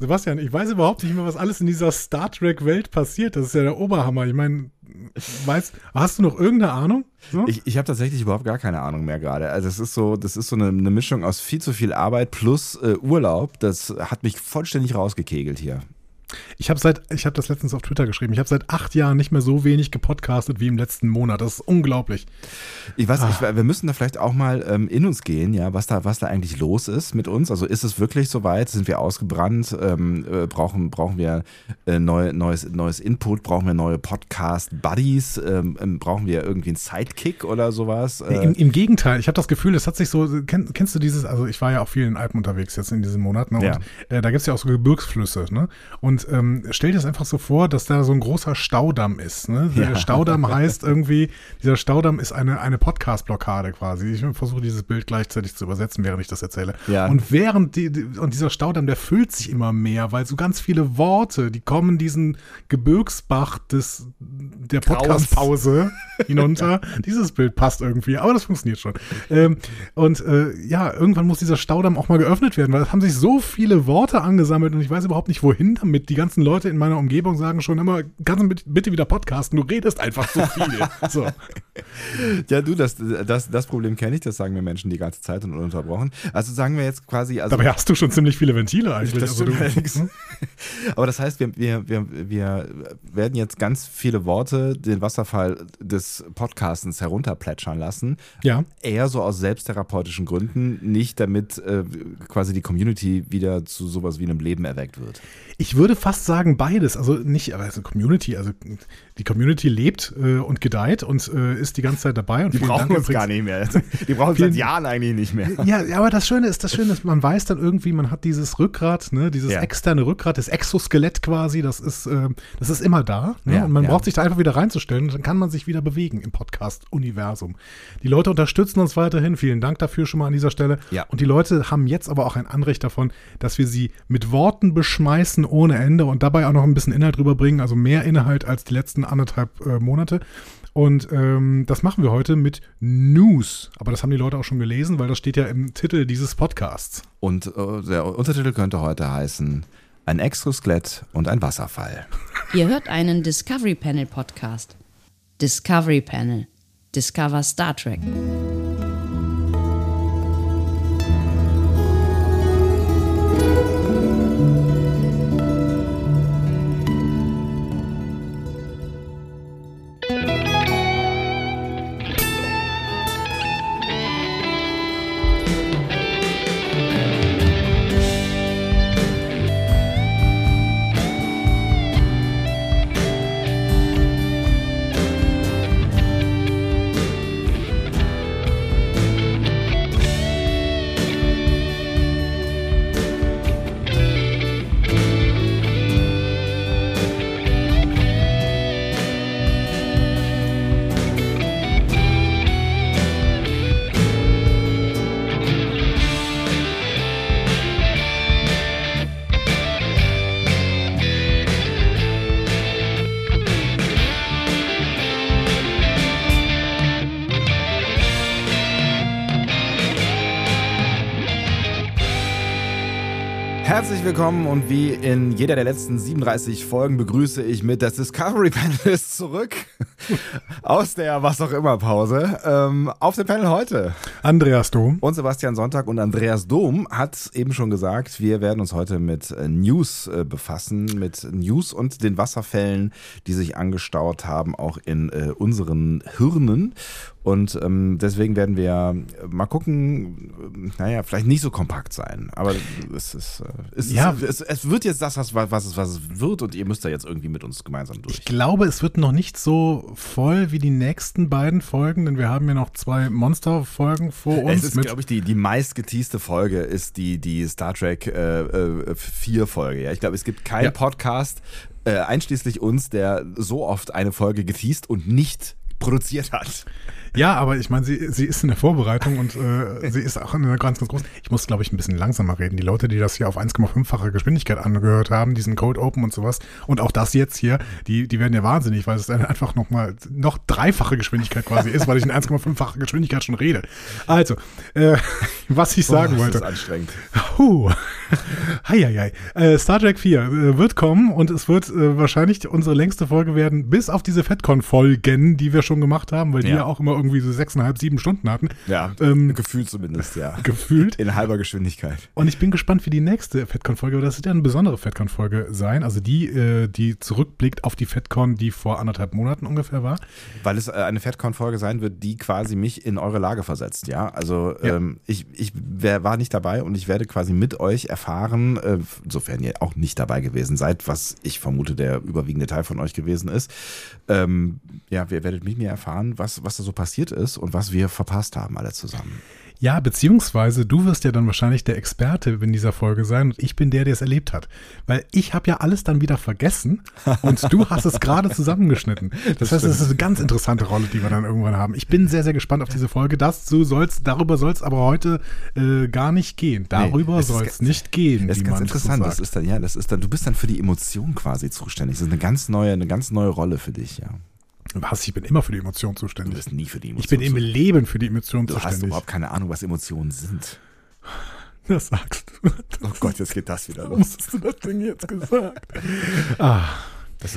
Sebastian, ich weiß überhaupt nicht mehr, was alles in dieser Star Trek-Welt passiert. Das ist ja der Oberhammer. Ich meine, weißt, hast du noch irgendeine Ahnung? So? Ich, ich habe tatsächlich überhaupt gar keine Ahnung mehr gerade. Also es ist so, das ist so eine, eine Mischung aus viel zu viel Arbeit plus äh, Urlaub. Das hat mich vollständig rausgekegelt hier. Ich habe seit, ich habe das letztens auf Twitter geschrieben, ich habe seit acht Jahren nicht mehr so wenig gepodcastet wie im letzten Monat. Das ist unglaublich. Ich weiß, ah. ich, wir müssen da vielleicht auch mal ähm, in uns gehen, ja, was da, was da eigentlich los ist mit uns. Also ist es wirklich soweit? Sind wir ausgebrannt? Ähm, äh, brauchen, brauchen wir äh, neu, neues, neues Input? Brauchen wir neue Podcast-Buddies? Ähm, ähm brauchen wir irgendwie einen Sidekick oder sowas? Äh, Im, Im, Gegenteil, ich habe das Gefühl, es hat sich so, kenn, kennst du dieses, also ich war ja auch viel in Alpen unterwegs jetzt in diesem Monat, ne? Und ja. Äh, da gibt es ja auch so Gebirgsflüsse, ne? Und und ähm, stell dir das einfach so vor, dass da so ein großer Staudamm ist. Ne? Der ja. Staudamm heißt irgendwie, dieser Staudamm ist eine, eine Podcast-Blockade quasi. Ich versuche dieses Bild gleichzeitig zu übersetzen, während ich das erzähle. Ja. Und während die, und dieser Staudamm, der füllt sich immer mehr, weil so ganz viele Worte, die kommen diesen Gebirgsbach des der Podcast-Pause hinunter. ja. Dieses Bild passt irgendwie, aber das funktioniert schon. Ähm, und äh, ja, irgendwann muss dieser Staudamm auch mal geöffnet werden, weil es haben sich so viele Worte angesammelt und ich weiß überhaupt nicht, wohin damit die ganzen Leute in meiner Umgebung sagen schon immer, kannst du bitte wieder podcasten, du redest einfach zu viel. so. Ja, du, das, das, das Problem kenne ich, das sagen mir Menschen die ganze Zeit und ununterbrochen. Also sagen wir jetzt quasi. Also, Dabei hast du schon ziemlich viele Ventile eigentlich. Das also du, hm? Aber das heißt, wir, wir, wir, wir werden jetzt ganz viele Worte den Wasserfall des Podcastens herunterplätschern lassen. Ja. Eher so aus selbsttherapeutischen Gründen, nicht damit äh, quasi die Community wieder zu sowas wie einem Leben erweckt wird. Ich würde fast sagen beides. Also nicht, aber also Community, also die Community lebt äh, und gedeiht und äh, ist die ganze Zeit dabei. Und die brauchen Dank uns gar nicht mehr. Die brauchen uns seit Jahren eigentlich nicht mehr. Ja, aber das Schöne ist, das Schöne ist, man weiß dann irgendwie, man hat dieses Rückgrat, ne, dieses ja. externe Rückgrat, das Exoskelett quasi, das ist, äh, das ist immer da. Ne? Ja, und man ja. braucht sich da einfach wieder reinzustellen und dann kann man sich wieder bewegen im Podcast-Universum. Die Leute unterstützen uns weiterhin. Vielen Dank dafür schon mal an dieser Stelle. Ja. Und die Leute haben jetzt aber auch ein Anrecht davon, dass wir sie mit Worten beschmeißen ohne Ende und dabei auch noch ein bisschen Inhalt rüberbringen, also mehr Inhalt als die letzten anderthalb äh, Monate. Und ähm, das machen wir heute mit News. Aber das haben die Leute auch schon gelesen, weil das steht ja im Titel dieses Podcasts. Und äh, der Untertitel könnte heute heißen Ein Exoskelett und ein Wasserfall. Ihr hört einen Discovery Panel Podcast. Discovery Panel. Discover Star Trek. Willkommen und wie in jeder der letzten 37 Folgen begrüße ich mit das Discovery Panel ist zurück aus der was auch immer Pause. Ähm, auf dem Panel heute Andreas Dom und Sebastian Sonntag und Andreas Dom hat eben schon gesagt, wir werden uns heute mit äh, News äh, befassen, mit News und den Wasserfällen, die sich angestaut haben, auch in äh, unseren Hirnen. Und ähm, deswegen werden wir mal gucken, naja, vielleicht nicht so kompakt sein, aber es ist, äh, es, ja. es, es, wird jetzt das, was, was, es, was es wird und ihr müsst da jetzt irgendwie mit uns gemeinsam durch. Ich glaube, es wird noch nicht so voll wie die nächsten beiden Folgen, denn wir haben ja noch zwei Monster-Folgen vor uns. Es ist, glaube ich, die, die meistgeteaste Folge ist die, die Star Trek äh, äh, 4 Folge. Ja? Ich glaube, es gibt keinen ja. Podcast, äh, einschließlich uns, der so oft eine Folge geteased und nicht produziert hat. Ja, aber ich meine, sie, sie ist in der Vorbereitung und äh, sie ist auch in einer ganz, ganz großen. Ich muss, glaube ich, ein bisschen langsamer reden. Die Leute, die das hier auf 1,5-fache Geschwindigkeit angehört haben, diesen Code Open und sowas, und auch das jetzt hier, die, die werden ja wahnsinnig, weil es dann einfach nochmal noch dreifache Geschwindigkeit quasi ist, weil ich in 1,5-fache Geschwindigkeit schon rede. Also, äh, was ich sagen oh, wollte. Das ist anstrengend. Huh. Heieiei. Äh, Star Trek 4 äh, wird kommen und es wird äh, wahrscheinlich unsere längste Folge werden, bis auf diese FedCon-Folgen, die wir schon gemacht haben, weil die ja auch immer irgendwie so sechseinhalb, sieben Stunden hatten. Ja, ähm, gefühlt zumindest, ja. Gefühlt. In halber Geschwindigkeit. Und ich bin gespannt, wie die nächste FedCon-Folge, das wird ja eine besondere FedCon-Folge sein, also die, äh, die zurückblickt auf die FedCon, die vor anderthalb Monaten ungefähr war. Weil es äh, eine FedCon-Folge sein wird, die quasi mich in eure Lage versetzt, ja. Also ja. Ähm, ich, ich wär, war nicht dabei und ich werde quasi mit euch erfahren, äh, sofern ihr auch nicht dabei gewesen seid, was ich vermute der überwiegende Teil von euch gewesen ist. Ähm, ja, ihr werdet mit mir erfahren, was, was da so passiert passiert ist und was wir verpasst haben alle zusammen. Ja, beziehungsweise du wirst ja dann wahrscheinlich der Experte in dieser Folge sein und ich bin der, der es erlebt hat. Weil ich habe ja alles dann wieder vergessen und du hast es gerade zusammengeschnitten. Das, das heißt, es ist eine ganz interessante Rolle, die wir dann irgendwann haben. Ich bin sehr, sehr gespannt auf diese Folge. Das, so soll's, darüber soll es aber heute äh, gar nicht gehen. Darüber nee, soll es nicht gehen. Das ist ganz interessant. So das ist dann, ja, das ist dann, du bist dann für die Emotion quasi zuständig. Das ist eine ganz neue, eine ganz neue Rolle für dich, ja. Was? Ich bin immer für die Emotionen zuständig. Du bist nie für die Emotionen. Ich bin im Leben für die Emotionen du zuständig. Du hast überhaupt keine Ahnung, was Emotionen sind. Das sagst du. Oh Gott, jetzt geht das wieder los. Warum hast du das Ding jetzt gesagt? ah.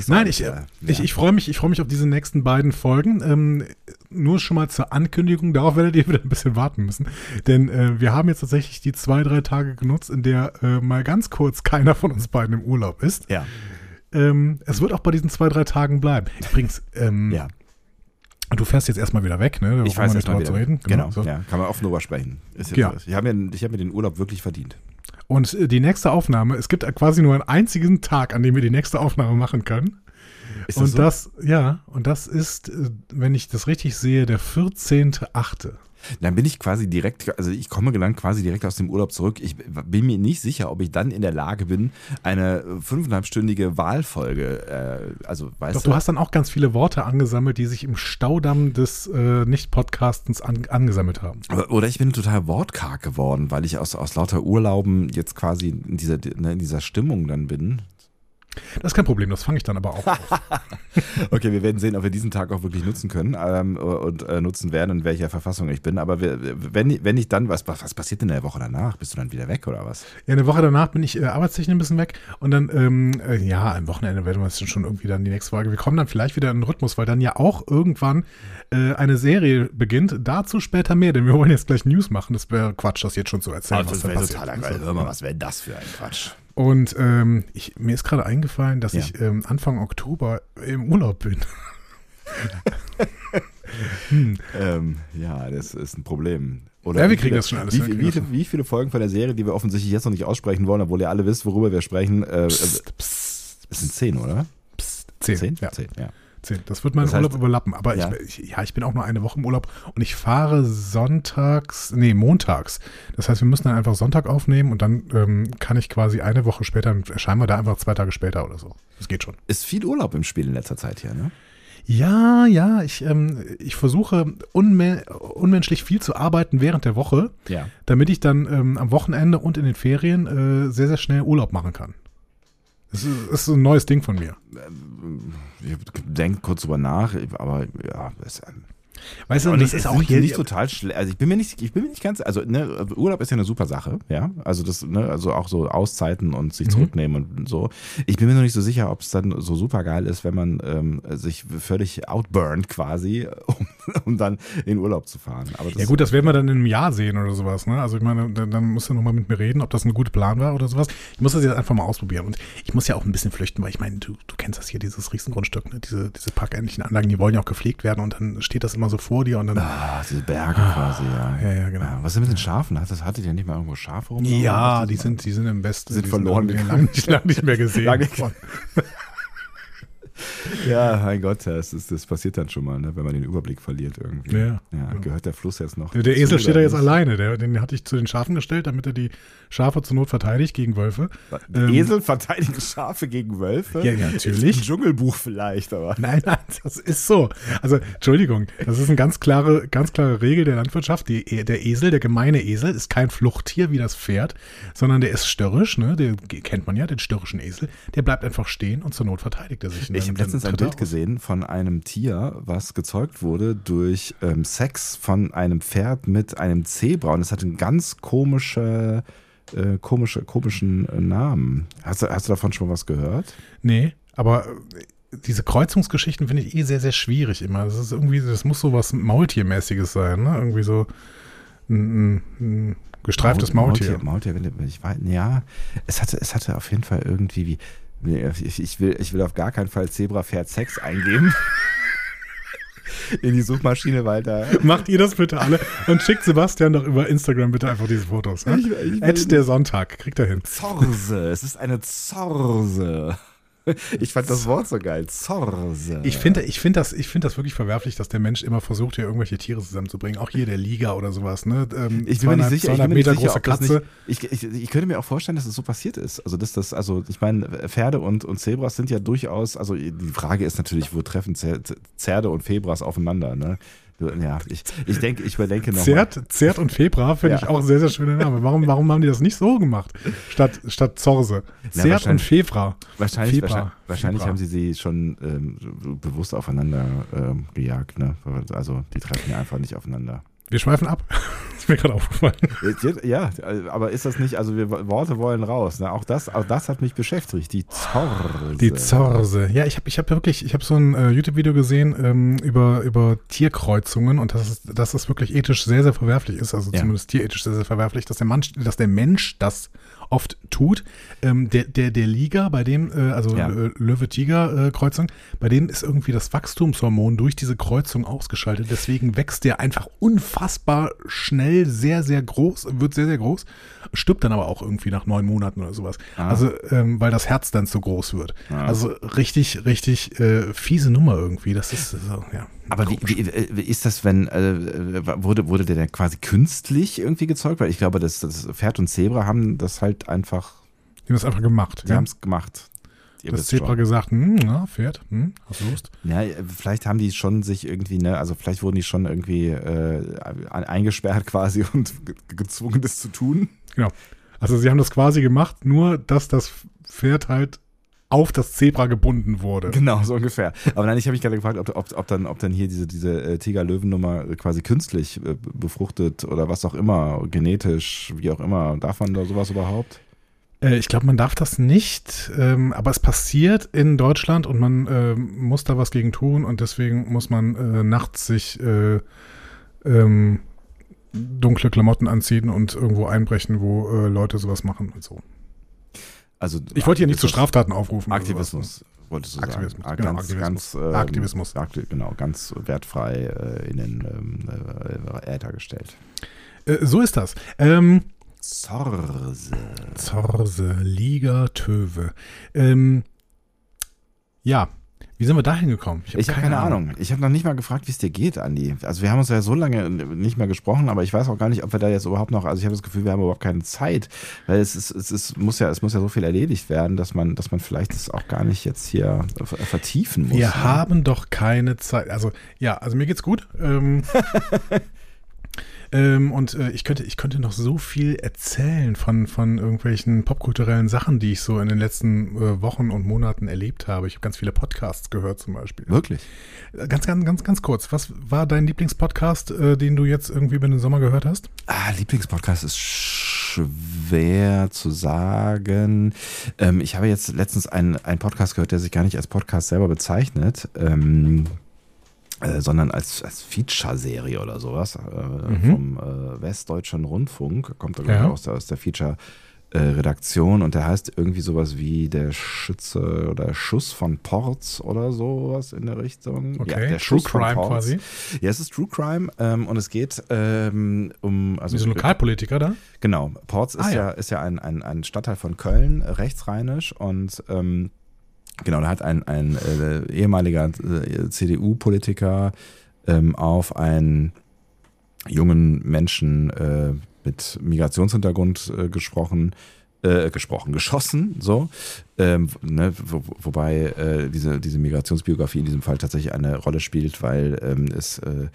Nein, ich, ja. ich, ich freue mich, freu mich auf diese nächsten beiden Folgen. Ähm, nur schon mal zur Ankündigung, darauf werdet ihr wieder ein bisschen warten müssen. Denn äh, wir haben jetzt tatsächlich die zwei, drei Tage genutzt, in der äh, mal ganz kurz keiner von uns beiden im Urlaub ist. Ja. Ähm, es wird auch bei diesen zwei, drei Tagen bleiben. Übrigens, ähm, ja. Du fährst jetzt erstmal wieder weg, ne? Da ich weiß erstmal zu reden. Genau, genau so. ja, kann man offen drüber sprechen. ja. Ich habe mir, hab mir den Urlaub wirklich verdient. Und äh, die nächste Aufnahme, es gibt quasi nur einen einzigen Tag, an dem wir die nächste Aufnahme machen können. Ist das und so? das, ja, und das ist, äh, wenn ich das richtig sehe, der 14.8. Dann bin ich quasi direkt, also ich komme dann quasi direkt aus dem Urlaub zurück. Ich bin mir nicht sicher, ob ich dann in der Lage bin, eine fünfeinhalbstündige Wahlfolge, äh, also weißt Doch, du. du hast dann auch ganz viele Worte angesammelt, die sich im Staudamm des äh, Nicht-Podcastens an, angesammelt haben. Oder ich bin total wortkarg geworden, weil ich aus, aus lauter Urlauben jetzt quasi in dieser, ne, in dieser Stimmung dann bin. Das ist kein Problem, das fange ich dann aber auch auf. okay, wir werden sehen, ob wir diesen Tag auch wirklich nutzen können ähm, und äh, nutzen werden, in welcher Verfassung ich bin. Aber wir, wenn, wenn ich dann, was, was passiert denn in der Woche danach? Bist du dann wieder weg oder was? Ja, eine Woche danach bin ich äh, arbeitstechnisch ein bisschen weg und dann, ähm, äh, ja, am Wochenende werden wir es schon irgendwie dann die nächste Folge. Wir kommen dann vielleicht wieder in den Rhythmus, weil dann ja auch irgendwann äh, eine Serie beginnt. Dazu später mehr, denn wir wollen jetzt gleich News machen. Das wäre Quatsch, das jetzt schon zu erzählen. Oh, das wäre total langweilig. Hör mal, was wäre das für ein Quatsch? Und ähm, ich, mir ist gerade eingefallen, dass ja. ich ähm, Anfang Oktober im Urlaub bin. hm. ähm, ja, das ist ein Problem. Oder ja, wir kriegen das schon alles. Wie, wie, wie, viele Folgen von der Serie, die wir offensichtlich jetzt noch nicht aussprechen wollen, obwohl ihr alle wisst, worüber wir sprechen? Äh, psst, psst. Es sind zehn, oder? Psst, zehn. Zehn? Ja. zehn, ja. 10. Das wird meinen das heißt, Urlaub überlappen. Aber ja. Ich, ja, ich bin auch nur eine Woche im Urlaub und ich fahre sonntags, nee, montags. Das heißt, wir müssen dann einfach Sonntag aufnehmen und dann ähm, kann ich quasi eine Woche später, erscheinen wir da einfach zwei Tage später oder so. Das geht schon. Ist viel Urlaub im Spiel in letzter Zeit hier, ne? Ja, ja, ich, ähm, ich versuche unme unmenschlich viel zu arbeiten während der Woche, ja. damit ich dann ähm, am Wochenende und in den Ferien äh, sehr, sehr schnell Urlaub machen kann. Das ist, das ist ein neues Ding von mir. Ich denke kurz drüber nach, aber ja, es, Weißt du, und das ist auch hier nicht total schlecht. Also ich bin mir nicht, ich bin mir nicht ganz, also ne, Urlaub ist ja eine super Sache, ja. Also das, ne, also auch so Auszeiten und sich mhm. zurücknehmen und so. Ich bin mir noch nicht so sicher, ob es dann so super geil ist, wenn man ähm, sich völlig outburnt quasi, um, um dann in Urlaub zu fahren. Ja gut, das werden wir dann in einem Jahr sehen oder sowas. Ne? Also ich meine, dann, dann musst du nochmal mit mir reden, ob das ein guter Plan war oder sowas. Ich muss das jetzt einfach mal ausprobieren und ich muss ja auch ein bisschen flüchten, weil ich meine, du, du kennst das hier, dieses Riesengrundstück, ne? diese, diese parkähnlichen Anlagen, die wollen ja auch gepflegt werden und dann steht das immer so vor dir und dann. Ah, diese Berge ah, quasi, ja. Ja, ja, genau. Ja, was ist mit den Schafen? Das, hattet ihr nicht mal irgendwo Schafe rum? Ja, die sind, die sind im besten. Sind verloren. Lange nicht, lang nicht mehr gesehen. ja, mein Gott, das, ist, das passiert dann schon mal, ne, wenn man den Überblick verliert irgendwie. Ja. ja gehört der Fluss jetzt noch. Der, der Esel steht da jetzt alleine. Der, den hatte ich zu den Schafen gestellt, damit er die Schafe zur Not verteidigt gegen Wölfe. Ähm, Esel verteidigen Schafe gegen Wölfe? Ja, natürlich. Ein Dschungelbuch vielleicht, aber. Nein, nein, das ist so. Also, Entschuldigung, das ist eine ganz klare, ganz klare Regel der Landwirtschaft. Die, der Esel, der gemeine Esel, ist kein Fluchttier wie das Pferd, sondern der ist störrisch, ne? Der kennt man ja, den störrischen Esel. Der bleibt einfach stehen und zur Not verteidigt er sich. Ich habe letztens ein Bild gesehen von einem Tier, was gezeugt wurde durch ähm, Sex von einem Pferd mit einem Zebra und es hat einen ganz komische, äh, komische, komischen äh, Namen. Hast du, hast du davon schon was gehört? Nee, aber äh, diese Kreuzungsgeschichten finde ich eh sehr, sehr schwierig immer. Das ist irgendwie, das muss so was Maultiermäßiges sein, ne? Irgendwie so ein, ein, gestreiftes Maultier. Maultier, Maultier ich weiß, ja, es hatte, es hatte auf jeden Fall irgendwie wie, ich, ich, will, ich will auf gar keinen Fall Zebra-Pferd Sex eingeben. in die Suchmaschine weiter. Macht ihr das bitte alle und schickt Sebastian doch über Instagram bitte einfach diese Fotos. Ne? Ich, ich der Sonntag, kriegt er hin. Zorse, es ist eine Zorse. Ich fand das Wort so geil. Zorse. Ich finde ich find das, find das wirklich verwerflich, dass der Mensch immer versucht, hier irgendwelche Tiere zusammenzubringen. Auch hier der Liga oder sowas. Ne? Ähm, ich bin mir nicht sicher, ich, bin Meter sicher, große Katze. Nicht, ich, ich, ich, könnte mir auch vorstellen, dass es das so passiert ist. Also, dass das, also ich meine, Pferde und, und Zebras sind ja durchaus, also die Frage ist natürlich, wo treffen Zerde und Febras aufeinander? Ne? Ja, ich, ich denke, ich überdenke noch. Zert, Zert und Febra finde ja. ich auch ein sehr, sehr schöner Name. Warum, warum haben die das nicht so gemacht? Statt, statt Zorse. Zert und Febra. Wahrscheinlich, Febra. wahrscheinlich, wahrscheinlich haben sie sie schon ähm, bewusst aufeinander ähm, gejagt. Ne? Also die treffen ja einfach nicht aufeinander. Wir schweifen ab. ist mir gerade aufgefallen. Ja, aber ist das nicht, also wir Worte wollen raus. Ne? Auch, das, auch das hat mich beschäftigt. Die Zorse. Die Zorse. Ja, ich habe ich hab wirklich, ich habe so ein äh, YouTube-Video gesehen ähm, über, über Tierkreuzungen und dass es, dass wirklich ethisch sehr, sehr verwerflich ist, also ja. zumindest tierethisch sehr, sehr verwerflich, dass der, Mann, dass der Mensch das oft tut. Ähm, der, der, der Liga, bei dem, äh, also ja. Löwe-Tiger-Kreuzung, äh, bei denen ist irgendwie das Wachstumshormon durch diese Kreuzung ausgeschaltet. Deswegen wächst der einfach unfassbar schnell, sehr, sehr groß, wird sehr, sehr groß, stirbt dann aber auch irgendwie nach neun Monaten oder sowas. Ah. Also, ähm, weil das Herz dann zu groß wird. Ah. Also richtig, richtig äh, fiese Nummer irgendwie. Das ist so, ja. Aber wie, wie, wie, ist das, wenn, äh, wurde, wurde der denn quasi künstlich irgendwie gezeugt? Weil ich glaube, das, das Pferd und Zebra haben das halt einfach. Die haben es einfach gemacht. Die ja? haben es gemacht. Ihr das Zebra schon. gesagt, hm, na, Pferd, hm, hast du Lust? Ja, vielleicht haben die schon sich irgendwie, ne, also vielleicht wurden die schon irgendwie äh, eingesperrt quasi und gezwungen, das zu tun. Genau. Also sie haben das quasi gemacht, nur dass das Pferd halt auf das Zebra gebunden wurde. Genau, so ungefähr. Aber nein, ich habe mich gerade gefragt, ob, ob, ob, dann, ob dann hier diese, diese äh, Tiger-Löwen-Nummer quasi künstlich äh, befruchtet oder was auch immer, genetisch, wie auch immer. Darf man da sowas überhaupt? Äh, ich glaube, man darf das nicht, ähm, aber es passiert in Deutschland und man äh, muss da was gegen tun und deswegen muss man nachts sich äh, ähm, dunkle Klamotten anziehen und irgendwo einbrechen, wo Leute sowas machen und so. Also ich wollte hier nicht zu Straftaten aufrufen. Aktivismus, ne? wolltest du Aktivismus, sagen. Genau, ganz, Aktivismus. Ganz, ähm, Aktivismus. Akti genau, ganz wertfrei äh, in den ähm, äh, Äther gestellt. Äh, so ist das. Ähm, Zorse. Zorse, Liga Töwe. Ähm, ja, wie sind wir da hingekommen? Ich habe hab keine, Ahnung. Ahnung. Ich habe noch nicht mal gefragt, wie es dir geht, Andi. Also wir haben uns ja so lange nicht mehr gesprochen, aber ich weiß auch gar nicht, ob wir da jetzt überhaupt noch, also ich habe das Gefühl, wir haben überhaupt keine Zeit, weil es ist, es ist, muss ja, es muss ja so viel erledigt werden, dass man, dass man vielleicht das auch gar nicht jetzt hier vertiefen muss. Wir ne? haben doch keine Zeit. Also ja, also mir geht's gut. Ähm, Ähm, und äh, ich, könnte, ich könnte noch so viel erzählen von, von irgendwelchen popkulturellen Sachen, die ich so in den letzten äh, Wochen und Monaten erlebt habe. Ich habe ganz viele Podcasts gehört zum Beispiel. Wirklich? Äh, ganz, ganz, ganz, ganz kurz. Was war dein Lieblingspodcast, äh, den du jetzt irgendwie über den Sommer gehört hast? Ah, Lieblingspodcast ist schwer zu sagen. Ähm, ich habe jetzt letztens einen, einen Podcast gehört, der sich gar nicht als Podcast selber bezeichnet. Ähm, äh, sondern als, als Feature-Serie oder sowas äh, mhm. vom äh, Westdeutschen Rundfunk, kommt er ja. aus der, aus der Feature- Redaktion und der heißt irgendwie sowas wie der Schütze oder Schuss von Ports oder sowas in der Richtung. Okay, ja, der True Schuss Crime quasi. Ja, es ist True Crime ähm, und es geht ähm, um. Also wie so ein Lokalpolitiker da? Genau. Ports ist, ah, ja. ja. ist ja ein, ein, ein Stadtteil von Köln, rechtsrheinisch und ähm, Genau, da hat ein, ein äh, ehemaliger äh, CDU-Politiker ähm, auf einen jungen Menschen äh, mit Migrationshintergrund äh, gesprochen, äh, gesprochen, geschossen, so. Ähm, ne, wo, wobei äh, diese, diese Migrationsbiografie in diesem Fall tatsächlich eine Rolle spielt, weil ähm, es äh,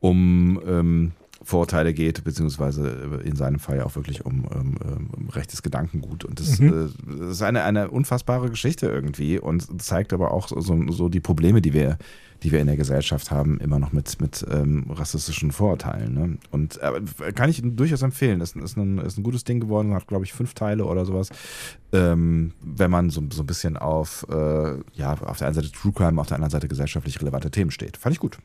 um ähm, Vorurteile geht, beziehungsweise in seinem Fall ja auch wirklich um, um, um rechtes Gedankengut. Und das, mhm. äh, das, ist eine, eine unfassbare Geschichte irgendwie und zeigt aber auch so, so die Probleme, die wir, die wir in der Gesellschaft haben, immer noch mit, mit ähm, rassistischen Vorurteilen. Ne? Und äh, kann ich durchaus empfehlen. Das ist ein, ist ein gutes Ding geworden, hat, glaube ich, fünf Teile oder sowas. Ähm, wenn man so, so ein bisschen auf, äh, ja, auf der einen Seite True Crime, auf der anderen Seite gesellschaftlich relevante Themen steht. Fand ich gut.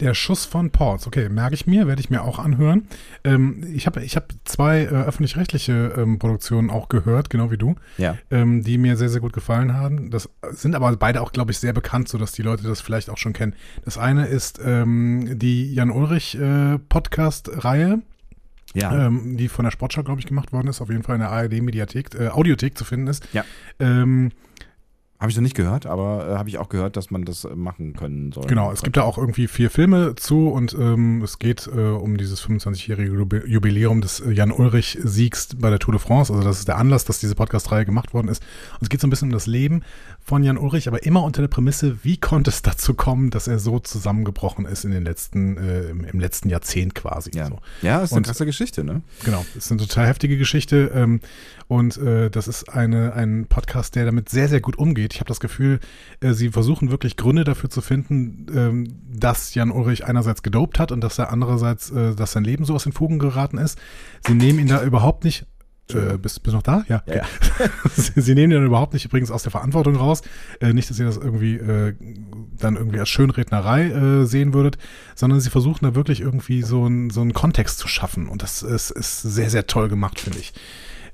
Der Schuss von Ports, okay, merke ich mir, werde ich mir auch anhören. Ähm, ich habe ich hab zwei äh, öffentlich-rechtliche ähm, Produktionen auch gehört, genau wie du, ja. ähm, die mir sehr, sehr gut gefallen haben. Das sind aber beide auch, glaube ich, sehr bekannt, sodass die Leute das vielleicht auch schon kennen. Das eine ist ähm, die Jan-Ulrich äh, Podcast-Reihe. Ja. Ähm, die von der Sportschau, glaube ich, gemacht worden ist, auf jeden Fall in der ARD-Mediathek, äh, Audiothek zu finden ist. Ja. Ähm, habe ich noch nicht gehört, aber äh, habe ich auch gehört, dass man das machen können soll. Genau, es gibt da auch irgendwie vier Filme zu und ähm, es geht äh, um dieses 25-jährige Jubiläum des äh, Jan-Ulrich-Siegs bei der Tour de France. Also das ist der Anlass, dass diese Podcast-Reihe gemacht worden ist. Und es geht so ein bisschen um das Leben von Jan Ulrich, aber immer unter der Prämisse, wie konnte es dazu kommen, dass er so zusammengebrochen ist in den letzten, äh, im letzten Jahrzehnt quasi. Ja, so. ja ist eine und, krasse Geschichte, ne? Genau, ist eine total heftige Geschichte ähm, und äh, das ist eine, ein Podcast, der damit sehr, sehr gut umgeht. Ich habe das Gefühl, äh, sie versuchen wirklich Gründe dafür zu finden, ähm, dass Jan Ulrich einerseits gedopt hat und dass er andererseits, äh, dass sein Leben so aus den Fugen geraten ist. Sie nehmen ihn da überhaupt nicht äh, bist, bist noch da? Ja. ja, ja. Sie nehmen den überhaupt nicht übrigens aus der Verantwortung raus. Äh, nicht, dass ihr das irgendwie äh, dann irgendwie als Schönrednerei äh, sehen würdet, sondern sie versuchen da wirklich irgendwie so, ein, so einen Kontext zu schaffen. Und das ist, ist sehr, sehr toll gemacht, finde ich.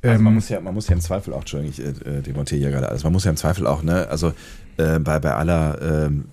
Also man, ähm, muss ja, man muss ja im Zweifel auch, Entschuldigung, ich äh, demontiere hier gerade alles, man muss ja im Zweifel auch, ne, also äh, bei, bei aller ähm, ähm,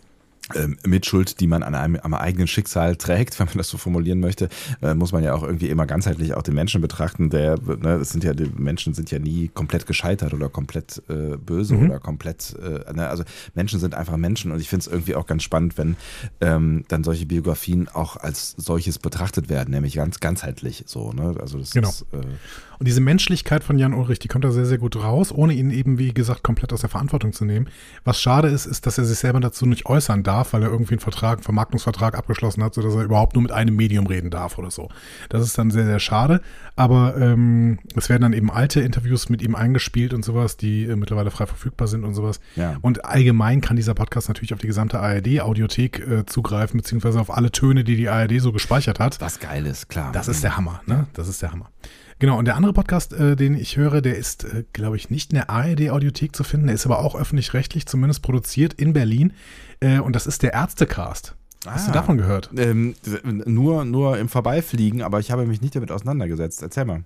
Mitschuld, die man an einem am eigenen Schicksal trägt, wenn man das so formulieren möchte, äh, muss man ja auch irgendwie immer ganzheitlich auch den Menschen betrachten. Der, ne, es sind ja die Menschen sind ja nie komplett gescheitert oder komplett äh, böse mhm. oder komplett, äh, ne, also Menschen sind einfach Menschen und ich finde es irgendwie auch ganz spannend, wenn ähm, dann solche Biografien auch als solches betrachtet werden, nämlich ganz ganzheitlich so. Ne? Also das genau. ist äh, und diese Menschlichkeit von Jan Ulrich, die kommt da sehr, sehr gut raus, ohne ihn eben, wie gesagt, komplett aus der Verantwortung zu nehmen. Was schade ist, ist, dass er sich selber dazu nicht äußern darf, weil er irgendwie einen Vertrag, einen Vermarktungsvertrag abgeschlossen hat, sodass er überhaupt nur mit einem Medium reden darf oder so. Das ist dann sehr, sehr schade. Aber ähm, es werden dann eben alte Interviews mit ihm eingespielt und sowas, die äh, mittlerweile frei verfügbar sind und sowas. Ja. Und allgemein kann dieser Podcast natürlich auf die gesamte ARD-Audiothek äh, zugreifen, beziehungsweise auf alle Töne, die die ARD so gespeichert hat. Was geil ist, klar. Das ist der Hammer, ne? Das ist der Hammer. Genau, und der andere Podcast, äh, den ich höre, der ist, äh, glaube ich, nicht in der ARD-Audiothek zu finden, der ist aber auch öffentlich-rechtlich zumindest produziert in Berlin. Äh, und das ist der Ärztecast. Hast ah, du davon gehört? Ähm, nur, nur im Vorbeifliegen, aber ich habe mich nicht damit auseinandergesetzt. Erzähl mal.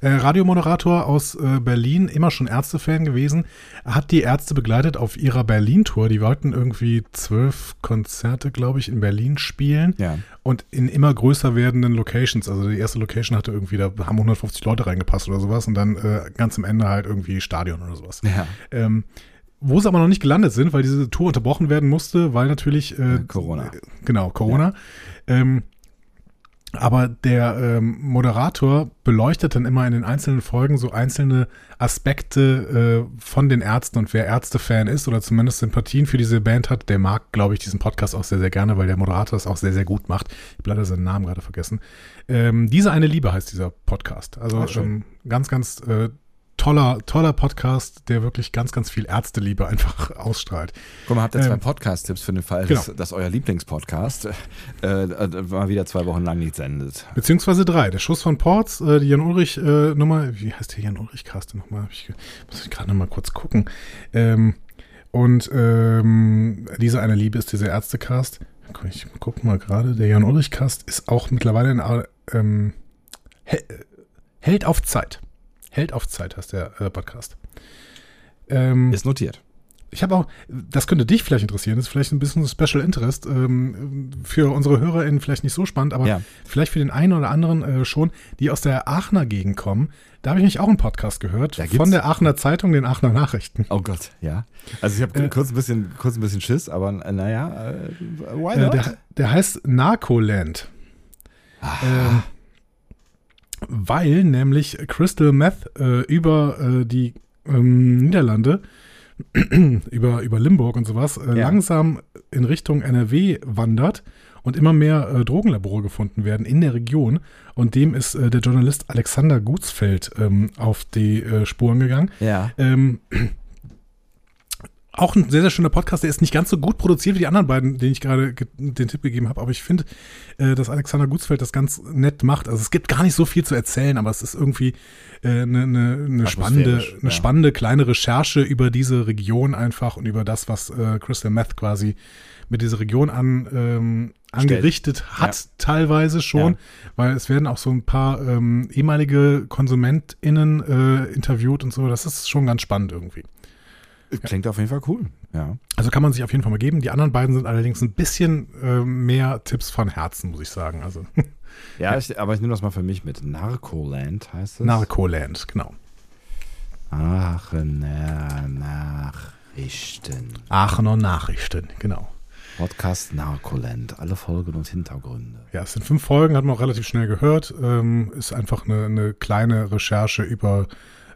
Äh, Radiomoderator aus äh, Berlin, immer schon Ärztefan gewesen, hat die Ärzte begleitet auf ihrer Berlin-Tour. Die wollten irgendwie zwölf Konzerte, glaube ich, in Berlin spielen ja. und in immer größer werdenden Locations. Also die erste Location hatte irgendwie, da haben 150 Leute reingepasst oder sowas und dann äh, ganz am Ende halt irgendwie Stadion oder sowas. Ja. Ähm, wo sie aber noch nicht gelandet sind, weil diese Tour unterbrochen werden musste, weil natürlich äh, Corona. Genau, Corona. Ja. Ähm, aber der ähm, Moderator beleuchtet dann immer in den einzelnen Folgen so einzelne Aspekte äh, von den Ärzten und wer Ärzte-Fan ist oder zumindest Sympathien für diese Band hat, der mag, glaube ich, diesen Podcast auch sehr, sehr gerne, weil der Moderator das auch sehr, sehr gut macht. Ich habe leider seinen Namen gerade vergessen. Ähm, diese eine Liebe heißt dieser Podcast. Also ah, ähm, ganz, ganz äh, toller, toller Podcast, der wirklich ganz, ganz viel Ärzteliebe einfach ausstrahlt. Guck mal, habt ihr zwei ähm, Podcast-Tipps für den Fall, genau. dass, dass euer Lieblingspodcast äh, äh, mal wieder zwei Wochen lang nicht sendet. Beziehungsweise drei. Der Schuss von Ports, äh, die Jan-Ulrich-Nummer, äh, wie heißt der Jan-Ulrich-Cast nochmal? Ich, muss ich gerade nochmal kurz gucken. Ähm, und ähm, diese eine Liebe ist dieser Ärztecast. Ich gucke mal gerade, der Jan-Ulrich-Cast ist auch mittlerweile ein ähm, Held auf Zeit. Held auf Zeit heißt der äh, Podcast. Ähm, ist notiert. ich habe auch, das könnte dich vielleicht interessieren, das ist vielleicht ein bisschen Special Interest, ähm, für unsere HörerInnen vielleicht nicht so spannend, aber ja. vielleicht für den einen oder anderen äh, schon, die aus der Aachener Gegend kommen. Da habe ich mich auch einen Podcast gehört von der Aachener Zeitung, den Aachener Nachrichten. Oh Gott, ja. Also ich habe äh, kurz, ein bisschen, kurz ein bisschen Schiss, aber äh, naja, äh, why äh, not? Der, der heißt Narcoland. Ah. Ähm, weil nämlich Crystal Meth äh, über äh, die ähm, Niederlande, über, über Limburg und sowas, äh, ja. langsam in Richtung NRW wandert und immer mehr äh, Drogenlabore gefunden werden in der Region. Und dem ist äh, der Journalist Alexander Gutsfeld ähm, auf die äh, Spuren gegangen. Ja. Ähm, auch ein sehr, sehr schöner Podcast. Der ist nicht ganz so gut produziert wie die anderen beiden, denen ich gerade den Tipp gegeben habe. Aber ich finde, äh, dass Alexander Gutsfeld das ganz nett macht. Also es gibt gar nicht so viel zu erzählen, aber es ist irgendwie eine äh, ne, ne spannende, eine ja. spannende kleine Recherche über diese Region einfach und über das, was äh, Crystal Meth quasi mit dieser Region an, ähm, angerichtet hat, ja. teilweise schon, ja. weil es werden auch so ein paar ähm, ehemalige KonsumentInnen äh, interviewt und so. Das ist schon ganz spannend irgendwie. Klingt ja. auf jeden Fall cool, ja. Also kann man sich auf jeden Fall mal geben. Die anderen beiden sind allerdings ein bisschen äh, mehr Tipps von Herzen, muss ich sagen. Also. ja, ja. Ich, aber ich nehme das mal für mich mit. Narcoland heißt es? Narcoland, genau. Aachener Nachrichten. Aachener Nachrichten, genau. Podcast Narcoland, alle Folgen und Hintergründe. Ja, es sind fünf Folgen, hat man auch relativ schnell gehört. Ähm, ist einfach eine, eine kleine Recherche über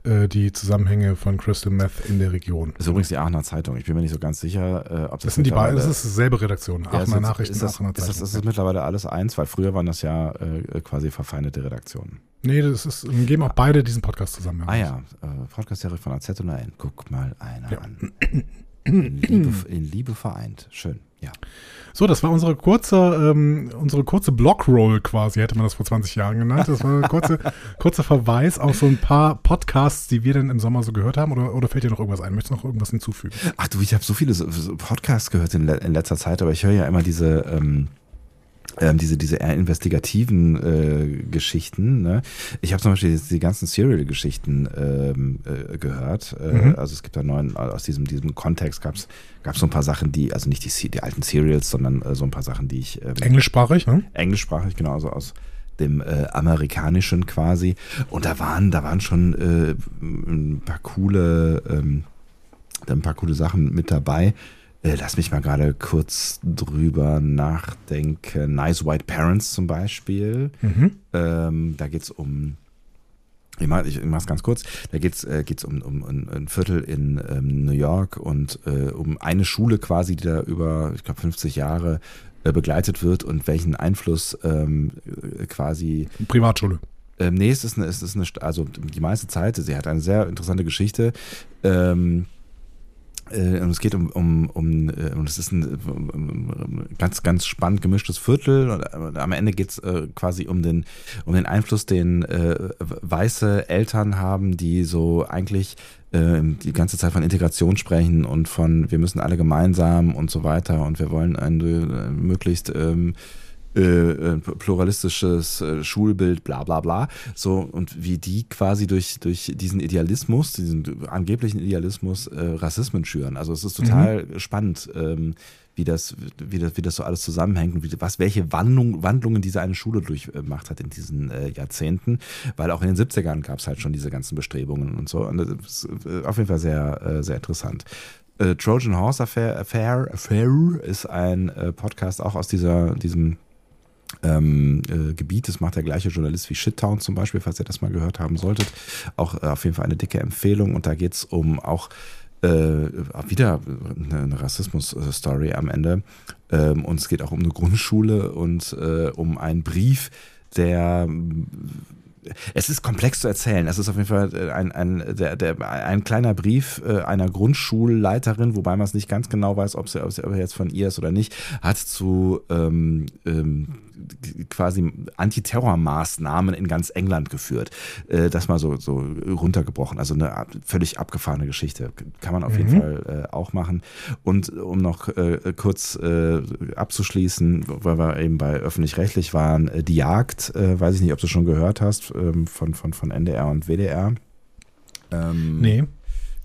äh, die Zusammenhänge von Crystal Meth in der Region. Das ist übrigens die Aachener Zeitung. Ich bin mir nicht so ganz sicher, äh, ob das. Das sind die beiden, das ist dieselbe Redaktion. Aachener ja, Nachrichten, ist das, Aachener Zeitung. Ist das, ist das mittlerweile alles eins? Weil früher waren das ja äh, quasi verfeindete Redaktionen. Nee, das ist, wir geben auch beide diesen Podcast zusammen. Ah ja, äh, Podcast-Serie von AZ und AN. Guck mal einer ja. an. In Liebe, in Liebe vereint. Schön. Ja. So, das war unsere kurze, ähm, unsere kurze Blockroll quasi, hätte man das vor 20 Jahren genannt. Das war ein kurze, kurzer Verweis auf so ein paar Podcasts, die wir dann im Sommer so gehört haben. Oder, oder fällt dir noch irgendwas ein? Möchtest du noch irgendwas hinzufügen? Ach du, ich habe so viele Podcasts gehört in, in, letzter Zeit, aber ich höre ja immer diese ähm, ähm, diese, diese eher investigativen äh, Geschichten. Ne? Ich habe zum Beispiel jetzt die ganzen Serial-Geschichten ähm, äh, gehört. Äh, mhm. Also es gibt da neuen, aus diesem, diesem Kontext gab es so ein paar Sachen, die, also nicht die, die alten Serials, sondern äh, so ein paar Sachen, die ich. Ähm, englischsprachig, ne? Englischsprachig, genau, also aus dem äh, amerikanischen quasi. Und da waren, da waren schon äh, ein paar coole, ähm, ein paar coole Sachen mit dabei. Äh, lass mich mal gerade kurz drüber nachdenken. Nice White Parents zum Beispiel. Mhm. Ähm, da geht es um ich mache mach's ganz kurz. Da geht's äh, geht's um, um, um ein Viertel in ähm, New York und äh, um eine Schule quasi, die da über, ich glaube, 50 Jahre äh, begleitet wird und welchen Einfluss ähm, äh, quasi. Privatschule. Ähm, nee, es ist eine, es ist eine, also die meiste Zeit, sie hat eine sehr interessante Geschichte. Ähm, äh, und es geht um, um, um, äh, und es ist ein um, ganz, ganz spannend gemischtes Viertel. Und am Ende geht es äh, quasi um den, um den Einfluss, den äh, weiße Eltern haben, die so eigentlich äh, die ganze Zeit von Integration sprechen und von wir müssen alle gemeinsam und so weiter und wir wollen ein äh, möglichst ähm, äh, äh, pluralistisches äh, Schulbild, bla bla bla. So, und wie die quasi durch, durch diesen Idealismus, diesen angeblichen Idealismus, äh, Rassismen schüren. Also es ist total mhm. spannend, ähm, wie, das, wie, das, wie das so alles zusammenhängt und wie, was, welche Wandlung, Wandlungen diese eine Schule durchgemacht hat in diesen äh, Jahrzehnten. Weil auch in den 70ern gab es halt schon diese ganzen Bestrebungen und so. Und das ist äh, auf jeden Fall sehr, sehr interessant. Trojan Horse Affair, Affair, Affair ist ein Podcast auch aus dieser, diesem ähm, äh, Gebiet. Das macht der gleiche Journalist wie Shittown zum Beispiel, falls ihr das mal gehört haben solltet. Auch äh, auf jeden Fall eine dicke Empfehlung. Und da geht es um auch äh, wieder eine, eine Rassismus-Story am Ende. Ähm, und es geht auch um eine Grundschule und äh, um einen Brief, der es ist komplex zu erzählen. Es ist auf jeden Fall äh, ein, ein, der, der, ein kleiner Brief äh, einer Grundschulleiterin, wobei man es nicht ganz genau weiß, ob sie, ob sie jetzt von ihr ist oder nicht, hat zu ähm, ähm, quasi Antiterrormaßnahmen in ganz England geführt. Äh, das mal so, so runtergebrochen. Also eine völlig abgefahrene Geschichte. Kann man auf mhm. jeden Fall äh, auch machen. Und um noch äh, kurz abzuschließen, weil wir eben bei öffentlich-rechtlich waren, die Jagd, weiß ich nicht, ob du schon gehört hast, ähm, von, von, von NDR und WDR. Ähm, nee.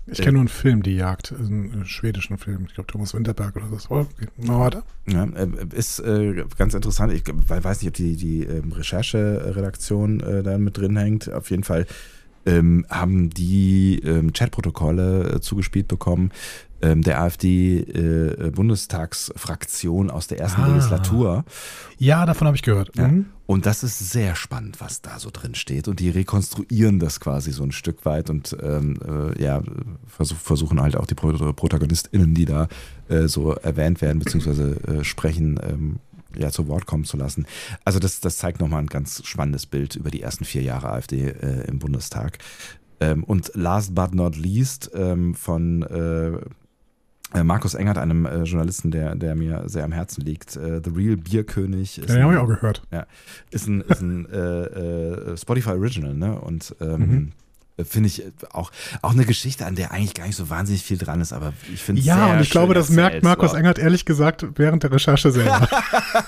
Ich kenne nur einen Film, Die Jagd, einen schwedischen Film. Ich glaube, Thomas Winterberg oder so. Oh. Mal weiter. Ja, äh, ist äh, ganz interessant. Ich weiß nicht, ob die, die ähm, Rechercheredaktion äh, da mit drin hängt. Auf jeden Fall ähm, haben die ähm, Chatprotokolle äh, zugespielt bekommen ähm, der AfD-Bundestagsfraktion äh, aus der ersten ah. Legislatur. Ja, davon habe ich gehört. Ja. Und das ist sehr spannend, was da so drin steht. Und die rekonstruieren das quasi so ein Stück weit und ähm, äh, ja, versuch, versuchen halt auch die ProtagonistInnen, die da äh, so erwähnt werden, beziehungsweise äh, sprechen, ähm, ja, zu Wort kommen zu lassen. Also das, das zeigt nochmal ein ganz spannendes Bild über die ersten vier Jahre AfD äh, im Bundestag. Ähm, und last but not least ähm, von äh, Markus Engert, einem äh, Journalisten, der, der mir sehr am Herzen liegt, äh, The Real Bierkönig. Ja, den habe ich auch gehört. Ja, ist ein, ist ein äh, äh, Spotify Original, ne? Und ähm, mhm finde ich auch, auch eine Geschichte, an der eigentlich gar nicht so wahnsinnig viel dran ist, aber ich finde es Ja, und ich glaube, das merkt Markus so. Engert ehrlich gesagt während der Recherche selber.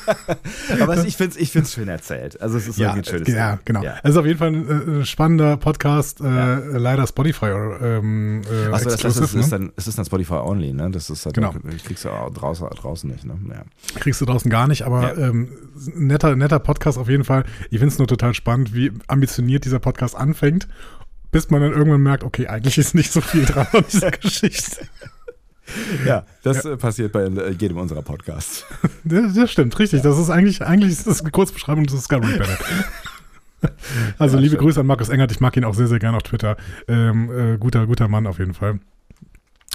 aber ich finde es ich find's schön erzählt. Also es ist ja, irgendwie ein schönes Ja, genau. Ja. Es ist auf jeden Fall ein äh, spannender Podcast, äh, ja. leider Spotify ähm, äh, Achso, das heißt, es, ne? ist dann, es ist dann Spotify only, ne? Das ist halt genau. Kriegst du auch draußen, draußen nicht, ne? Ja. Kriegst du draußen gar nicht, aber ähm, netter, netter Podcast auf jeden Fall. Ich finde es nur total spannend, wie ambitioniert dieser Podcast anfängt bis man dann irgendwann merkt, okay, eigentlich ist nicht so viel dran an dieser Geschichte. Ja, das ja. Äh, passiert bei äh, jedem unserer Podcasts. Das, das stimmt, richtig. Ja. Das ist eigentlich, eigentlich ist das eine Kurzbeschreibung des Discovery Panel. Also ja, liebe schön. Grüße an Markus Engert, ich mag ihn auch sehr, sehr gerne auf Twitter. Ähm, äh, guter, guter Mann auf jeden Fall.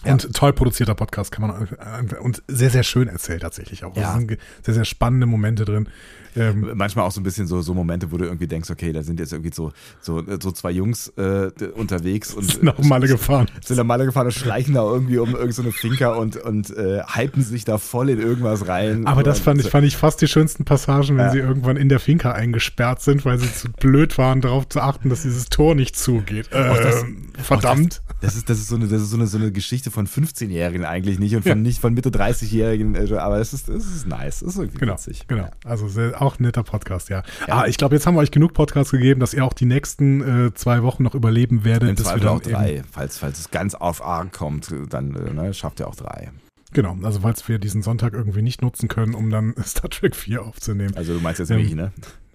Und ja. toll produzierter Podcast kann man äh, und sehr, sehr schön erzählt tatsächlich auch. Ja. Es sind sehr, sehr spannende Momente drin. Ähm, Manchmal auch so ein bisschen so, so Momente, wo du irgendwie denkst, okay, da sind jetzt irgendwie so, so, so zwei Jungs äh, unterwegs und sind nach Malle gefahren. Sind nach Malle gefahren und schleichen da irgendwie um irgendeine so Finca und, und äh, hypen sich da voll in irgendwas rein. Aber das fand ich, fand ich fast die schönsten Passagen, wenn ja. sie irgendwann in der Finca eingesperrt sind, weil sie zu blöd waren, darauf zu achten, dass dieses Tor nicht zugeht. Äh, das, verdammt. Das, das, ist, das ist, so, eine, das ist so, eine, so eine Geschichte von 15-Jährigen eigentlich nicht und von, ja. nicht von Mitte 30-Jährigen, äh, aber es ist, es ist nice. Es ist irgendwie genau, witzig. Genau. Also sehr, auch ein netter Podcast, ja. ja. Ah, ich glaube, jetzt haben wir euch genug Podcasts gegeben, dass ihr auch die nächsten äh, zwei Wochen noch überleben werdet. Im Zweifel auch drei. Falls, falls es ganz auf Arg kommt, dann äh, ne, schafft ihr auch drei. Genau, also falls wir diesen Sonntag irgendwie nicht nutzen können, um dann Star Trek 4 aufzunehmen. Also du meinst jetzt ähm, mich, ne?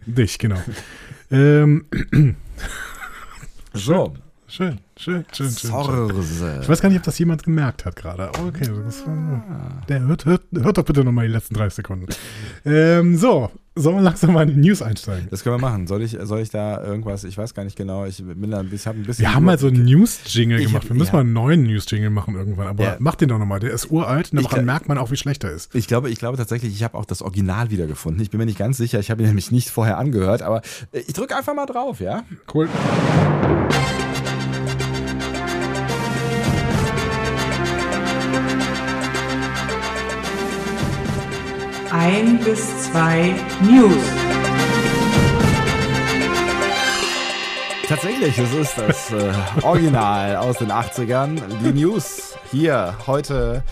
Dich, genau. ähm, so. Schön, schön, schön, schön. Sorse. Ich weiß gar nicht, ob das jemand gemerkt hat gerade. Okay, das, der hört, hört, hört doch bitte nochmal die letzten drei Sekunden. Ähm, so, sollen wir langsam mal in die News einsteigen? Das können wir machen. Soll ich, soll ich da irgendwas, ich weiß gar nicht genau, ich bin da ein bisschen, ein bisschen Wir haben mal so einen News-Jingle gemacht. Wir müssen ja. mal einen neuen News-Jingle machen irgendwann. Aber ja. mach den doch nochmal. Der ist uralt und daran merkt man auch, wie schlecht er ist. Ich glaube, ich glaube tatsächlich, ich habe auch das Original wiedergefunden. Ich bin mir nicht ganz sicher. Ich habe ihn nämlich nicht vorher angehört, aber äh, ich drücke einfach mal drauf, ja? Cool. Ein bis zwei News. Tatsächlich, es ist das äh, Original aus den 80ern. Die News hier heute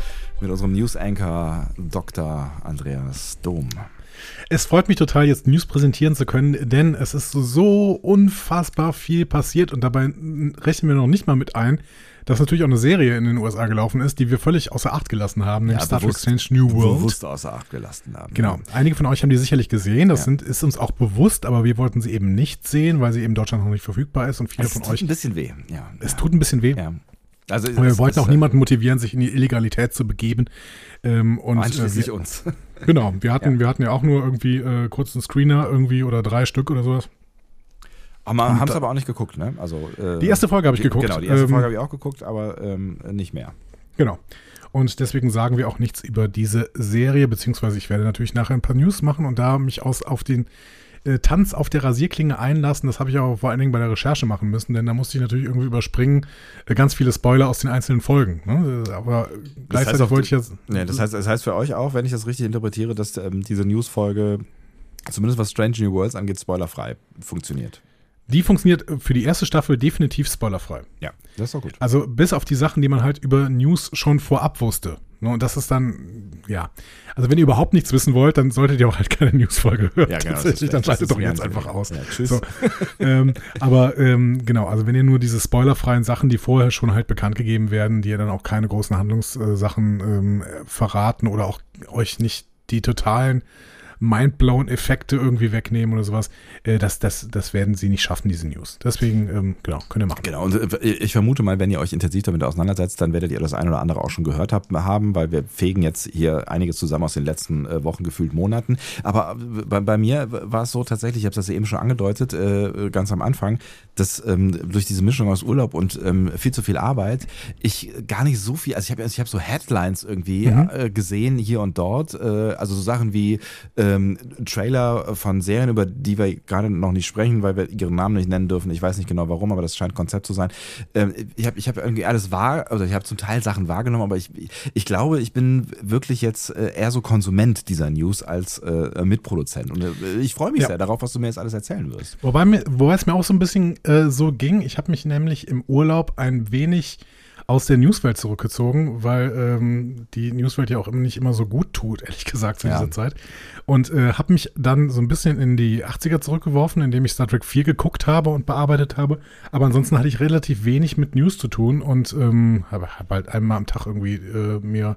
mit unserem News-Anchor Dr. Andreas Dom. Es freut mich total, jetzt News präsentieren zu können, denn es ist so unfassbar viel passiert und dabei rechnen wir noch nicht mal mit ein, dass natürlich auch eine Serie in den USA gelaufen ist, die wir völlig außer Acht gelassen haben, nämlich ja, Star Trek Strange New World. Bewusst außer Acht gelassen haben. Genau. Einige von euch haben die sicherlich gesehen. Das ja. sind, ist uns auch bewusst, aber wir wollten sie eben nicht sehen, weil sie eben in Deutschland noch nicht verfügbar ist und viele es von euch. Es tut ein bisschen weh. Ja. Es tut ein bisschen weh. Ja. Also und wir wollten auch niemanden motivieren, sich in die Illegalität zu begeben. Ähm, und, Einschließlich äh, wir, uns. Genau, wir hatten, ja. wir hatten ja auch nur irgendwie äh, kurz einen Screener irgendwie oder drei Stück oder sowas. Haben es aber auch nicht geguckt, ne? Also, äh, die erste Folge habe ich geguckt. Genau, die erste ähm, Folge habe ich auch geguckt, aber ähm, nicht mehr. Genau. Und deswegen sagen wir auch nichts über diese Serie, beziehungsweise ich werde natürlich nachher ein paar News machen und da mich aus, auf den äh, Tanz auf der Rasierklinge einlassen. Das habe ich auch vor allen Dingen bei der Recherche machen müssen, denn da musste ich natürlich irgendwie überspringen äh, ganz viele Spoiler aus den einzelnen Folgen. Ne? Aber gleichzeitig das wollte ich jetzt. Nee, das heißt, das heißt für euch auch, wenn ich das richtig interpretiere, dass ähm, diese News-Folge, zumindest was Strange New Worlds angeht, spoilerfrei funktioniert. Die funktioniert für die erste Staffel definitiv spoilerfrei. Ja, das ist auch gut. Also bis auf die Sachen, die man halt über News schon vorab wusste. Ne? Und das ist dann, ja. Also wenn ihr überhaupt nichts wissen wollt, dann solltet ihr auch halt keine Newsfolge hören. Ja, genau. Tatsächlich, dann schaltet doch jetzt einfach aus. Ja, tschüss. So. ähm, aber ähm, genau, also wenn ihr nur diese spoilerfreien Sachen, die vorher schon halt bekannt gegeben werden, die ihr dann auch keine großen Handlungssachen ähm, verraten oder auch euch nicht die totalen mindblown Effekte irgendwie wegnehmen oder sowas. Äh, das, das, das werden sie nicht schaffen, diese News. Deswegen, ähm, genau, könnt ihr machen. Genau, und äh, ich vermute mal, wenn ihr euch intensiv damit auseinandersetzt, dann werdet ihr das eine oder andere auch schon gehört haben, weil wir fegen jetzt hier einiges zusammen aus den letzten äh, Wochen, gefühlt Monaten. Aber bei, bei mir war es so tatsächlich, ich habe das ja eben schon angedeutet, äh, ganz am Anfang, dass ähm, durch diese Mischung aus Urlaub und ähm, viel zu viel Arbeit ich gar nicht so viel, also ich habe ich hab so Headlines irgendwie mhm. äh, gesehen hier und dort, also so Sachen wie ähm, Trailer von Serien, über die wir gerade noch nicht sprechen, weil wir ihren Namen nicht nennen dürfen. Ich weiß nicht genau warum, aber das scheint Konzept zu sein. Ähm, ich habe ich hab irgendwie alles wahr, also ich habe zum Teil Sachen wahrgenommen, aber ich, ich glaube, ich bin wirklich jetzt äh, eher so Konsument dieser News als äh, Mitproduzent. Und äh, ich freue mich ja. sehr darauf, was du mir jetzt alles erzählen wirst. Wobei, mir, wobei es mir auch so ein bisschen äh, so ging, ich habe mich nämlich im Urlaub ein wenig aus der Newswelt zurückgezogen, weil ähm, die Newswelt ja auch immer nicht immer so gut tut, ehrlich gesagt, zu ja. dieser Zeit. Und äh, habe mich dann so ein bisschen in die 80er zurückgeworfen, indem ich Star Trek 4 geguckt habe und bearbeitet habe. Aber ansonsten hatte ich relativ wenig mit News zu tun und ähm, habe hab halt einmal am Tag irgendwie äh, mir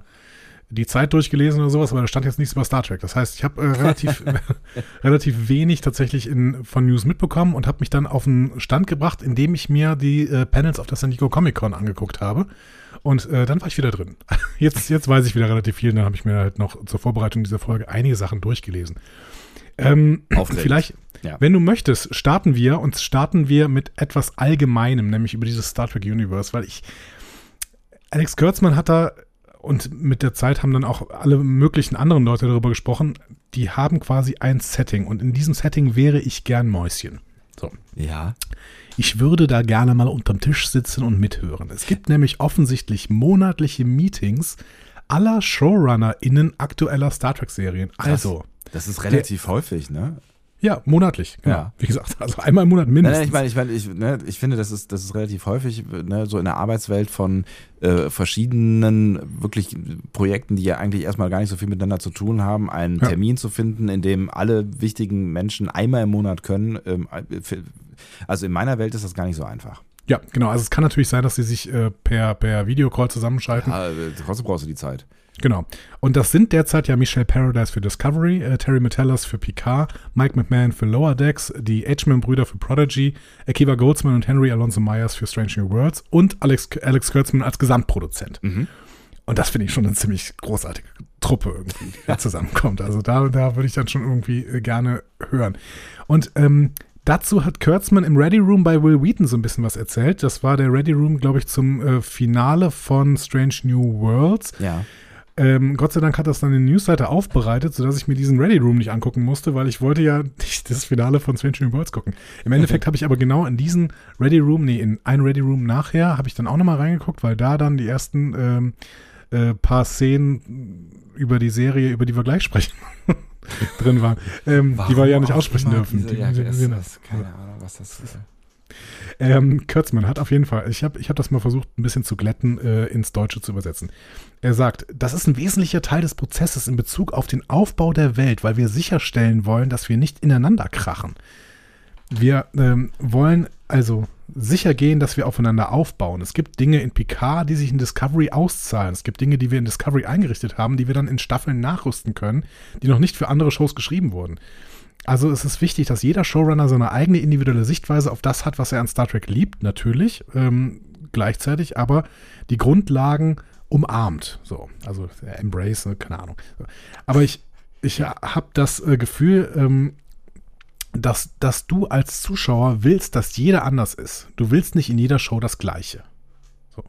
die Zeit durchgelesen oder sowas, aber da stand jetzt nichts über Star Trek. Das heißt, ich habe äh, relativ, relativ wenig tatsächlich in, von News mitbekommen und habe mich dann auf einen Stand gebracht, indem ich mir die äh, Panels auf der San Diego Comic Con angeguckt habe. Und äh, dann war ich wieder drin. Jetzt, jetzt weiß ich wieder relativ viel. Dann habe ich mir halt noch zur Vorbereitung dieser Folge einige Sachen durchgelesen. Ähm, vielleicht, ja. wenn du möchtest, starten wir und starten wir mit etwas Allgemeinem, nämlich über dieses Star Trek Universe, weil ich Alex Kurtzman hat da und mit der Zeit haben dann auch alle möglichen anderen Leute darüber gesprochen, die haben quasi ein Setting und in diesem Setting wäre ich gern Mäuschen. So. Ja. Ich würde da gerne mal unterm Tisch sitzen und mithören. Es gibt nämlich offensichtlich monatliche Meetings aller ShowrunnerInnen aktueller Star Trek-Serien. Also. Das ist relativ der, häufig, ne? Ja, monatlich. Genau. Ja. Wie gesagt, also einmal im Monat mindestens. Ich meine, ich, meine, ich, ne, ich finde, das ist, das ist relativ häufig, ne, so in der Arbeitswelt von äh, verschiedenen wirklich Projekten, die ja eigentlich erstmal gar nicht so viel miteinander zu tun haben, einen ja. Termin zu finden, in dem alle wichtigen Menschen einmal im Monat können. Ähm, also in meiner Welt ist das gar nicht so einfach. Ja, genau. Also es kann natürlich sein, dass sie sich äh, per, per Videocall zusammenschalten. Ja, trotzdem brauchst du die Zeit. Genau. Und das sind derzeit ja Michelle Paradise für Discovery, äh, Terry Metellas für Picard, Mike McMahon für Lower Decks, die Edgeman-Brüder für Prodigy, Akiva Goldsman und Henry Alonso Myers für Strange New Worlds und Alex, Alex Kurtzman als Gesamtproduzent. Mhm. Und das finde ich schon eine ziemlich großartige Truppe irgendwie, die zusammenkommt. Also da, da würde ich dann schon irgendwie äh, gerne hören. Und ähm, Dazu hat Kurtzman im Ready Room bei Will Wheaton so ein bisschen was erzählt. Das war der Ready Room, glaube ich, zum äh, Finale von Strange New Worlds. Ja. Ähm, Gott sei Dank hat das dann eine Newsseite aufbereitet, sodass ich mir diesen Ready Room nicht angucken musste, weil ich wollte ja nicht das Finale von Strange New Worlds gucken. Im Endeffekt habe ich aber genau in diesen Ready Room, nee, in ein Ready Room nachher, habe ich dann auch nochmal reingeguckt, weil da dann die ersten ähm, äh, paar Szenen über die Serie, über die wir gleich sprechen, drin waren, ähm, die wir ja nicht aussprechen dürfen. Diese, ja, die, das, keine Ahnung, was das ist. Ähm, Kurtzmann hat auf jeden Fall, ich habe ich hab das mal versucht, ein bisschen zu glätten, äh, ins Deutsche zu übersetzen. Er sagt, das ist ein wesentlicher Teil des Prozesses in Bezug auf den Aufbau der Welt, weil wir sicherstellen wollen, dass wir nicht ineinander krachen. Wir ähm, wollen also sicher gehen, dass wir aufeinander aufbauen. Es gibt Dinge in Picard, die sich in Discovery auszahlen. Es gibt Dinge, die wir in Discovery eingerichtet haben, die wir dann in Staffeln nachrüsten können, die noch nicht für andere Shows geschrieben wurden. Also es ist wichtig, dass jeder Showrunner seine eigene individuelle Sichtweise auf das hat, was er an Star Trek liebt, natürlich, ähm, gleichzeitig, aber die Grundlagen umarmt. So, also Embrace, ne, keine Ahnung. Aber ich, ich habe das äh, Gefühl, ähm, dass, dass du als Zuschauer willst, dass jeder anders ist. Du willst nicht in jeder Show das Gleiche. So.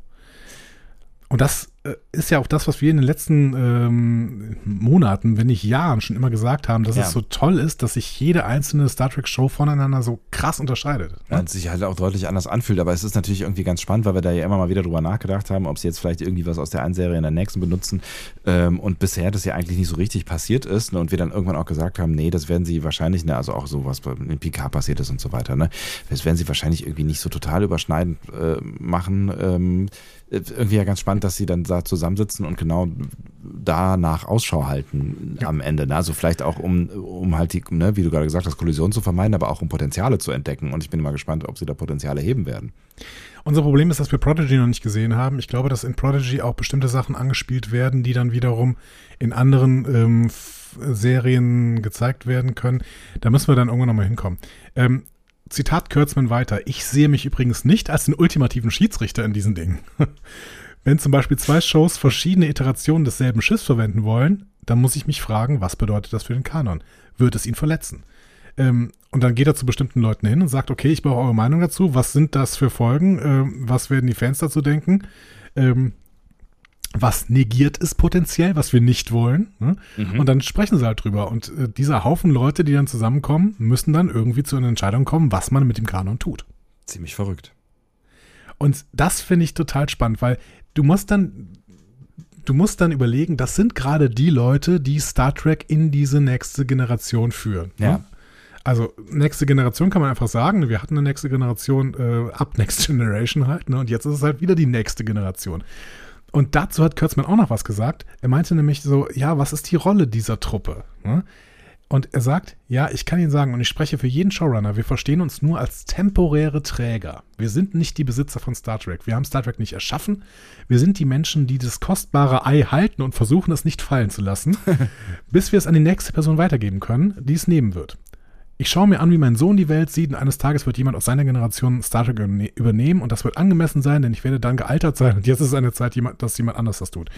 Und das äh, ist ja auch das, was wir in den letzten ähm, Monaten, wenn nicht Jahren, schon immer gesagt haben, dass ja. es so toll ist, dass sich jede einzelne Star Trek-Show voneinander so krass unterscheidet. Ne? Und sich halt auch deutlich anders anfühlt. Aber es ist natürlich irgendwie ganz spannend, weil wir da ja immer mal wieder drüber nachgedacht haben, ob sie jetzt vielleicht irgendwie was aus der einen Serie in der nächsten benutzen. Ähm, und bisher das ja eigentlich nicht so richtig passiert ist. Ne? Und wir dann irgendwann auch gesagt haben, nee, das werden sie wahrscheinlich, ne, also auch so, was in PK passiert ist und so weiter, ne, das werden sie wahrscheinlich irgendwie nicht so total überschneidend äh, machen. Ähm, irgendwie ja ganz spannend, dass sie dann da zusammensitzen und genau danach Ausschau halten ja. am Ende. Ne? Also vielleicht auch, um, um halt die, ne, wie du gerade gesagt hast, Kollision zu vermeiden, aber auch um Potenziale zu entdecken. Und ich bin mal gespannt, ob sie da Potenziale heben werden. Unser Problem ist, dass wir Prodigy noch nicht gesehen haben. Ich glaube, dass in Prodigy auch bestimmte Sachen angespielt werden, die dann wiederum in anderen ähm, Serien gezeigt werden können. Da müssen wir dann irgendwann nochmal hinkommen. Ähm, Zitat Kurtzman weiter. Ich sehe mich übrigens nicht als den ultimativen Schiedsrichter in diesen Dingen. Wenn zum Beispiel zwei Shows verschiedene Iterationen desselben Schiffs verwenden wollen, dann muss ich mich fragen, was bedeutet das für den Kanon? Wird es ihn verletzen? Ähm, und dann geht er zu bestimmten Leuten hin und sagt, okay, ich brauche eure Meinung dazu. Was sind das für Folgen? Ähm, was werden die Fans dazu denken? Ähm, was negiert es potenziell, was wir nicht wollen. Ne? Mhm. Und dann sprechen sie halt drüber. Und äh, dieser Haufen Leute, die dann zusammenkommen, müssen dann irgendwie zu einer Entscheidung kommen, was man mit dem Kanon tut. Ziemlich verrückt. Und das finde ich total spannend, weil du musst dann, du musst dann überlegen, das sind gerade die Leute, die Star Trek in diese nächste Generation führen. Ne? Ja. Also nächste Generation kann man einfach sagen, wir hatten eine nächste Generation äh, ab Next Generation halt, ne? Und jetzt ist es halt wieder die nächste Generation. Und dazu hat Kurtzman auch noch was gesagt. Er meinte nämlich so, ja, was ist die Rolle dieser Truppe? Ne? Und er sagt, ja, ich kann Ihnen sagen, und ich spreche für jeden Showrunner, wir verstehen uns nur als temporäre Träger. Wir sind nicht die Besitzer von Star Trek. Wir haben Star Trek nicht erschaffen. Wir sind die Menschen, die das kostbare Ei halten und versuchen, es nicht fallen zu lassen, bis wir es an die nächste Person weitergeben können, die es nehmen wird. Ich schaue mir an, wie mein Sohn die Welt sieht und eines Tages wird jemand aus seiner Generation Star Trek übernehmen und das wird angemessen sein, denn ich werde dann gealtert sein und jetzt ist eine Zeit, dass jemand anders das tut.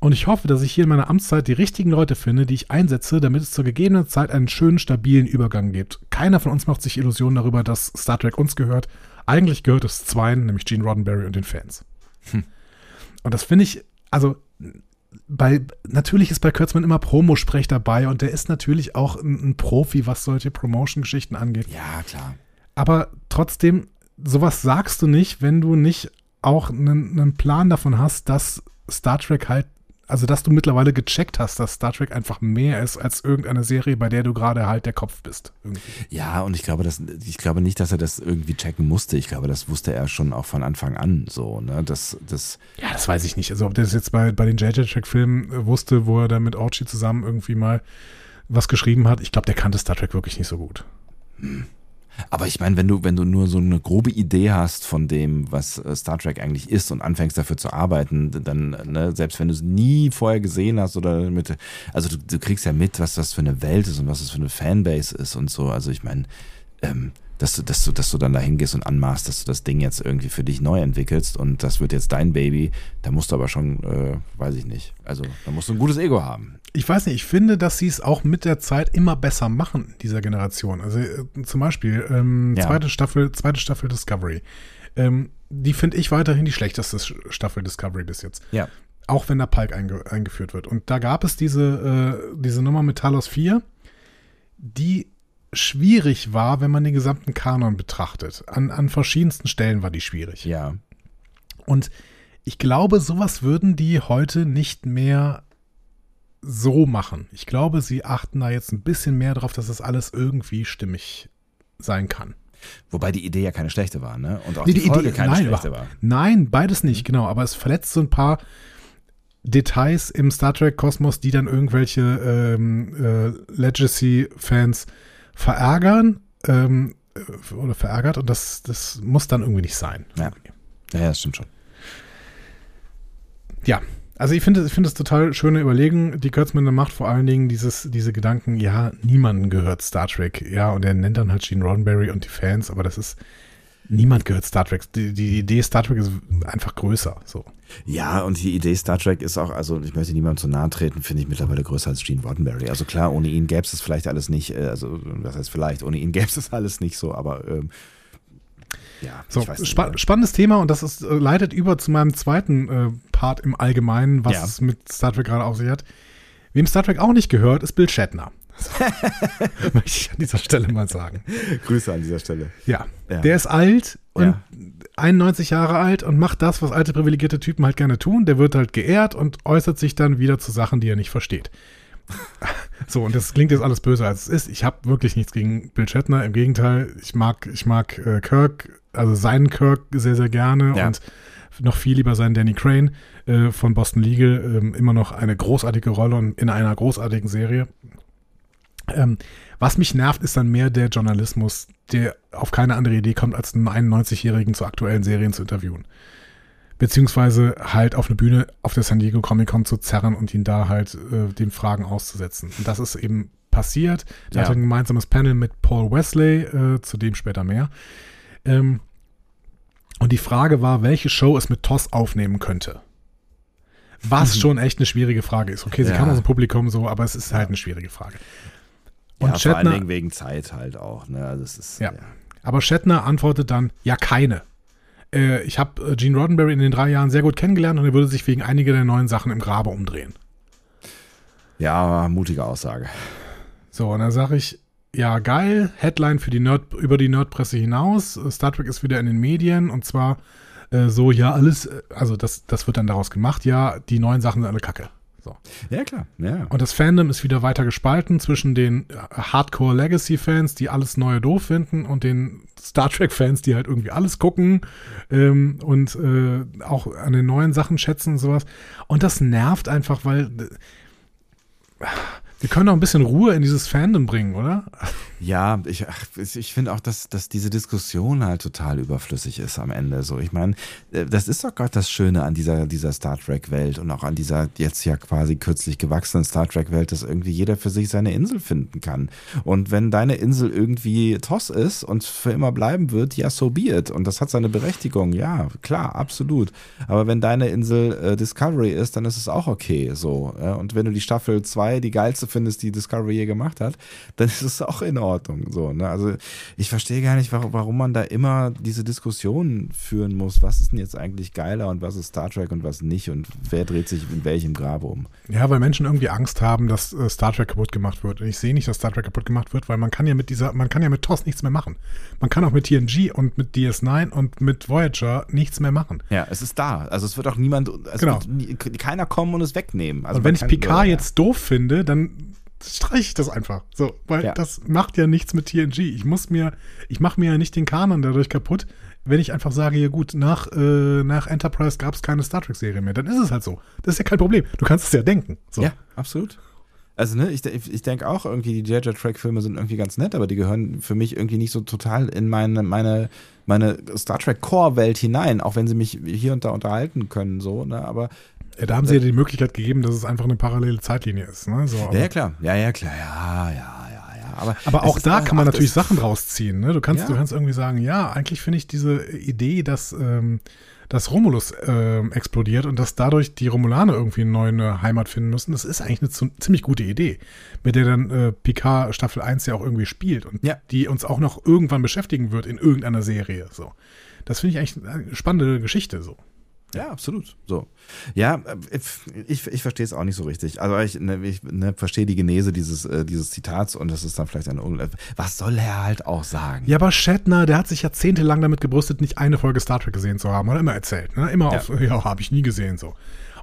Und ich hoffe, dass ich hier in meiner Amtszeit die richtigen Leute finde, die ich einsetze, damit es zur gegebenen Zeit einen schönen, stabilen Übergang gibt. Keiner von uns macht sich Illusionen darüber, dass Star Trek uns gehört. Eigentlich gehört es zweien, nämlich Gene Roddenberry und den Fans. Hm. Und das finde ich, also bei, natürlich ist bei Kurtzman immer Promosprech dabei und der ist natürlich auch ein, ein Profi, was solche Promotion-Geschichten angeht. Ja, klar. Aber trotzdem, sowas sagst du nicht, wenn du nicht auch einen, einen Plan davon hast, dass Star Trek halt also dass du mittlerweile gecheckt hast, dass Star Trek einfach mehr ist als irgendeine Serie, bei der du gerade halt der Kopf bist. Irgendwie. Ja, und ich glaube, dass, ich glaube nicht, dass er das irgendwie checken musste. Ich glaube, das wusste er schon auch von Anfang an so, ne? Das, das ja, das weiß ich nicht. Also ob der das jetzt bei, bei den JJ-Track-Filmen äh, wusste, wo er dann mit Archie zusammen irgendwie mal was geschrieben hat, ich glaube, der kannte Star Trek wirklich nicht so gut. Hm. Aber ich meine, wenn du, wenn du nur so eine grobe Idee hast von dem, was äh, Star Trek eigentlich ist und anfängst dafür zu arbeiten, dann, ne, selbst wenn du es nie vorher gesehen hast oder mit, also du, du kriegst ja mit, was das für eine Welt ist und was das für eine Fanbase ist und so. Also ich meine, ähm, dass du, dass du, dass du dann da hingehst und anmachst, dass du das Ding jetzt irgendwie für dich neu entwickelst und das wird jetzt dein Baby, da musst du aber schon, äh, weiß ich nicht. Also da musst du ein gutes Ego haben. Ich weiß nicht, ich finde, dass sie es auch mit der Zeit immer besser machen, dieser Generation. Also äh, zum Beispiel ähm, ja. zweite Staffel, zweite Staffel Discovery. Ähm, die finde ich weiterhin die schlechteste Staffel Discovery bis jetzt. Ja. Auch wenn der Palk einge eingeführt wird. Und da gab es diese, äh, diese Nummer mit Talos 4, die schwierig war, wenn man den gesamten Kanon betrachtet. An, an verschiedensten Stellen war die schwierig. Ja. Und ich glaube, sowas würden die heute nicht mehr so machen. Ich glaube, sie achten da jetzt ein bisschen mehr drauf, dass das alles irgendwie stimmig sein kann. Wobei die Idee ja keine schlechte war, ne? Und auch nee, die, die, Folge Idee, keine nein, schlechte war. Nein, beides nicht, genau. Aber es verletzt so ein paar Details im Star Trek-Kosmos, die dann irgendwelche ähm, äh, Legacy-Fans verärgern ähm, oder verärgert und das, das muss dann irgendwie nicht sein. Ja, ja das stimmt schon. Ja, also ich finde ich finde es total schöne Überlegen, die Kurtzman macht vor allen Dingen dieses, diese Gedanken, ja, niemanden gehört Star Trek, ja, und er nennt dann halt Gene Roddenberry und die Fans, aber das ist, niemand gehört Star Trek. Die, die Idee Star Trek ist einfach größer. So. Ja, und die Idee Star Trek ist auch, also ich möchte niemandem zu nahe treten, finde ich mittlerweile größer als Gene Roddenberry. Also klar, ohne ihn gäbe es vielleicht alles nicht, äh, also was heißt vielleicht, ohne ihn gäbe es alles nicht so, aber ähm, ja, so, spa spannendes Thema und das ist, äh, leitet über zu meinem zweiten äh, Part im Allgemeinen, was ja. es mit Star Trek gerade auf sich hat. Wem Star Trek auch nicht gehört, ist Bill Shatner. Möchte ich an dieser Stelle mal sagen. Grüße an dieser Stelle. Ja, ja. der ist alt und ja. 91 Jahre alt und macht das, was alte privilegierte Typen halt gerne tun. Der wird halt geehrt und äußert sich dann wieder zu Sachen, die er nicht versteht. so, und das klingt jetzt alles böser, als es ist. Ich habe wirklich nichts gegen Bill Shatner. Im Gegenteil, ich mag, ich mag äh, Kirk, also seinen Kirk sehr, sehr gerne ja. und noch viel lieber seinen Danny Crane äh, von Boston Legal. Ähm, immer noch eine großartige Rolle in einer großartigen Serie. Ähm, was mich nervt, ist dann mehr der Journalismus, der auf keine andere Idee kommt, als einen 91-Jährigen zu aktuellen Serien zu interviewen. Beziehungsweise halt auf eine Bühne auf der San Diego Comic Con zu zerren und ihn da halt äh, den Fragen auszusetzen. Und das ist eben passiert. Er ja. hatte ein gemeinsames Panel mit Paul Wesley, äh, zu dem später mehr. Ähm, und die Frage war, welche Show es mit Toss aufnehmen könnte. Was mhm. schon echt eine schwierige Frage ist. Okay, sie ja. kam aus dem Publikum so, aber es ist halt eine schwierige Frage. Und ja, Shatner, vor allen Dingen wegen Zeit halt auch. Ne? Also es ist, ja. ja. Aber Shatner antwortet dann, ja, keine. Äh, ich habe äh, Gene Roddenberry in den drei Jahren sehr gut kennengelernt und er würde sich wegen einiger der neuen Sachen im Grabe umdrehen. Ja, mutige Aussage. So, und dann sage ich, ja, geil, Headline für die Nerd, über die Nerdpresse hinaus. Star Trek ist wieder in den Medien und zwar äh, so, ja, alles, äh, also das, das wird dann daraus gemacht, ja, die neuen Sachen sind alle Kacke. So. Ja, klar. Ja. Und das Fandom ist wieder weiter gespalten zwischen den äh, Hardcore Legacy-Fans, die alles Neue doof finden, und den Star Trek-Fans, die halt irgendwie alles gucken ähm, und äh, auch an den neuen Sachen schätzen und sowas. Und das nervt einfach, weil. Äh, wir können auch ein bisschen Ruhe in dieses Fandom bringen, oder? Ja, ich, ich finde auch, dass, dass diese Diskussion halt total überflüssig ist am Ende. So, ich meine, äh, das ist doch gerade das Schöne an dieser, dieser Star Trek-Welt und auch an dieser jetzt ja quasi kürzlich gewachsenen Star Trek-Welt, dass irgendwie jeder für sich seine Insel finden kann. Und wenn deine Insel irgendwie Toss ist und für immer bleiben wird, ja, so be it. Und das hat seine Berechtigung, ja, klar, absolut. Aber wenn deine Insel äh, Discovery ist, dann ist es auch okay. So. Und wenn du die Staffel 2 die geilste findest, die Discovery je gemacht hat, dann ist es auch in Ordnung. Ordnung. So, ne? Also ich verstehe gar nicht, warum, warum man da immer diese Diskussion führen muss. Was ist denn jetzt eigentlich geiler und was ist Star Trek und was nicht und wer dreht sich in welchem Grab um? Ja, weil Menschen irgendwie Angst haben, dass äh, Star Trek kaputt gemacht wird. Und ich sehe nicht, dass Star Trek kaputt gemacht wird, weil man kann ja mit dieser, man kann ja mit TOS nichts mehr machen. Man kann auch mit TNG und mit DS9 und mit Voyager nichts mehr machen. Ja, es ist da. Also es wird auch niemand, es genau. wird keiner kommen und es wegnehmen. Also und wenn ich Picard ja. jetzt doof finde, dann streiche ich das einfach. So, weil ja. das macht ja nichts mit TNG. Ich muss mir, ich mache mir ja nicht den Kanon dadurch kaputt, wenn ich einfach sage, ja gut, nach, äh, nach Enterprise gab es keine Star Trek-Serie mehr. Dann ist es halt so. Das ist ja kein Problem. Du kannst es ja denken. So. Ja, absolut. Also, ne, ich, ich denke auch irgendwie, die JJ Track-Filme sind irgendwie ganz nett, aber die gehören für mich irgendwie nicht so total in meine, meine, meine Star Trek Core-Welt hinein, auch wenn sie mich hier und da unterhalten können, so, ne, aber ja, da haben sie ja die Möglichkeit gegeben, dass es einfach eine parallele Zeitlinie ist. Ne? So, ja, ja, klar. Ja, ja, klar. Ja, ja, ja, ja. Aber, aber auch da kann man natürlich Sachen rausziehen. Ne? Du, kannst, ja. du kannst irgendwie sagen, ja, eigentlich finde ich diese Idee, dass, ähm, dass Romulus ähm, explodiert und dass dadurch die Romulaner irgendwie eine neue Heimat finden müssen, das ist eigentlich eine ziemlich gute Idee, mit der dann äh, Picard Staffel 1 ja auch irgendwie spielt und ja. die uns auch noch irgendwann beschäftigen wird in irgendeiner Serie. So. Das finde ich eigentlich eine spannende Geschichte so. Ja, absolut. So. Ja, äh, ich, ich verstehe es auch nicht so richtig. Also ich, ne, ich ne, verstehe die Genese dieses, äh, dieses Zitats und das ist dann vielleicht eine Was soll er halt auch sagen? Ja, aber Shatner, der hat sich jahrzehntelang damit gebrüstet, nicht eine Folge Star Trek gesehen zu haben. Oder immer erzählt. Ne? Immer ja. auf, ja, habe ich nie gesehen so.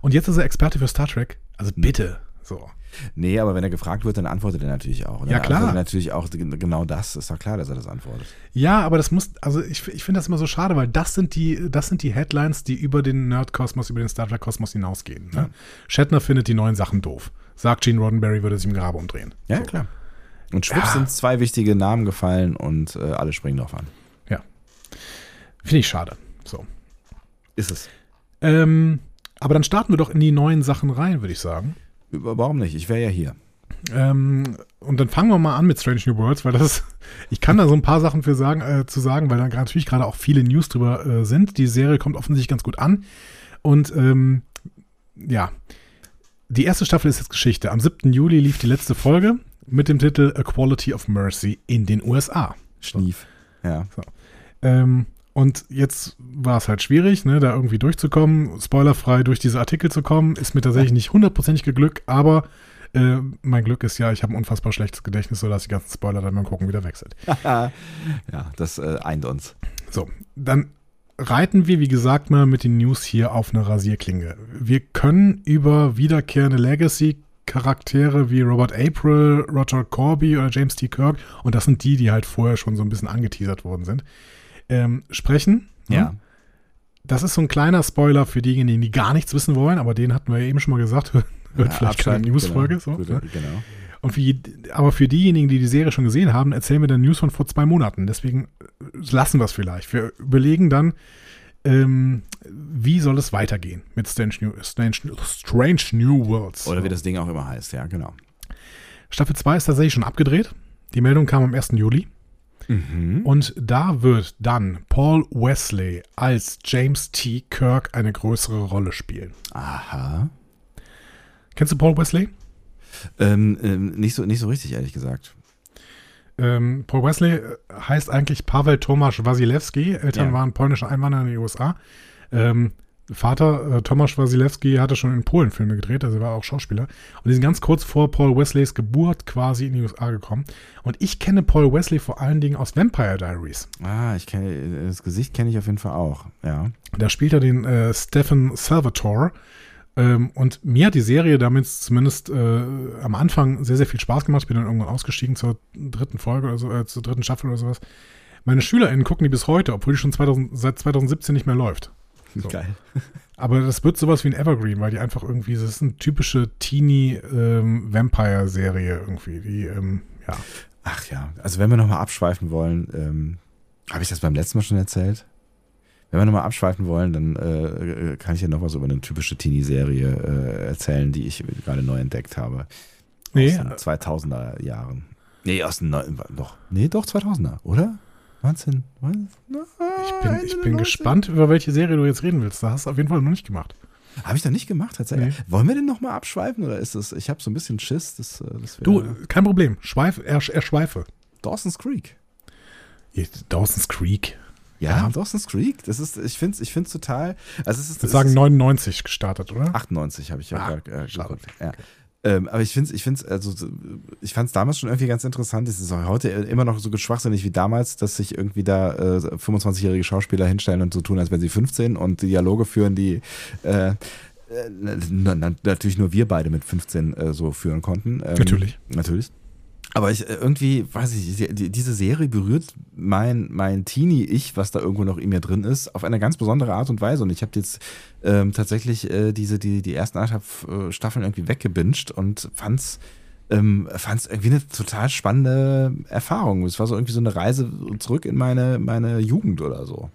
Und jetzt ist er Experte für Star Trek. Also bitte. So. Nee, aber wenn er gefragt wird, dann antwortet er natürlich auch. Ne? Ja, klar. Also natürlich auch genau das. Ist doch klar, dass er das antwortet. Ja, aber das muss, also ich, ich finde das immer so schade, weil das sind die, das sind die Headlines, die über den Nerd-Kosmos, über den Star Trek-Kosmos hinausgehen. Ne? Ja. Shatner findet die neuen Sachen doof. Sagt Gene Roddenberry, würde sich im Grabe umdrehen. Ja, so. klar. Und schwupps ja. sind zwei wichtige Namen gefallen und äh, alle springen drauf an. Ja. Finde ich schade. So. Ist es. Ähm, aber dann starten wir doch in die neuen Sachen rein, würde ich sagen. Warum nicht? Ich wäre ja hier. Ähm, und dann fangen wir mal an mit Strange New Worlds, weil das, ich kann da so ein paar Sachen für sagen, äh, zu sagen, weil da natürlich gerade auch viele News drüber äh, sind. Die Serie kommt offensichtlich ganz gut an. Und ähm, ja, die erste Staffel ist jetzt Geschichte. Am 7. Juli lief die letzte Folge mit dem Titel A Quality of Mercy in den USA. Schnief, ja. So. Ähm, und jetzt war es halt schwierig, ne, da irgendwie durchzukommen, spoilerfrei durch diese Artikel zu kommen. Ist mir tatsächlich nicht hundertprozentig geglückt, aber äh, mein Glück ist ja, ich habe ein unfassbar schlechtes Gedächtnis, sodass die ganzen Spoiler dann beim Gucken wieder weg sind. ja, das äh, eint uns. So, dann reiten wir, wie gesagt, mal mit den News hier auf eine Rasierklinge. Wir können über wiederkehrende Legacy-Charaktere wie Robert April, Roger Corby oder James T. Kirk, und das sind die, die halt vorher schon so ein bisschen angeteasert worden sind, ähm, sprechen. Ne? Ja. das ist so ein kleiner Spoiler für diejenigen, die gar nichts wissen wollen, aber den hatten wir ja eben schon mal gesagt. Hört Ja, vielleicht keine Newsfolge. Genau, So, ne? genau. Und für, aber für diejenigen, die die Serie schon gesehen haben, erzählen wir dann News von vor zwei Monaten. Deswegen äh, lassen wir es vielleicht. Wir überlegen dann, ähm, wie soll es weitergehen mit Strange New, Strange, Strange New Worlds. Oder wie das Ding auch immer heißt, ja, genau. Staffel 2 ist tatsächlich schon abgedreht. Die Meldung kam am 1. Juli. Mhm. Und da wird dann Paul Wesley als James T. Kirk eine größere Rolle spielen. Aha. Kennst du Paul Wesley? Ähm, ähm, nicht, so, nicht so richtig, ehrlich gesagt. Ähm, Paul Wesley äh, heißt eigentlich Paweł Tomasz Wasilewski. Eltern Ja. waren polnische Einwanderer in die USA. Ähm, Vater äh, Tomasz Wasilewski hatte schon in Polen Filme gedreht, also er war auch Schauspieler. Und die sind ganz kurz vor Paul Wesleys Geburt quasi in die USA gekommen. Und ich kenne Paul Wesley vor allen Dingen aus Vampire Diaries. Ah, ich kenne das Gesicht kenne ich auf jeden Fall auch. Ja. Da spielt er den äh, Stephen Salvatore. Ähm, und mir hat die Serie damit zumindest äh, am Anfang sehr, sehr viel Spaß gemacht. Ich bin dann irgendwann ausgestiegen zur dritten Folge oder so, äh, zur dritten Staffel oder sowas. Meine SchülerInnen gucken die bis heute, obwohl die schon 2000, seit 2017 nicht mehr läuft. So. Geil. Aber das wird sowas wie ein Evergreen, weil die einfach irgendwie, das ist eine typische Teenie-Vampire-Serie irgendwie. Die, ähm, ja. Ach ja, also wenn wir nochmal abschweifen wollen, ähm, habe ich das beim letzten Mal schon erzählt? Wenn wir nochmal abschweifen wollen, dann äh, kann ich ja noch was über eine typische Teenie-Serie äh, erzählen, die ich gerade neu entdeckt habe. Nee, Aus den 2000er Jahren. Nee, aus den, Neu- doch, nee, doch 2000er, oder? 19, was? ich bin, ich bin gespannt, über welche Serie du jetzt reden willst. Da hast du auf jeden Fall noch nicht gemacht. Habe ich doch nicht gemacht, tatsächlich. Wollen wir denn nochmal abschweifen oder ist das, ich habe so ein bisschen Schiss, das, äh, das Du, kein Problem. Schweif, er, er schweife. Dawson's Creek. Dawson's Creek. Ja, Ja. Dawson's Creek. Das ist, ich finde es ich find's total. Also es ist, Ich würde sagen ist 99 gestartet, oder? 98 habe ich ja Ah, äh. Ja. Ähm, aber ich finde es, ich find's, also, so- ich fand es damals schon irgendwie ganz interessant. Es ist auch heute immer noch so schwachsinnig wie damals, dass sich irgendwie da äh, 25-jährige Schauspieler hinstellen und so tun, als wären sie 15 und Dialoge führen, die äh, äh, na, na, natürlich nur wir beide mit 15 äh, so führen konnten. Ähm, Natürlich. Natürlich. Aber ich äh, irgendwie, weiß ich, die, die, diese Serie berührt mein, mein Teenie-Ich, was da irgendwo noch in mir drin ist, auf eine ganz besondere Art und Weise. Und ich habe jetzt ähm, tatsächlich äh, diese, die, die ersten anderthalb äh, Staffeln irgendwie weggebinged und fand's, ähm, fand's irgendwie eine total spannende Erfahrung. Es war so irgendwie so eine Reise zurück in meine, meine Jugend oder so.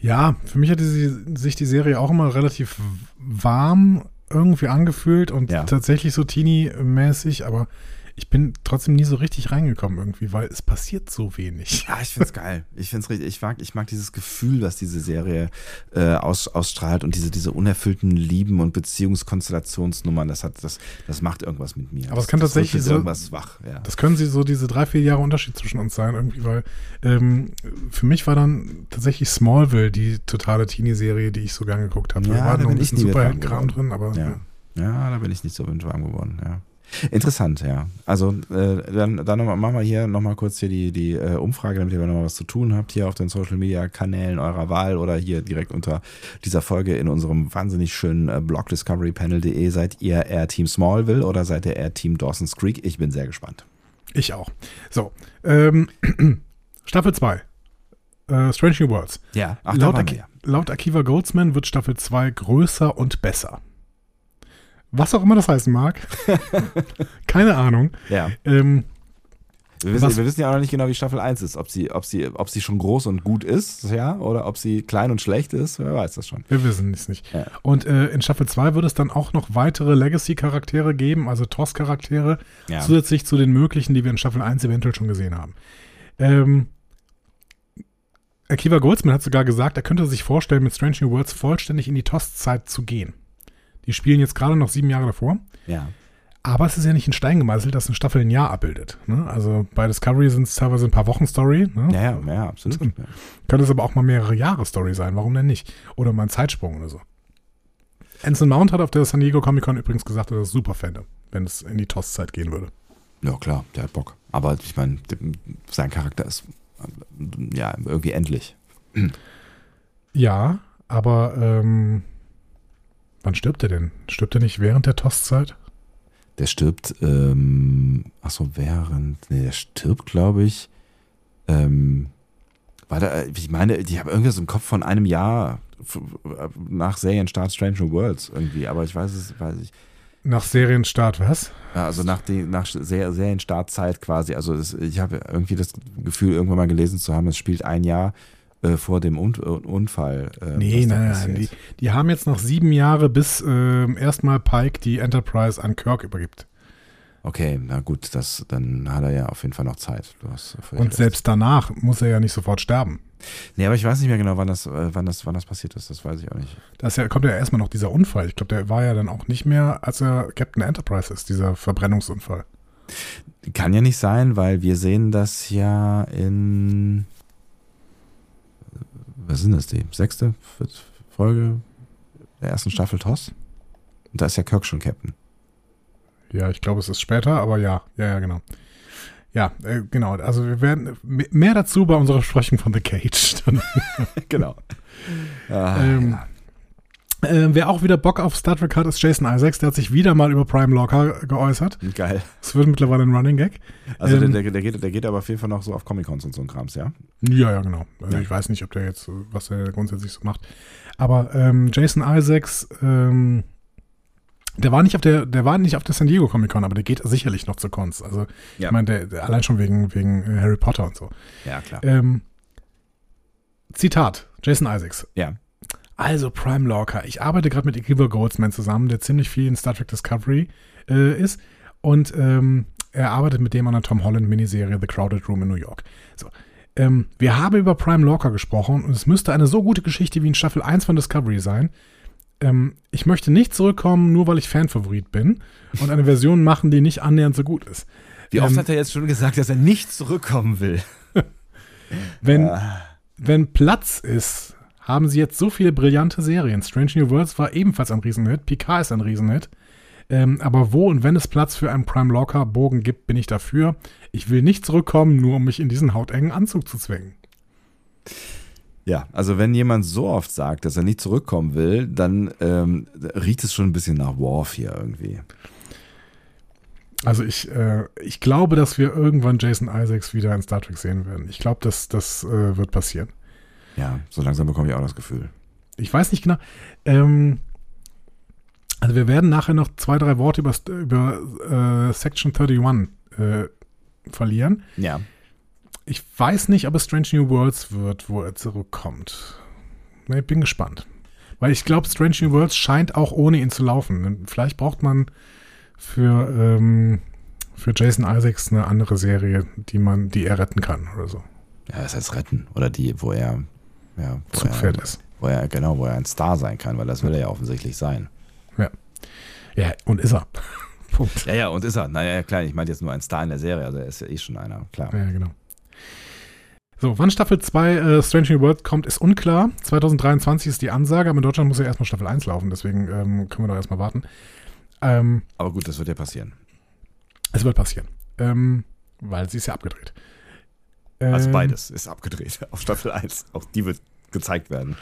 Ja, für mich hat die, sich die Serie auch immer relativ warm irgendwie angefühlt und Ja. tatsächlich so teeny-mäßig, aber ich bin trotzdem nie so richtig reingekommen irgendwie, weil es passiert so wenig. Ja, ich find's geil. Ich find's richtig, ich mag, ich mag dieses Gefühl, was diese Serie äh, aus, ausstrahlt und diese, diese unerfüllten Lieben und Beziehungskonstellationsnummern, das hat, das, das macht irgendwas mit mir. Aber es kann das, tatsächlich so- irgendwas wach, ja. Das können sie so diese drei, vier Jahre Unterschied zwischen uns sein irgendwie, weil ähm, für mich war dann tatsächlich Smallville die totale Teenie-Serie, die ich so gern geguckt habe. Ja, da war da noch ein bin ich bisschen Superhelden-Kram drin, aber Ja. ja. ja, da bin ich nicht so warm geworden, ja. Interessant, ja. Also äh, dann, dann noch mal, machen wir hier nochmal kurz hier die, die äh, Umfrage, damit ihr nochmal was zu tun habt, hier auf den Social Media Kanälen eurer Wahl oder hier direkt unter dieser Folge in unserem wahnsinnig schönen äh, Blog discoverypanel.de. Seid ihr eher Team Smallville oder seid ihr eher Team Dawson's Creek? Ich bin sehr gespannt. Ich auch. So, ähm, Staffel 2. Äh, Strange New Worlds. Ja, ach, laut, Aki laut Akiva Goldsman wird Staffel 2 größer und besser. Was auch immer das heißen mag. Keine Ahnung. ja. Ähm, Wir wissen, wir wissen ja auch noch nicht genau, wie Staffel 1 ist. Ob sie, ob, sie, ob sie schon groß und gut ist, ja, oder ob sie klein und schlecht ist, wer weiß das schon. wir wissen es nicht. Ja. Und äh, in Staffel 2 wird es dann auch noch weitere Legacy-Charaktere geben, also TOS-Charaktere, Ja. zusätzlich zu den möglichen, die wir in Staffel 1 eventuell schon gesehen haben. Ähm, Akiva Goldsman hat sogar gesagt, er könnte sich vorstellen, mit Strange New Worlds vollständig in die TOS-Zeit zu gehen. Die spielen jetzt gerade noch sieben Jahre davor. ja. Aber es ist ja nicht in Stein gemeißelt, dass eine Staffel ein Jahr abbildet. Ne? Also bei Discovery sind es teilweise ein paar Wochen Story. Ne? Ja, ja, ja, absolut. Ja. Könnte es aber auch mal mehrere Jahre Story sein. Warum denn nicht? Oder mal ein Zeitsprung oder so. Anson Mount hat auf der San Diego Comic Con übrigens gesagt, dass er es super fände, wenn es in die TOS-Zeit gehen würde. Ja, klar, der hat Bock. Aber ich meine, sein Charakter ist ja irgendwie endlich. Ja, aber ähm, wann stirbt er denn? Stirbt er nicht während der TOS-Zeit? Der stirbt, ähm, ach so, während, nee, der stirbt, glaube ich, ähm, War da, äh, ich meine, die haben irgendwie so einen Kopf von einem Jahr f- nach Serienstart Strange New Worlds irgendwie, aber ich weiß es, weiß ich. Nach Serienstart, was? Ja, also nach, die, nach Ser- Serienstartzeit quasi. Also es, ich habe irgendwie das Gefühl, irgendwann mal gelesen zu haben, es spielt ein Jahr äh, vor dem Un Unfall. Äh, Nee, nein, nein. Die, die haben jetzt noch sieben Jahre, bis ähm, erstmal Pike die Enterprise an Kirk übergibt. Okay, na gut, das, dann hat er ja auf jeden Fall noch Zeit. Und recht. selbst danach muss er ja nicht sofort sterben. Nee, aber ich weiß nicht mehr genau, wann das, äh, wann das, wann das passiert ist. Das weiß ich auch nicht. Da ja, kommt ja erstmal noch dieser Unfall. Ich glaube, der war ja dann auch nicht mehr, als er Captain Enterprise ist, dieser Verbrennungsunfall. Kann ja nicht sein, weil wir sehen das ja in. Was sind das, die sechste Folge der ersten Staffel TOS? Und da ist ja Kirk schon Captain. Ja, ich glaube, es ist später, aber ja, ja, ja, genau. Ja, äh, genau. Also wir werden mehr dazu bei unserer Besprechung von The Cage. Genau. Ah, Ähm, ja. Äh, wer auch wieder Bock auf Star Trek hat, ist Jason Isaacs. Der hat sich wieder mal über Prime Locker geäußert. Geil. Es wird mittlerweile ein Running Gag. Also Ähm, der, der, der, geht, der geht aber auf jeden Fall noch so auf Comic-Cons und so ein Krams, ja? Ja, ja, genau. Also Ja. ich weiß nicht, ob der jetzt, was er grundsätzlich so macht. Aber ähm, Jason Isaacs, ähm, der war nicht auf der, der war nicht auf der San Diego Comic Con, aber der geht sicherlich noch zu Cons. Also Ja. ich meine, der, der, allein schon wegen, wegen äh, Harry Potter und so. Ja, klar. Ähm, Zitat, Jason Isaacs. Ja. Also Prime Locker. Ich arbeite gerade mit Akiva Goldsman zusammen, der ziemlich viel in Star Trek Discovery äh, ist. Und ähm, er arbeitet mit dem an der Tom Holland Miniserie The Crowded Room in New York. So. Ähm, wir haben über Prime Locker gesprochen und es müsste eine so gute Geschichte wie in Staffel 1 von Discovery sein. Ähm, ich möchte nicht zurückkommen, nur weil ich Fanfavorit bin und eine Version machen, die nicht annähernd so gut ist. Wie oft Ähm, hat er jetzt schon gesagt, dass er nicht zurückkommen will? Wenn, wenn Platz ist, haben sie jetzt so viele brillante Serien. Strange New Worlds war ebenfalls ein Riesenhit, Picard ist ein Riesenhit. Ähm, aber wo und wenn es Platz für einen Prime Locker Bogen gibt, bin ich dafür. Ich will nicht zurückkommen, nur um mich in diesen hautengen Anzug zu zwingen. Ja, also wenn jemand so oft sagt, dass er nicht zurückkommen will, dann ähm, riecht es schon ein bisschen nach Worf hier irgendwie. Also ich, äh, ich glaube, dass wir irgendwann Jason Isaacs wieder in Star Trek sehen werden. Ich glaube, dass das äh, wird passieren. Ja, so langsam bekomme ich auch das Gefühl. Ich weiß nicht genau. Ähm, also wir werden nachher noch zwei, drei Worte über, über äh, Section 31 äh, verlieren. Ja. Ich weiß nicht, ob es Strange New Worlds wird, wo er zurückkommt. Ich bin gespannt. Weil ich glaube, Strange New Worlds scheint auch ohne ihn zu laufen. Vielleicht braucht man für, ähm, für Jason Isaacs eine andere Serie, die man, die er retten kann oder so. Ja, das heißt retten. Oder die, wo er, ja, Zugpferd er, ist. Wo er, genau, wo er ein Star sein kann, weil das will er ja offensichtlich sein. Ja, und ist er. Punkt. Ja, ja, und ist er. Naja, klar, ich meinte jetzt nur ein Star in der Serie, also er ist ja eh schon einer, klar. Ja, genau. So, wann Staffel 2 äh, Strange New World kommt, ist unklar. 2023 ist die Ansage, aber in Deutschland muss ja erstmal Staffel 1 laufen, deswegen ähm, können wir doch erstmal warten. Ähm, Aber gut, das wird ja passieren. es wird passieren. Ähm, weil sie ist ja abgedreht. Also Ähm, beides ist abgedreht auf Staffel 1. Auch die wird gezeigt werden.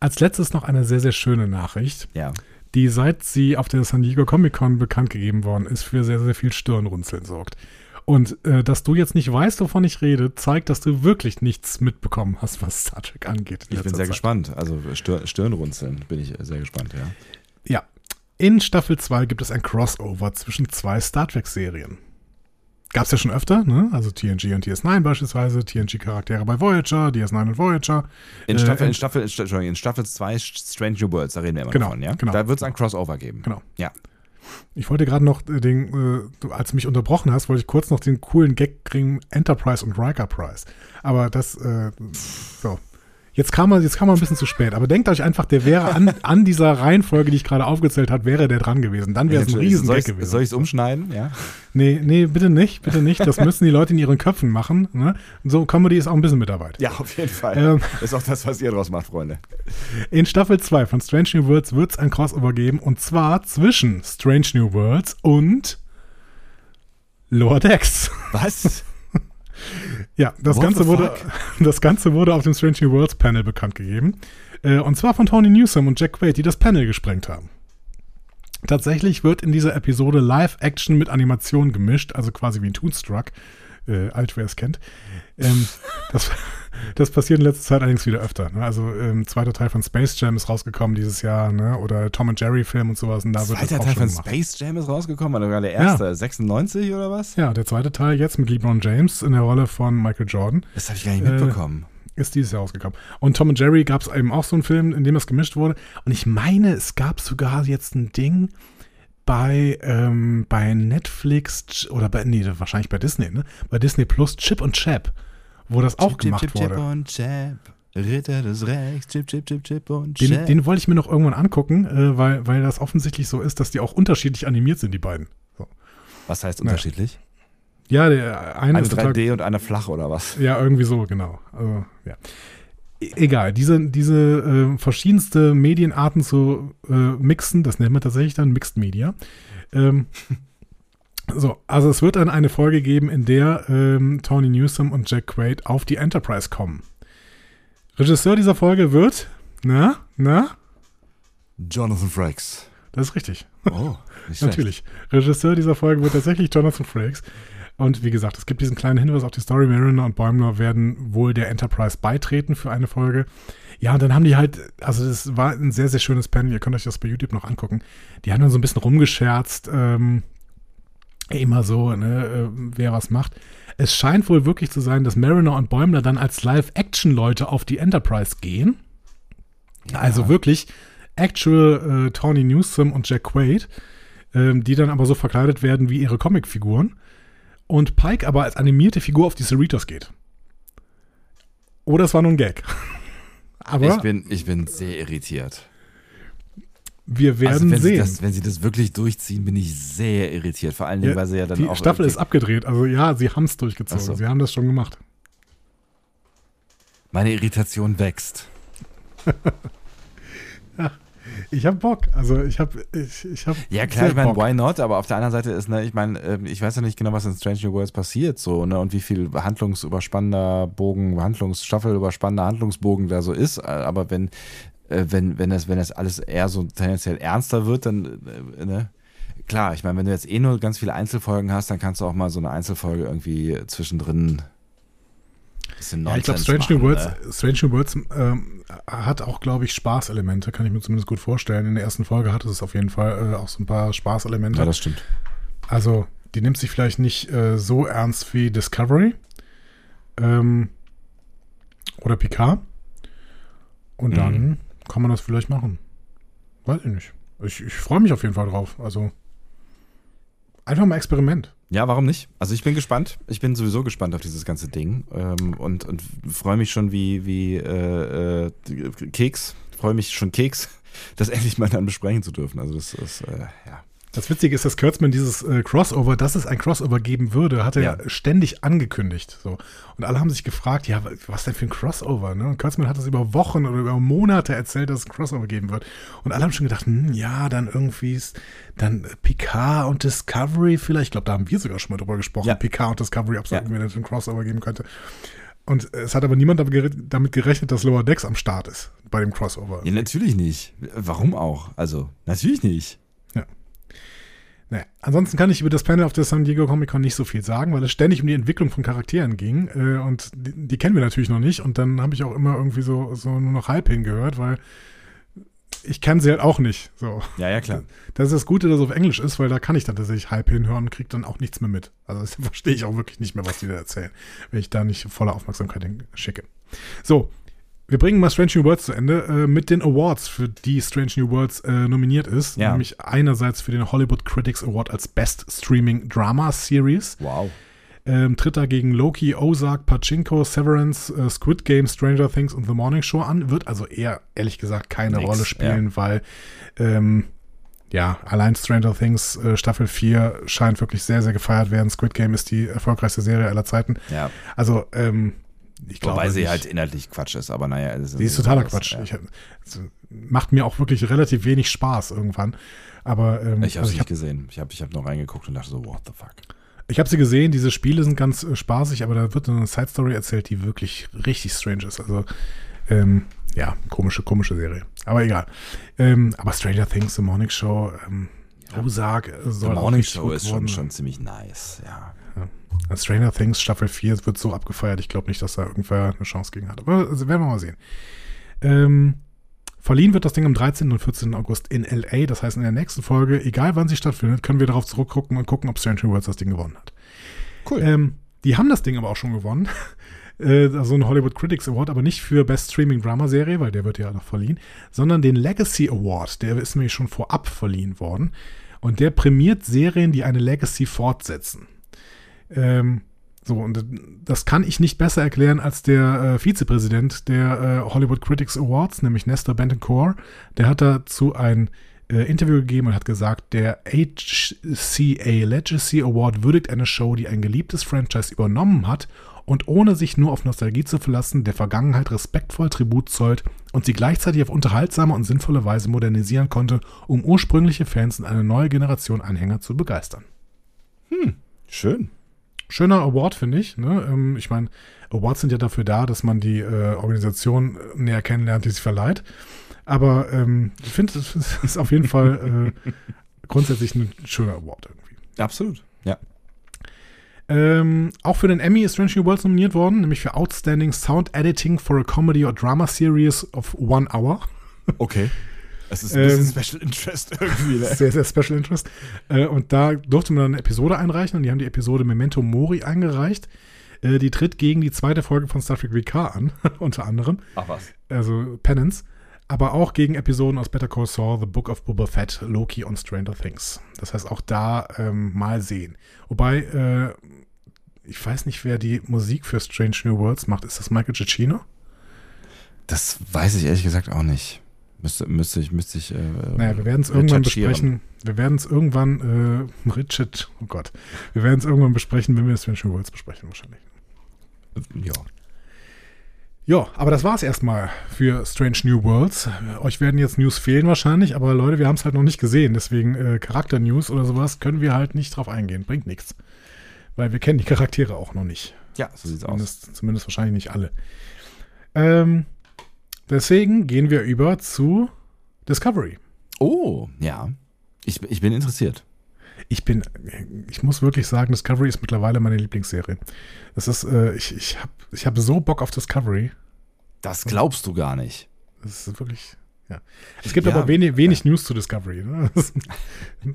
Als letztes noch eine sehr, sehr schöne Nachricht, Ja. die seit sie auf der San Diego Comic Con bekannt gegeben worden ist, für sehr, sehr viel Stirnrunzeln sorgt. Und äh, dass du jetzt nicht weißt, wovon ich rede, zeigt, dass du wirklich nichts mitbekommen hast, was Star Trek angeht. Ich bin sehr Zeit. gespannt. Also Stir Stirnrunzeln bin ich sehr gespannt, ja. Ja. In Staffel 2 gibt es ein Crossover zwischen zwei Star Trek-Serien. Gab es ja schon öfter, ne? Also TNG und DS9 beispielsweise, TNG-Charaktere bei Voyager, DS9 und Voyager. In Äh, Staffel, in in- Staffel, in Sta- Entschuldigung, in Staffel 2 Strange New Worlds, da reden wir immer Genau, davon, ja? genau. Da wird es ein Crossover geben. Genau. Ja. Ich wollte gerade noch äh, den, äh, du, als du mich unterbrochen hast, wollte ich kurz noch den coolen Gag kriegen, Enterprise und Riker Prize. Aber das, äh, so. Jetzt kam, er, jetzt kam er ein bisschen zu spät. Aber denkt euch einfach, der wäre an, an dieser Reihenfolge, die ich gerade aufgezählt habe, wäre der dran gewesen. Dann wäre es ein riesen soll Gag ich gewesen. soll ich's umschneiden? Ja. Nee, nee, bitte nicht, bitte nicht. Das müssen die Leute in ihren Köpfen machen. Ne? So, Comedy ist auch ein bisschen Mitarbeit. Ja, auf jeden Fall. Ähm. ist auch das, was ihr draus macht, Freunde. In Staffel 2 von Strange New Worlds wird es ein Crossover geben und zwar zwischen Strange New Worlds und Lower Decks. Was? Ja, das What Ganze, wurde, das Ganze wurde auf dem Strange New Worlds Panel bekannt gegeben. Äh, und zwar von Tony Newsom und Jack Quaid, die das Panel gesprengt haben. Tatsächlich wird in dieser Episode Live-Action mit Animation gemischt, also quasi wie ein Toonstruck. Äh, alt, wer es kennt. Ähm, das, das passiert in letzter Zeit allerdings wieder öfter. Ne? Also ähm, zweiter Teil von Space Jam ist rausgekommen dieses Jahr, ne? oder Tom und Jerry Film und sowas. Und da wird Zweiter das auch Teil schon von gemacht. Space Jam ist rausgekommen, oder der erste, 96 oder was? Ja, der zweite Teil jetzt mit LeBron James in der Rolle von Michael Jordan Das habe ich gar nicht Äh, mitbekommen. ist dieses Jahr rausgekommen. Und Tom und Jerry gab es eben auch so einen Film, in dem das gemischt wurde. Und ich meine, es gab sogar jetzt ein Ding bei, ähm, bei Netflix oder bei, nee, wahrscheinlich bei Disney, ne? Bei Disney Plus Chip und Chap, wo das auch Chip, gemacht Chip, Chip, wurde. Chip und Chap. Ritter des Rechts, Chip, Chip, Chip, Chip und Den, Chap. den wollte ich mir noch irgendwann angucken, äh, weil, weil das offensichtlich so ist, dass die auch unterschiedlich animiert sind, die beiden. So. was heißt Naja. unterschiedlich? Ja, der eine, Eine ist total 3D und eine flach oder was? Ja, irgendwie so, genau. Also, ja. E- Egal, diese, diese äh, verschiedenste Medienarten zu äh, mixen, das nennt man tatsächlich dann Mixed Media. Ähm, so, also es wird dann eine Folge geben, in der ähm, Tony Newsom und Jack Quaid auf die Enterprise kommen. Regisseur dieser Folge wird, na, na, Jonathan Frakes. das ist richtig. Oh, nicht. Natürlich. Regisseur dieser Folge wird tatsächlich Jonathan Frakes. Und wie gesagt, es gibt diesen kleinen Hinweis auf die Story. Mariner und Bäumler werden wohl der Enterprise beitreten für eine Folge. Ja, und dann haben die halt, also das war ein sehr, sehr schönes Panel. Ihr könnt euch das bei YouTube noch angucken. Die haben dann so ein bisschen rumgescherzt, ähm, immer so, ne, äh, wer was macht. Es scheint wohl wirklich zu sein, dass Mariner und Bäumler dann als Live-Action-Leute auf die Enterprise gehen. Also wirklich actual äh, Tony Newsom und Jack Quaid, ähm, die dann aber so verkleidet werden wie ihre Comicfiguren. Und Pike aber als animierte Figur auf die Cerritos geht. Oder es war nur ein Gag. aber Ich bin, ich bin sehr irritiert. Wir werden also wenn Sie, sehen. das, wenn Sie das wirklich durchziehen, bin ich sehr irritiert. Vor allen Dingen, Ja, weil Sie ja dann die auch. Staffel ist abgedreht. Also ja, sie haben es durchgezogen. So. Sie haben das schon gemacht. Meine Irritation wächst. Ich habe Bock. Also ich habe, ich, ich habe. Ja, klar, ich meine, why not? Aber auf der anderen Seite ist, ne, ich meine, ähm, ich weiß ja nicht genau, was in Strange New Worlds passiert, so, ne, und wie viel handlungsüberspannender Bogen, Handlungsstaffelüberspannender Handlungsbogen da so ist. Äh, Aber wenn, äh, wenn, wenn das, wenn das alles eher so tendenziell ernster wird, dann, äh, ne, klar, ich meine, wenn du jetzt eh nur ganz viele Einzelfolgen hast, dann kannst du auch mal so eine Einzelfolge irgendwie zwischendrin bisschen Ja, ich glaube, Strange New Worlds, ne? Strange New Worlds ähm, hat auch, glaube ich, Spaßelemente, kann ich mir zumindest gut vorstellen. In der ersten Folge hatte es auf jeden Fall äh, auch so ein paar Spaßelemente. Ja, das stimmt. Also, die nimmt sich vielleicht nicht äh, so ernst wie Discovery ähm, oder Picard. Und Mhm. dann kann man das vielleicht machen. Weiß ich nicht. Ich, ich freue mich auf jeden Fall drauf. Also, einfach mal Experiment. Ja, warum nicht? Also ich bin gespannt. Ich bin sowieso gespannt auf dieses ganze Ding ähm, und, und freue mich schon wie, wie äh, äh, Keks, freue mich schon Keks, das endlich mal dann besprechen zu dürfen. Also das ist, äh, ja. Das Witzige ist, dass Kurtzman dieses äh, Crossover, dass es ein Crossover geben würde, hat er ja. Ständig angekündigt. So. Und alle haben sich gefragt, ja, was denn für ein Crossover? Ne? Und Kurtzman hat das über Wochen oder über Monate erzählt, dass es ein Crossover geben wird. Und alle haben schon gedacht, hm, ja, dann irgendwie ist dann Picard und Discovery vielleicht. Ich glaube, da haben wir sogar schon mal drüber gesprochen. Ja. Picard und Discovery, ob es Ja. irgendwie ein Crossover geben könnte. Und es hat aber niemand damit gerechnet, dass Lower Decks am Start ist bei dem Crossover. ja, natürlich nicht. Warum auch? Also, natürlich nicht. Naja, ansonsten kann ich über das Panel auf der San Diego Comic Con nicht so viel sagen, weil es ständig um die Entwicklung von Charakteren ging. Äh, und die, die kennen wir natürlich noch nicht. Und dann habe ich auch immer irgendwie so, so nur noch halb hingehört, weil ich kann sie halt auch nicht. So. Ja, ja, klar. Das ist das Gute, dass es auf Englisch ist, weil da kann ich dann tatsächlich halb hinhören und kriege dann auch nichts mehr mit. Also das verstehe ich auch wirklich nicht mehr, was die da erzählen, wenn ich da nicht voller Aufmerksamkeit schicke. So, wir bringen mal Strange New Worlds zu Ende äh, mit den Awards, für die Strange New Worlds äh, nominiert ist. Ja. Nämlich einerseits für den Hollywood Critics Award als Best Streaming Drama Series. Wow. Ähm, tritt da gegen Loki, Ozark, Pachinko, Severance, äh, Squid Game, Stranger Things und The Morning Show an. Wird also eher, ehrlich gesagt, keine Nix, Rolle spielen, weil ähm, ja, allein Stranger Things äh, Staffel 4 scheint wirklich sehr, sehr gefeiert werden. Squid Game ist die erfolgreichste Serie aller Zeiten. Ja. Also, ähm, ich glaube. Wobei sie nicht. halt inhaltlich Quatsch ist, aber naja. es Die ist totaler Quatsch. Ja. Ich, es macht mir auch wirklich relativ wenig Spaß irgendwann. Aber ähm, Ich habe also ich nicht habe gesehen. Ich habe ich hab nur reingeguckt und dachte so, what the fuck. ich hab sie gesehen, diese Spiele sind ganz äh, spaßig, aber da wird eine Side Story erzählt, die wirklich richtig strange ist. Also, ähm, ja, komische, komische Serie. Aber egal. Ähm, aber Stranger Things, The Morning Show, ähm, Ozark äh, The soll auch Morning Show ist schon, schon ziemlich nice, ja. Stranger Things Staffel 4 wird so abgefeiert. Ich glaube nicht, dass da irgendwer eine Chance gegen hat. Aber also werden wir mal sehen. Ähm, verliehen wird das Ding am 13. und 14. August in LA. Das heißt, in der nächsten Folge, egal wann sie stattfindet, können wir darauf zurückgucken und gucken, ob Stranger Worlds das Ding gewonnen hat. Cool. Ähm, die haben das Ding aber auch schon gewonnen. Also ein Hollywood Critics Award, aber nicht für Best Streaming Drama Serie, weil der wird ja noch verliehen, sondern den Legacy Award. Der ist nämlich schon vorab verliehen worden. Und der prämiert Serien, die eine Legacy fortsetzen. Ähm, so, und das kann ich nicht besser erklären als der äh, Vizepräsident der äh, Hollywood Critics Awards, nämlich Nestor Benton Der hat dazu ein äh, Interview gegeben und hat gesagt, der HCA Legacy Award würdigt eine Show, die ein geliebtes Franchise übernommen hat und ohne sich nur auf Nostalgie zu verlassen, der Vergangenheit respektvoll Tribut zollt und sie gleichzeitig auf unterhaltsame und sinnvolle Weise modernisieren konnte, um ursprüngliche Fans und eine neue Generation Anhänger zu begeistern. Schön. Schöner Award, finde ich. Ne? Ähm, ich meine, Awards sind ja dafür da, dass man die äh, Organisation näher kennenlernt, die sie verleiht. Aber ähm, ich finde, es ist auf jeden Fall äh, grundsätzlich ein schöner Award irgendwie. Absolut. Ja. Ähm, auch für den Emmy ist Strange New Worlds nominiert worden, nämlich für Outstanding Sound Editing for a Comedy or Drama Series of One Hour. Okay. Es ist ein bisschen Ähm, Special Interest irgendwie. Ne? Sehr, sehr Special Interest. Äh, und da durfte man dann eine Episode einreichen und die haben die Episode Memento Mori eingereicht. Äh, die tritt gegen die zweite Folge von Star Trek VK an, unter anderem. Ach was. Also Penance. Aber auch gegen Episoden aus Better Call Saul, The Book of Boba Fett, Loki und Stranger Things. Das heißt, auch da ähm, mal sehen. Wobei, äh, ich weiß nicht, wer die Musik für Strange New Worlds macht. Ist das Michael Giacchino? Das weiß ich ehrlich gesagt auch nicht. Müsste, müsste ich, müsste ich. Äh, Naja, wir werden es irgendwann recherchieren. besprechen. Wir werden es irgendwann, äh, Richard, oh Gott, wir werden es irgendwann besprechen, wenn wir Strange New Worlds besprechen, wahrscheinlich. Ja. Ja, aber das war's erstmal für Strange New Worlds. Euch werden jetzt News fehlen wahrscheinlich, aber Leute, wir haben es halt noch nicht gesehen. Deswegen äh, Charakter-News oder sowas können wir halt nicht drauf eingehen. Bringt nichts. Weil wir kennen die Charaktere auch noch nicht. Ja, so sieht's aus. Zumindest, zumindest wahrscheinlich nicht alle. Ähm, deswegen gehen wir über zu Discovery. Oh, ja. Ich, ich bin interessiert. Ich bin, ich muss wirklich sagen, Discovery ist mittlerweile meine Lieblingsserie. Das ist, äh, ich, ich habe ich hab so Bock auf Discovery. Das glaubst du gar nicht. Das ist wirklich, ja. Es gibt Ja, aber wenig, wenig News zu Discovery. Ne? Das,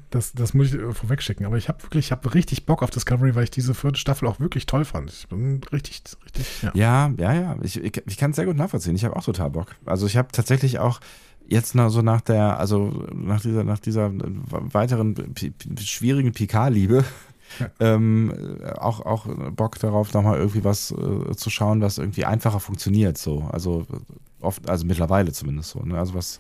das, das muss ich äh, vorweg schicken. Aber ich habe wirklich, ich habe richtig Bock auf Discovery, weil ich diese vierte Staffel auch wirklich toll fand. Ich bin richtig, richtig, ja. Ja, ja, ja. Ich, ich, ich kann es sehr gut nachvollziehen. Ich habe auch total Bock. Also ich habe tatsächlich auch jetzt noch so nach der, also nach dieser, nach dieser weiteren pi- pi- schwierigen Picard-Liebe Ja. ähm, auch, auch Bock darauf, nochmal irgendwie was äh, zu schauen, was irgendwie einfacher funktioniert. So. Also oft, also mittlerweile zumindest so. Ne? Also was.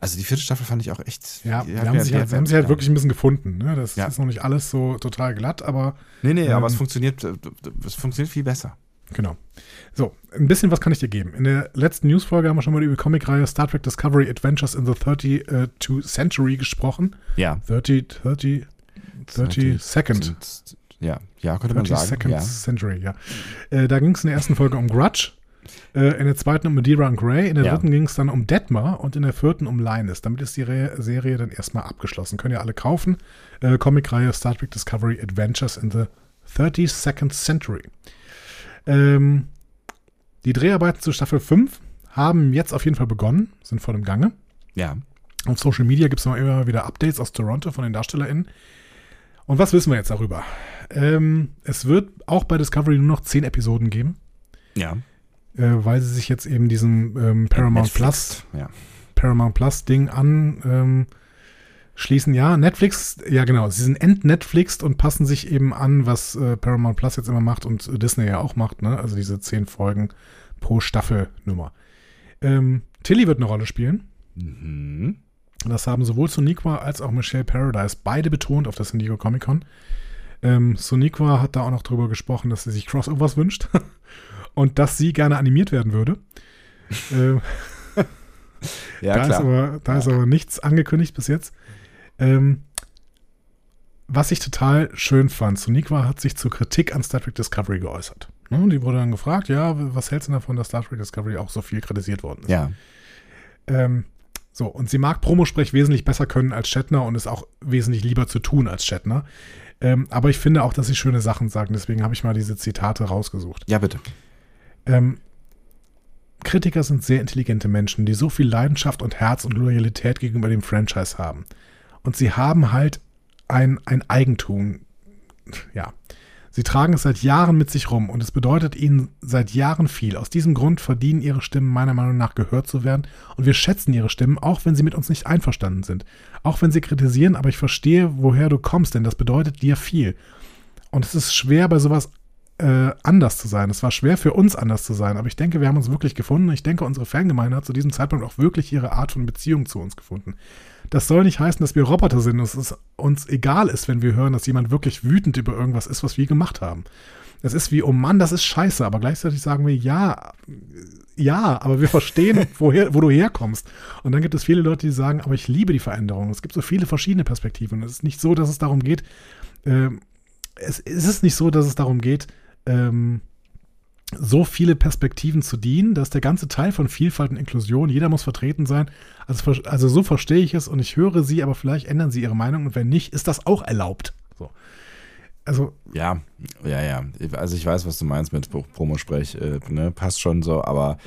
Also die vierte Staffel fand ich auch echt. Ja, die haben, sich halt, haben sich halt wirklich ein bisschen gefunden. Ne? Das Ja. ist noch nicht alles so total glatt, aber Nee, nee, aber ähm, es funktioniert, äh, es funktioniert viel besser. Genau. So, ein bisschen was kann ich dir geben. In der letzten Newsfolge haben wir schon mal über die Comicreihe Star Trek Discovery Adventures in the 32 Century gesprochen. Ja. 30, 30, 30 Second. Ja, ja, könnte man 30 sagen. Second Ja. Century, ja. Äh, da ging es in der ersten Folge um Grudge, äh, in der zweiten um Madeira und Grey, in der Ja. dritten ging es dann um Detmer und in der vierten um Linus. Damit ist die Re Serie dann erstmal abgeschlossen. Können ja alle kaufen. Äh, Comicreihe Star Trek Discovery Adventures in the 32nd Century. Ähm, die Dreharbeiten zu Staffel 5 haben jetzt auf jeden Fall begonnen, sind voll im Gange. ja. Auf Social Media gibt es immer wieder Updates aus Toronto von den DarstellerInnen. Und was wissen wir jetzt darüber? Ähm, es wird auch bei Discovery nur noch 10 Episoden geben, Ja. Äh, weil sie sich jetzt eben diesem ähm, Paramount Netflix. Plus Ja. Paramount Plus Ding an ähm, schließen. Ja, Netflix, ja genau, sie sind entnetflixt und passen sich eben an, was äh, Paramount Plus jetzt immer macht und äh, Disney ja auch macht, ne? Also diese 10 Folgen pro Staffelnummer. Ähm, Tilly wird eine Rolle spielen. Mhm. Das haben sowohl Soniqua als auch Michelle Paradise beide betont auf der San Diego Comic Con. Ähm, Soniqua hat da auch noch drüber gesprochen, dass sie sich Crossovers wünscht und dass sie gerne animiert werden würde. ähm, Ja, da ist, klar. aber, da ist aber nichts angekündigt bis jetzt. Ähm, was ich total schön fand, Soniqua hat sich zur Kritik an Star Trek Discovery geäußert. Ne, und die wurde dann gefragt, ja, was hältst du davon, dass Star Trek Discovery auch so viel kritisiert worden ist? ja. Ähm, So, und sie mag Promosprech wesentlich besser können als Shatner und ist auch wesentlich lieber zu tun als Shatner. Ähm, aber ich finde auch, dass sie schöne Sachen sagen, deswegen habe ich mal diese Zitate rausgesucht. Ja, bitte. Ähm, Kritiker sind sehr intelligente Menschen, die so viel Leidenschaft und Herz und Loyalität gegenüber dem Franchise haben. Und sie haben halt ein, ein Eigentum. Ja. Sie tragen es seit Jahren mit sich rum und es bedeutet ihnen seit Jahren viel. Aus diesem Grund verdienen ihre Stimmen meiner Meinung nach gehört zu werden und wir schätzen ihre Stimmen, auch wenn sie mit uns nicht einverstanden sind. Auch wenn sie kritisieren, aber ich verstehe, woher du kommst, denn das bedeutet dir viel. Und es ist schwer bei sowas äh, anders zu sein. Es war schwer für uns anders zu sein, aber ich denke, wir haben uns wirklich gefunden. Ich denke, unsere Fangemeinde hat zu diesem Zeitpunkt auch wirklich ihre Art von Beziehung zu uns gefunden. Das soll nicht heißen, dass wir Roboter sind und es uns egal ist, wenn wir hören, dass jemand wirklich wütend über irgendwas ist, was wir gemacht haben. Es ist wie, oh Mann, das ist scheiße, aber gleichzeitig sagen wir, ja, ja, aber wir verstehen, woher, wo du herkommst. Und dann gibt es viele Leute, die sagen, aber ich liebe die Veränderung. Es gibt so viele verschiedene Perspektiven. Es ist nicht so, dass es darum geht, äh, es, es ist nicht so, dass es darum geht, ähm, so viele Perspektiven zu dienen. dass der ganze Teil von Vielfalt und Inklusion. Jeder muss vertreten sein. Also, also so verstehe ich es und ich höre sie, aber vielleicht ändern sie ihre Meinung und wenn nicht, ist das auch erlaubt. So. Also. Ja, ja, ja. Also ich weiß, was du meinst mit Promosprech. Äh, ne? Passt schon so, aber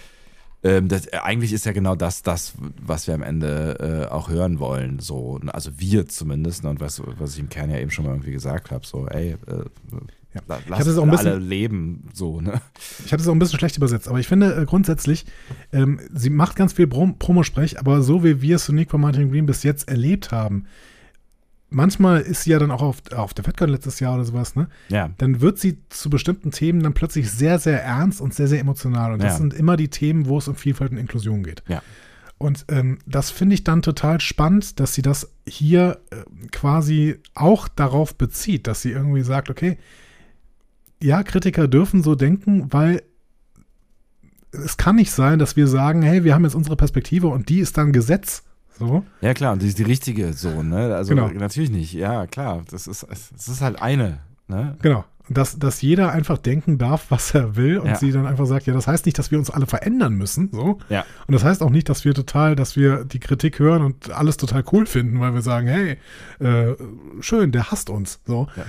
ähm, das, äh, eigentlich ist ja genau das, das, was wir am Ende äh, auch hören wollen. So, also wir zumindest, ne? und was, was ich im Kern ja eben schon mal irgendwie gesagt habe, so, ey, äh, ja. Lass ich hatte es auch ein bisschen, alle leben so, ne? Ich hatte es auch ein bisschen schlecht übersetzt, aber ich finde äh, grundsätzlich, ähm, sie macht ganz viel Prom Promosprech, aber so wie wir Sonic von Martin Green bis jetzt erlebt haben, manchmal ist sie ja dann auch auf, auf der FedCon letztes Jahr oder sowas, ne? Ja. Dann wird sie zu bestimmten Themen dann plötzlich sehr, sehr ernst und sehr, sehr emotional. Und das ja. sind immer die Themen, wo es um Vielfalt und Inklusion geht. Ja. Und ähm, das finde ich dann total spannend, dass sie das hier äh, quasi auch darauf bezieht, dass sie irgendwie sagt, okay, ja, Kritiker dürfen so denken, weil es kann nicht sein, dass wir sagen, hey, wir haben jetzt unsere Perspektive und die ist dann Gesetz. So. Ja, klar, und die ist die richtige, so, ne? Also genau. natürlich nicht, ja, klar. Das ist, das ist halt eine, ne? Genau. Dass, dass jeder einfach denken darf, was er will und ja. sie dann einfach sagt, ja, das heißt nicht, dass wir uns alle verändern müssen, so. Ja. Und das heißt auch nicht, dass wir total, dass wir die Kritik hören und alles total cool finden, weil wir sagen, hey, äh, schön, der hasst uns, so. Ja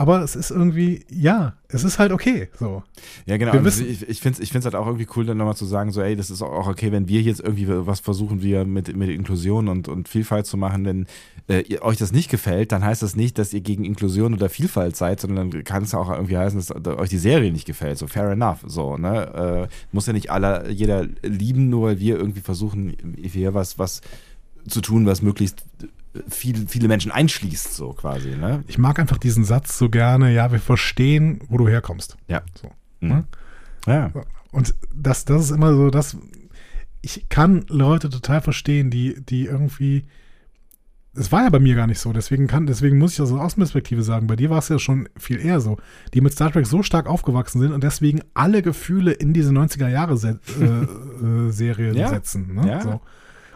aber es ist irgendwie, ja, es ist halt okay. So. Ja, genau. Wir wissen, ich ich finde es ich halt auch irgendwie cool, dann nochmal zu sagen, so, ey, das ist auch okay, wenn wir jetzt irgendwie was versuchen, wir mit, mit Inklusion und, und Vielfalt zu machen, wenn äh, euch das nicht gefällt, dann heißt das nicht, dass ihr gegen Inklusion oder Vielfalt seid, sondern dann kann es auch irgendwie heißen, dass, dass euch die Serie nicht gefällt. So, fair enough. So, ne? Äh, muss ja nicht aller, jeder lieben, nur weil wir irgendwie versuchen, hier was, was zu tun, was möglichst viel, viele Menschen einschließt, so quasi. Ne? Ich mag einfach diesen Satz so gerne, ja, wir verstehen, wo du herkommst. Ja. So, mhm. ne? Ja. Und das, das ist immer so, dass ich kann Leute total verstehen, die, die irgendwie. Es war ja bei mir gar nicht so, deswegen kann, deswegen muss ich das aus Außenperspektive sagen. Bei dir war es ja schon viel eher so, die mit Star Trek so stark aufgewachsen sind und deswegen alle Gefühle in diese 90er Jahre Se äh, äh, Serie ja. setzen. Ne? Ja. So.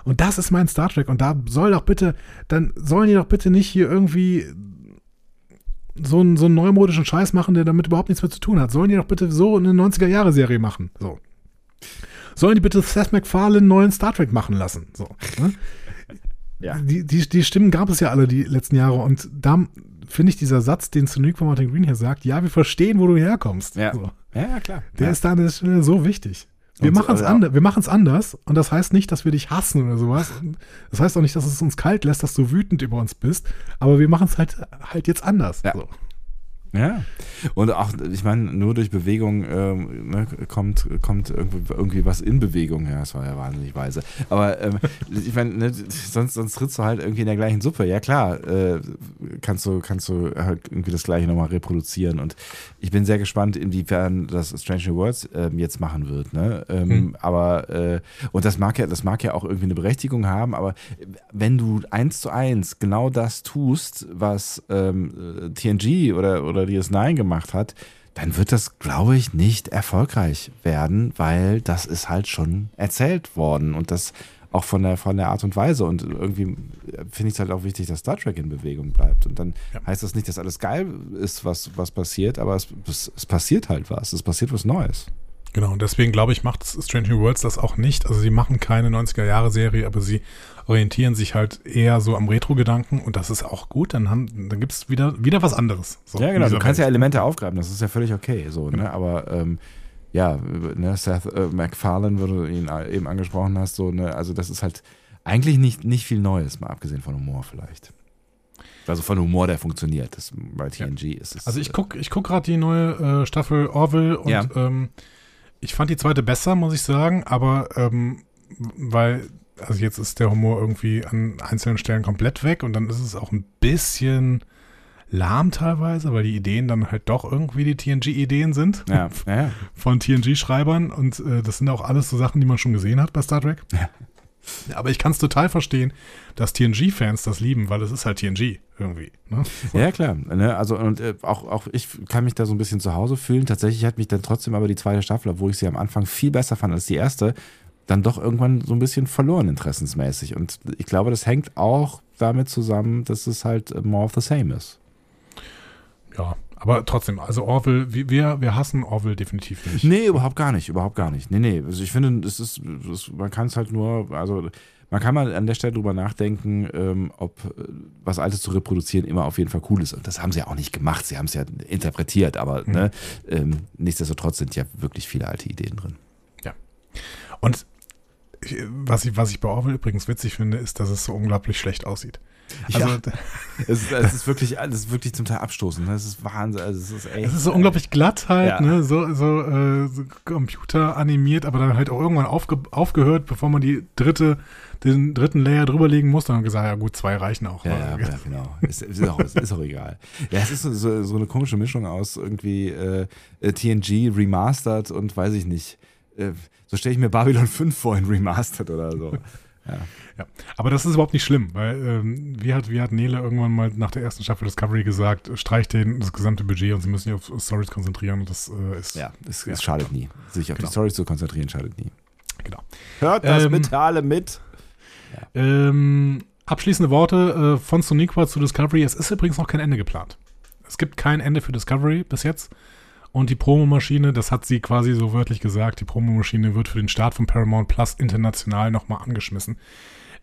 Und das ist mein Star Trek. Und da soll doch bitte, dann sollen die doch bitte nicht hier irgendwie so einen, so einen neumodischen Scheiß machen, der damit überhaupt nichts mehr zu tun hat. Sollen die doch bitte so eine 90er-Jahre-Serie machen. So. Sollen die bitte Seth MacFarlane einen neuen Star Trek machen lassen. So. Ne? Ja. Die, die, die Stimmen gab es ja alle die letzten Jahre. Und da finde ich dieser Satz, den Sonic von Martin Green hier sagt, ja, wir verstehen, wo du herkommst. Ja, so. ja klar. Der ja. ist da an der Stelle so wichtig. Wir machen es also, anders. Wir machen es anders und das heißt nicht, dass wir dich hassen oder sowas. Das heißt auch nicht, dass es uns kalt lässt, dass du wütend über uns bist. Aber wir machen es halt halt jetzt anders. Ja. So. Ja, und auch, ich meine, nur durch Bewegung ähm, ne, kommt, kommt irgendwie, irgendwie, was in Bewegung. Ja, das war ja wahnsinnig weise. Aber ähm, ich meine, ne, sonst, sonst trittst du halt irgendwie in der gleichen Suppe. Ja, klar, äh, kannst du, kannst du halt irgendwie das Gleiche nochmal reproduzieren. Und ich bin sehr gespannt, inwiefern das Strange New Worlds ähm, jetzt machen wird. Ne? Ähm, hm. Aber, äh, und das mag ja, das mag ja auch irgendwie eine Berechtigung haben, aber wenn du eins zu eins genau das tust, was ähm, TNG oder, oder oder DS9 gemacht hat, dann wird das, glaube ich, nicht erfolgreich werden, weil das ist halt schon erzählt worden und das auch von der, von der Art und Weise. Und irgendwie finde ich es halt auch wichtig, dass Star Trek in Bewegung bleibt. Und dann ja. heißt das nicht, dass alles geil ist, was, was passiert, aber es, es, es passiert halt was. Es passiert was Neues. Genau, und deswegen glaube ich, macht Strange New Worlds das auch nicht. Also sie machen keine 90er-Jahre-Serie, aber sie orientieren sich halt eher so am Retro-Gedanken und das ist auch gut. Dann, haben, dann gibt es wieder, wieder was anderes. So ja, genau, du kannst Welt. ja Elemente aufgreifen, das ist ja völlig okay. So, genau. ne? Aber ähm, ja, ne, Seth äh, MacFarlane, wo du ihn eben angesprochen hast, so, ne, also das ist halt eigentlich nicht, nicht viel Neues, mal abgesehen von Humor vielleicht. Also von Humor, der funktioniert. Das, bei TNG ja. ist es. Also ich gucke ich guck gerade die neue äh, Staffel Orville und ja. ähm, ich fand die zweite besser, muss ich sagen, aber ähm, weil, also jetzt ist der Humor irgendwie an einzelnen Stellen komplett weg und dann ist es auch ein bisschen lahm teilweise, weil die Ideen dann halt doch irgendwie die TNG-Ideen sind. Ja, ja, ja. Von TNG-Schreibern und äh, das sind auch alles so Sachen, die man schon gesehen hat bei Star Trek. Ja. Aber ich kann es total verstehen, dass TNG-Fans das lieben, weil es ist halt TNG irgendwie. Ne? Ja, klar. Ne? Also, und äh, auch, auch ich kann mich da so ein bisschen zu Hause fühlen. Tatsächlich hat mich dann trotzdem aber die zweite Staffel, obwohl ich sie am Anfang viel besser fand als die erste, dann doch irgendwann so ein bisschen verloren interessensmäßig. Und ich glaube, das hängt auch damit zusammen, dass es halt more of the same ist. Ja, aber trotzdem, also Orville, wir, wir hassen Orville definitiv nicht. Nee, überhaupt gar nicht, überhaupt gar nicht. Nee, nee, also ich finde, es ist, es, man kann es halt nur, also man kann mal an der Stelle drüber nachdenken, ähm, ob äh, was Altes zu reproduzieren immer auf jeden Fall cool ist. Und das haben sie ja auch nicht gemacht, sie haben es ja interpretiert, aber mhm. ne, ähm, nichtsdestotrotz sind ja wirklich viele alte Ideen drin. Ja. Und was ich, was ich bei Orwell übrigens witzig finde, ist, dass es so unglaublich schlecht aussieht. Also, ja. es, ist, es, ist, wirklich, es ist wirklich zum Teil abstoßend. Ne? Es ist Wahnsinn. Also es, ist echt, es ist so unglaublich glatt halt, ja. ne? so, so, äh, so Computer animiert, aber dann halt auch irgendwann aufge, aufgehört, bevor man die dritte, den dritten Layer drüberlegen muss. Dann haben gesagt, ja gut, zwei reichen auch. Ja, ja genau. ist, ist, auch, ist auch egal. Ja, es ist so, so eine komische Mischung aus irgendwie äh, TNG remastered und weiß ich nicht. Äh, so stelle ich mir Babylon 5 vor in remastered oder so. Ja. ja. Aber das ist überhaupt nicht schlimm, weil ähm, wie, hat, wie hat Nele irgendwann mal nach der ersten Staffel Discovery gesagt, streicht den das gesamte Budget und sie müssen sich auf Stories konzentrieren und das äh, ist. Ja, es, ja. schadet nie. Sich auf genau. die Stories zu konzentrieren, schadet nie. Genau. Hört das ähm, bitte alle mit. Ja. Ähm, abschließende Worte äh, von Soniqua zu Discovery. Es ist übrigens noch kein Ende geplant. Es gibt kein Ende für Discovery bis jetzt. Und die Promomaschine, das hat sie quasi so wörtlich gesagt, die Promomaschine wird für den Start von Paramount Plus international nochmal angeschmissen.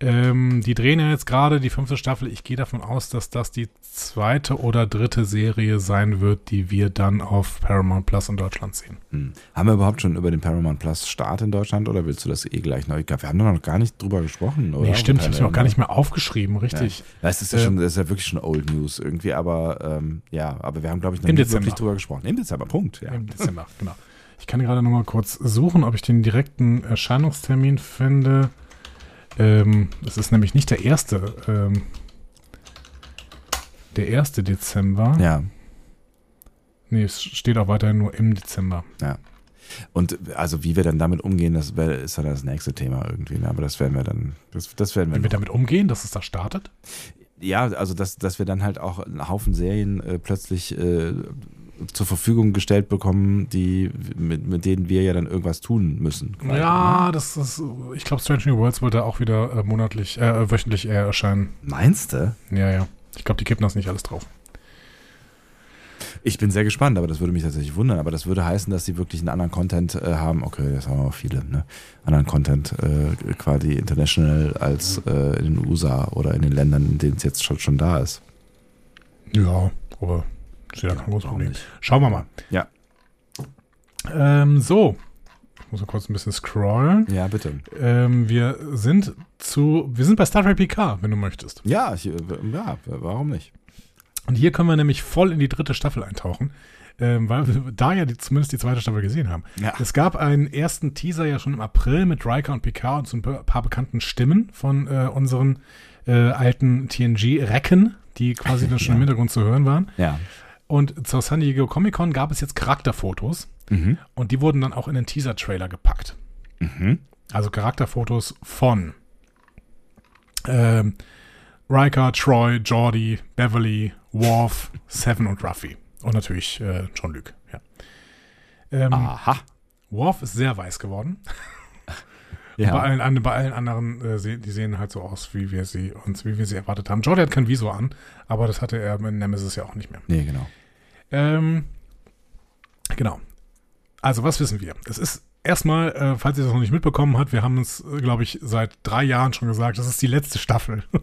Ähm, die drehen ja jetzt gerade die fünfte Staffel. Ich gehe davon aus, dass das die zweite oder dritte Serie sein wird, die wir dann auf Paramount Plus in Deutschland sehen. Hm. Haben wir überhaupt schon über den Paramount Plus Start in Deutschland oder willst du das eh gleich noch? Ich glaube, wir haben doch noch gar nicht drüber gesprochen, oder? Nee, stimmt, ich habe es noch gar nicht mehr aufgeschrieben, richtig. Ja. Das, ist ja schon, das ist ja wirklich schon Old News irgendwie, aber ähm, ja, aber wir haben, glaube ich, noch Im nicht Dezember. wirklich drüber gesprochen. Im Dezember, Punkt. Ja. Im Dezember, genau. Ich kann gerade noch mal kurz suchen, ob ich den direkten Erscheinungstermin finde. Ähm, es ist nämlich nicht der erste, ähm, der erste Dezember. Ja. Nee, es steht auch weiterhin nur im Dezember. Ja. Und also wie wir dann damit umgehen, das wär, ist dann das nächste Thema irgendwie. Ne? Aber das werden wir dann, das, das werden wir. Wie wir damit umgehen, dass es da startet? Ja, also dass, dass wir dann halt auch einen Haufen Serien äh, plötzlich äh, zur Verfügung gestellt bekommen, die, mit, mit denen wir ja dann irgendwas tun müssen. Quasi, ja, ne? das ist, ich glaube, Strange New Worlds wird da auch wieder äh, monatlich, äh, wöchentlich eher erscheinen. Meinst du? Ja, ja. Ich glaube, die kippen das nicht alles drauf. Ich bin sehr gespannt, aber das würde mich tatsächlich wundern. Aber das würde heißen, dass sie wirklich einen anderen Content äh, haben. Okay, das haben auch viele, ne? Anderen Content äh, quasi international als äh, in den USA oder in den Ländern, in denen es jetzt schon, schon da ist. Ja, aber ist ja kein großes Problem. Schauen wir mal. Ja. Ähm, so. Ich muss kurz ein bisschen scrollen. Ja, bitte. Ähm, wir sind zu, wir sind bei Star Trek PK, wenn du möchtest. Ja, ich, ja, warum nicht? Und hier können wir nämlich voll in die dritte Staffel eintauchen, ähm, weil wir da ja die, zumindest die zweite Staffel gesehen haben. Ja. Es gab einen ersten Teaser ja schon im April mit Riker und Picard und so ein paar bekannten Stimmen von äh, unseren äh, alten TNG-Recken, die quasi dann schon ja. im Hintergrund zu hören waren. Ja. Und zur San Diego Comic Con gab es jetzt Charakterfotos mhm. und die wurden dann auch in den Teaser-Trailer gepackt. Mhm. Also Charakterfotos von ähm, Riker, Troy, Jordi, Beverly, Worf, Seven und Ruffy. Und natürlich äh, John Luke. Ja. Ähm, Aha. Worf ist sehr weiß geworden. ja. Bei allen, bei allen anderen, äh, die sehen halt so aus, wie wir sie uns, wie wir sie erwartet haben. Jordi hat kein Visor an, aber das hatte er in Nemesis ja auch nicht mehr. Nee, genau. Ähm, genau. also was wissen wir? Es ist erstmal, äh, falls ihr das noch nicht mitbekommen habt, wir haben uns, äh, glaube ich, seit drei Jahren schon gesagt, das ist die letzte Staffel.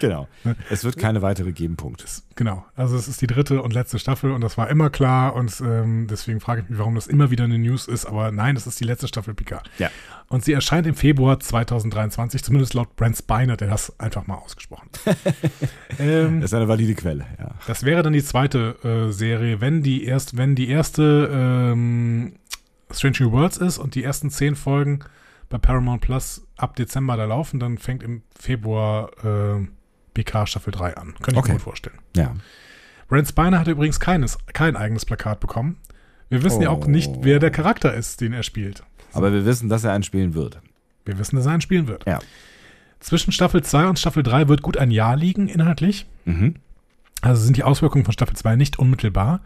Genau. Es wird keine weitere geben, Punkt. Es, genau. Also es ist die dritte und letzte Staffel und das war immer klar und ähm, deswegen frage ich mich, warum das immer wieder eine News ist. Aber nein, das ist die letzte Staffel Picard. Ja. Und sie erscheint im Februar 2023, zumindest laut Brent Spiner, der das einfach mal ausgesprochen hat. ähm, Das ist eine valide Quelle, ja. das wäre dann die zweite äh, Serie, wenn die erst, wenn die erste ähm, Strange New Worlds ist und die ersten zehn Folgen bei Paramount Plus ab Dezember da laufen, dann fängt im Februar äh, PK Staffel 3 an. Könnte ich Okay. mir gut vorstellen. Ja. Brent Spiner hat übrigens keines, kein eigenes Plakat bekommen. Wir wissen ja auch nicht, Oh. wer der Charakter ist, den er spielt. Aber wir wissen, dass er einen spielen wird. Wir wissen, dass er einen spielen wird. Ja. Zwischen Staffel 2 und Staffel 3 wird gut ein Jahr liegen, inhaltlich. Mhm. Also sind die Auswirkungen von Staffel 2 nicht unmittelbar.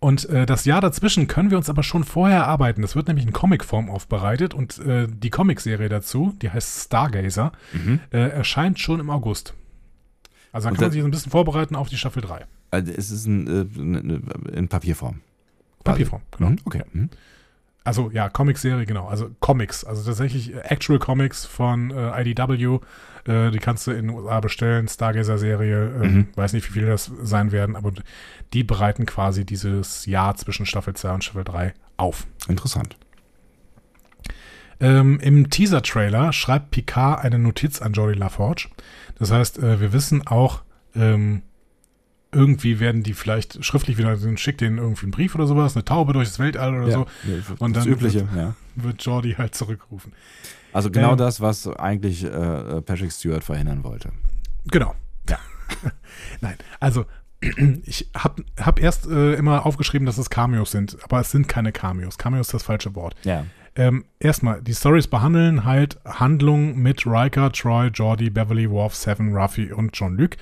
Und äh, das Jahr dazwischen können wir uns aber schon vorher erarbeiten. Das wird nämlich in Comicform aufbereitet und äh, die Comicserie dazu, die heißt Stargazer, Mhm. äh, erscheint schon im August. Also da kann man sich ein bisschen vorbereiten auf die Staffel 3. Also es ist ein, äh, ne- ne- in Papierform. Papierform, genau. Mhm. Okay. Mhm. Also ja, Comicserie, genau. Also Comics, also tatsächlich äh, Actual Comics von äh, IDW. Äh, die kannst du in den USA bestellen. Stargazer-Serie, äh, Mhm. weiß nicht, wie viele das sein werden, aber die bereiten quasi dieses Jahr zwischen Staffel 2 und Staffel 3 auf. Interessant. Ähm, Im Teaser-Trailer schreibt Picard eine Notiz an Jodie LaForge. Das heißt, äh, wir wissen auch, ähm, irgendwie werden die vielleicht schriftlich wieder, schickt denen irgendwie einen Brief oder sowas, eine Taube durch das Weltall oder so, Und dann Übliche, ja. wird Jordi halt zurückrufen. Also genau Ähm, das, was eigentlich äh, äh, Patrick Stewart verhindern wollte. Genau. Ja. Nein, also ich habe hab erst äh, immer aufgeschrieben, dass es Cameos sind, aber es sind keine Cameos. Cameo ist das falsche Wort. Ja. Ähm, erstmal, die Stories behandeln halt Handlungen mit Riker, Troy, Jordi, Beverly, Worf, Seven, Ruffy und John Luke.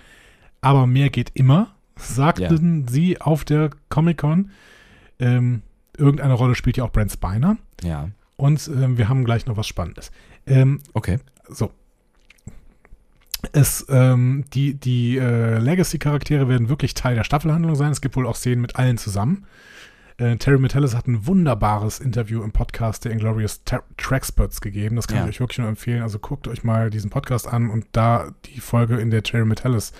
Aber mehr geht immer, sagten sie auf der Comic-Con. Ähm, irgendeine Rolle spielt ja auch Brent Spiner. Ja. Und ähm, wir haben gleich noch was Spannendes. Ähm, Okay. so. Es, ähm, die die äh, Legacy-Charaktere werden wirklich Teil der Staffelhandlung sein. Es gibt wohl auch Szenen mit allen zusammen. Äh, Terry Metellis hat ein wunderbares Interview im Podcast der Inglorious Tra- Trackspots gegeben. Das kann Ja. ich euch wirklich nur empfehlen. Also guckt euch mal diesen Podcast an und da die Folge, in der Terry Metellis äh,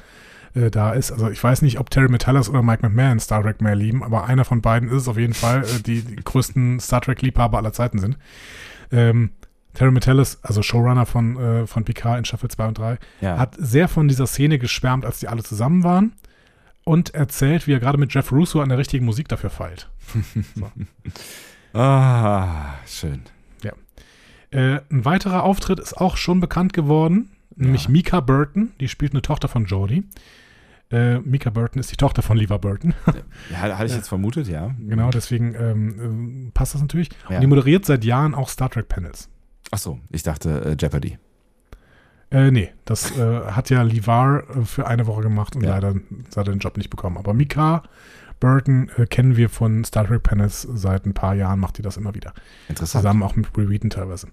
da ist. Also ich weiß nicht, ob Terry Metellis oder Mike McMahon Star Trek mehr lieben, aber einer von beiden ist es auf jeden Fall, äh, die, die größten Star Trek-Liebhaber aller Zeiten sind. Ähm, Terry Metellis, also Showrunner von, äh, von Picard in Staffel 2 und 3, Ja. hat sehr von dieser Szene geschwärmt, als die alle zusammen waren und erzählt, wie er gerade mit Jeff Russo an der richtigen Musik dafür feilt. ah, schön. Äh, ein weiterer Auftritt ist auch schon bekannt geworden, nämlich Ja. Mika Burton, die spielt eine Tochter von Jodie. Äh, Mika Burton ist die Tochter von Lever Burton. Ja, hatte ich jetzt vermutet, ja. genau, deswegen ähm, ähm, passt das natürlich. Ja. Und die moderiert seit Jahren auch Star Trek Panels. Ach so, ich dachte äh, Jeopardy. Äh, nee, das äh, hat ja Levar äh, für eine Woche gemacht und Ja. leider hat er den Job nicht bekommen. Aber Mika Burton äh, kennen wir von Star Trek Panels seit ein paar Jahren, macht die das immer wieder. Interessant. Zusammen auch mit Wheaton teilweise.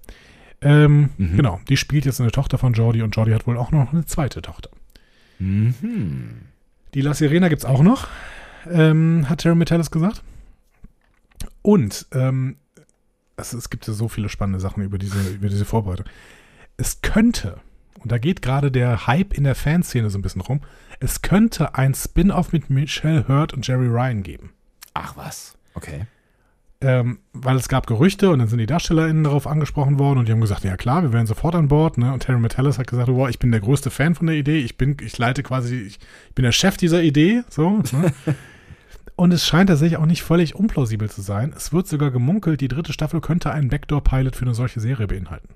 Ähm, Mhm. Genau, die spielt jetzt eine Tochter von Jordi und Jordi hat wohl auch noch eine zweite Tochter. Mhm. Die La Sirena gibt es auch noch, ähm, hat Terry Metellis gesagt. Und ähm, es, es gibt ja so viele spannende Sachen über diese, über diese Vorbereitung. Es könnte, und da geht gerade der Hype in der Fanszene so ein bisschen rum, es könnte ein Spin-off mit Michelle Hurd und Jerry Ryan geben. Ach was. Okay. Ähm, weil es gab Gerüchte und dann sind die DarstellerInnen darauf angesprochen worden und die haben gesagt, ja klar, wir wären sofort an Bord. Ne? Und Terry Metellis hat gesagt, wow, ich bin der größte Fan von der Idee, ich bin, ich leite quasi, ich, bin der Chef dieser Idee. So, ne? und es scheint tatsächlich auch nicht völlig unplausibel zu sein. Es wird sogar gemunkelt, die dritte Staffel könnte einen Backdoor-Pilot für eine solche Serie beinhalten.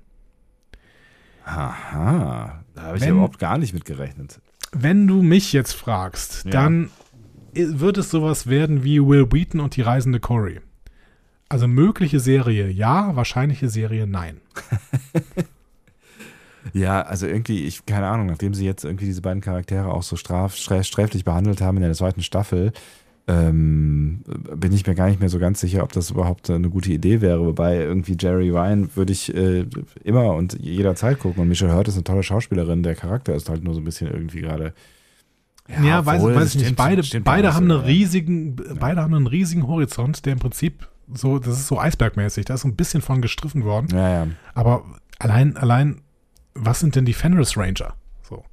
Aha. Da habe ich Wenn- überhaupt gar nicht mit gerechnet. Wenn du mich jetzt fragst, Ja. dann wird es sowas werden wie Will Wheaton und die reisende Cory. Also mögliche Serie ja, wahrscheinliche Serie nein. Ja, also irgendwie, ich, keine Ahnung, nachdem sie jetzt irgendwie diese beiden Charaktere auch so straf, sträflich behandelt haben in der zweiten Staffel, ähm, bin ich mir gar nicht mehr so ganz sicher, ob das überhaupt eine gute Idee wäre. Wobei irgendwie Jerry Ryan würde ich äh, immer und jederzeit gucken. Und Michelle Hurt ist eine tolle Schauspielerin. Der Charakter ist halt nur so ein bisschen irgendwie gerade. Ja, weiß, obwohl, weiß das ich nicht. Beide, beide haben so, einen ja. riesigen, beide haben einen riesigen Horizont, der im Prinzip so, das ist so Eisbergmäßig, da ist so ein bisschen von gestriffen worden. Ja, ja. Aber allein, allein, was sind denn die Fenris Ranger? So.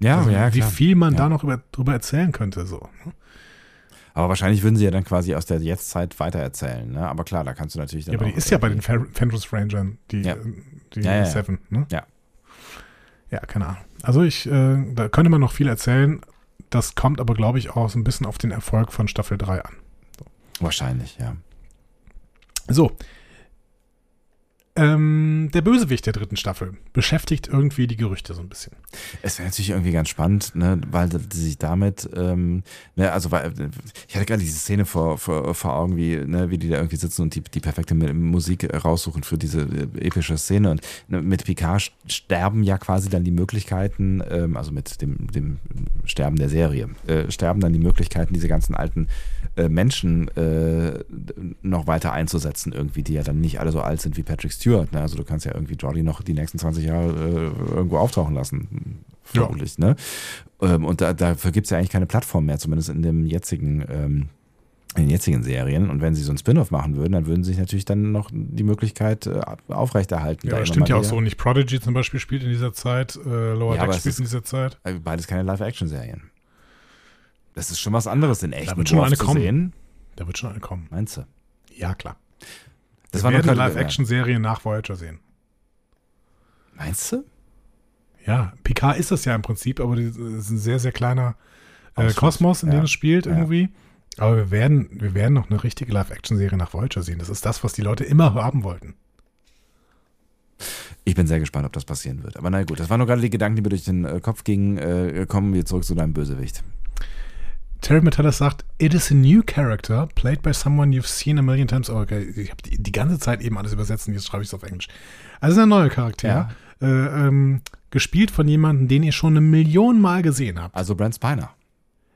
Ja, also, ja, wie klar. viel man Ja. da noch über, drüber erzählen könnte, so. ne? Aber wahrscheinlich würden sie ja dann quasi aus der Jetztzeit weitererzählen. Ne? Aber klar, da kannst du natürlich dann Ja, aber die ist ja bei den Fenris Rangern, die, Ja. die Ja, ja. Seven, ne? Ja. Ja, keine Ahnung. Also ich, äh, da könnte man noch viel erzählen. Das kommt aber, glaube ich, auch so ein bisschen auf den Erfolg von Staffel 3 an. Wahrscheinlich, ja. So. Ähm, der Bösewicht der dritten Staffel beschäftigt irgendwie die Gerüchte so ein bisschen. Es wäre natürlich irgendwie ganz spannend, ne, weil die sich damit, ähm, ne, also weil, ich hatte gerade diese Szene vor, vor, vor Augen, wie, ne, wie die da irgendwie sitzen und die, die perfekte Musik raussuchen für diese äh, epische Szene. Und ne, mit Picard sterben ja quasi dann die Möglichkeiten, ähm, also mit dem, dem Sterben der Serie, äh, sterben dann die Möglichkeiten, diese ganzen alten äh, Menschen äh, noch weiter einzusetzen, irgendwie, die ja dann nicht alle so alt sind wie Patrick Stewart. Ne? Also du kannst ja irgendwie Jordi noch die nächsten 20 Jahre äh, irgendwo auftauchen lassen, Ja. vermutlich. Ne? Ähm, und da, dafür gibt es ja eigentlich keine Plattform mehr, zumindest in dem jetzigen, ähm, in den jetzigen Serien. Und wenn sie so ein Spin-off machen würden, dann würden sie sich natürlich dann noch die Möglichkeit äh, aufrechterhalten. Ja, stimmt ja auch so. Nicht Prodigy zum Beispiel spielt in dieser Zeit, äh, Lower Ja, Deck spielt in dieser Zeit. Äh, Beides keine Live-Action-Serien. Das ist schon was anderes in echt. wird schon eine kommen. sehen. Da wird schon eine kommen. Meinst du? Ja, klar. Das Wir war werden keine Live-Action-Serien nach Voyager sehen. Meinst du? Ja, Picard ist das ja im Prinzip, aber das ist ein sehr, sehr kleiner äh. Kosmos, in dem Ja. es spielt Ja. irgendwie. Aber wir werden, wir werden noch eine richtige Live-Action-Serie nach Voyager sehen. Das ist das, was die Leute immer haben wollten. Ich bin sehr gespannt, ob das passieren wird. Aber na gut, das waren nur gerade die Gedanken, die mir durch den äh, Kopf gingen. Äh, kommen wir zurück zu deinem Bösewicht. Terry Metalis sagt, it is a new character played by someone you've seen a million times. Oh, okay, ich habe die, die ganze Zeit eben alles übersetzt und jetzt schreibe ich es auf Englisch. Also es ist ein neuer Charakter, äh, ähm, gespielt von jemandem, den ihr schon eine Million Mal gesehen habt. Also Brent Spiner.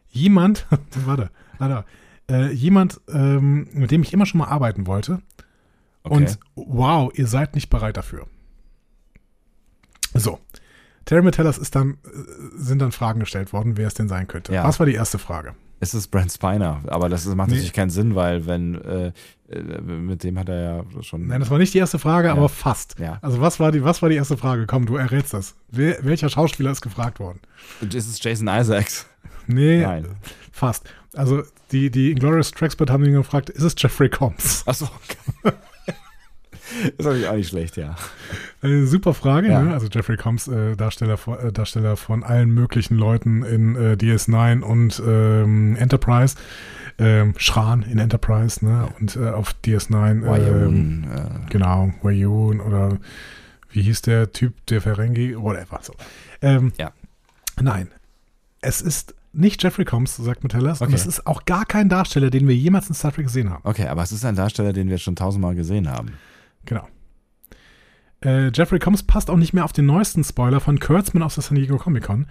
Jemand, warte, warte, äh, jemand, ähm, mit dem ich immer schon mal arbeiten wollte. Okay. Und wow, ihr seid nicht bereit dafür. So. Terry Metellas ist dann, sind dann Fragen gestellt worden, wer es denn sein könnte. Ja. Was war die erste Frage? Es ist Brent Spiner, aber das macht Nee. natürlich keinen Sinn, weil wenn äh, äh, mit dem hat er ja schon. Nein, das war nicht die erste Frage, Ja. aber fast. Ja. Also was war die, was war die erste Frage? Komm, du errätst das. Wer, welcher Schauspieler ist gefragt worden? ist es Jason Isaacs? Nee, Nein. fast. Also die, die Inglourious Traxpert haben ihn gefragt, ist es Jeffrey Combs? Achso. ist natürlich auch nicht schlecht, ja. Eine super Frage, Ja. ne? Also Jeffrey Combs, äh, Darsteller, von, äh, Darsteller von allen möglichen Leuten in äh, DS9 und ähm, Enterprise. Ähm, Schran in Enterprise, ne? Und äh, auf DS9. Ähm, Wayoon, äh, genau, Wayoon oder wie hieß der Typ, der Ferengi, whatever. So. Ähm, Ja. Nein, es ist nicht Jeffrey Combs, sagt Metellas, und Okay. es ist auch gar kein Darsteller, den wir jemals in Star Trek gesehen haben. okay, aber es ist ein Darsteller, den wir schon tausendmal gesehen haben. Genau. Äh, Jeffrey Combs passt auch nicht mehr auf den neuesten Spoiler von Kurtzman aus der San Diego Comic Con.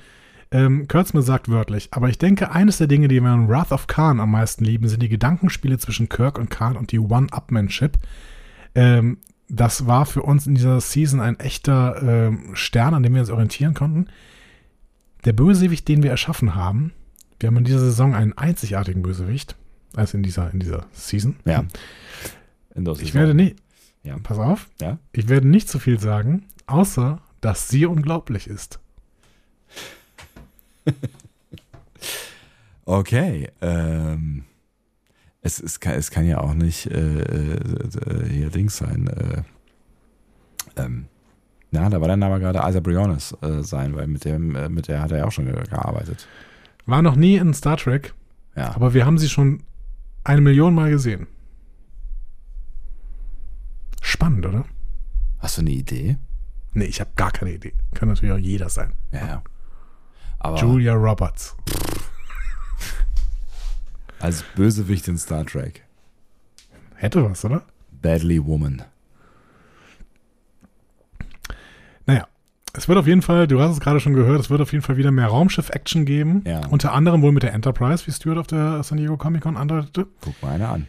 Ähm, Kurtzman sagt wörtlich, aber ich denke, eines der Dinge, die wir in Wrath of Khan am meisten lieben, sind die Gedankenspiele zwischen Kirk und Khan und die One-Upmanship. Ähm, das war für uns in dieser Season ein echter ähm, Stern, an dem wir uns orientieren konnten. Der Bösewicht, den wir erschaffen haben, wir haben in dieser Saison einen einzigartigen Bösewicht, also in dieser, in dieser Season. Ja. In der Ich Saison. werde nicht, Ja. pass auf, Ja. ich werde nicht zu viel sagen, außer, dass sie unglaublich ist. Okay. Ähm, es, es, kann, es kann ja auch nicht äh, äh, hier Dings sein. Äh, ähm, na, da war der Name gerade Isa Briones äh, sein, weil mit dem, äh, mit der hat er ja auch schon ge gearbeitet. War noch nie in Star Trek, Ja. aber wir haben sie schon eine Million Mal gesehen. Spannend, oder? Hast du eine Idee? Nee, ich habe gar keine Idee. Kann natürlich auch jeder sein. Ja, ja. Aber Julia Roberts. als Bösewicht in Star Trek. Hätte was, oder? Badly Woman. Naja, es wird auf jeden Fall, du hast es gerade schon gehört, es wird auf jeden Fall wieder mehr Raumschiff-Action geben. Ja. Unter anderem wohl mit der Enterprise, wie Stuart auf der San Diego Comic Con andeutete. Guck mal eine an.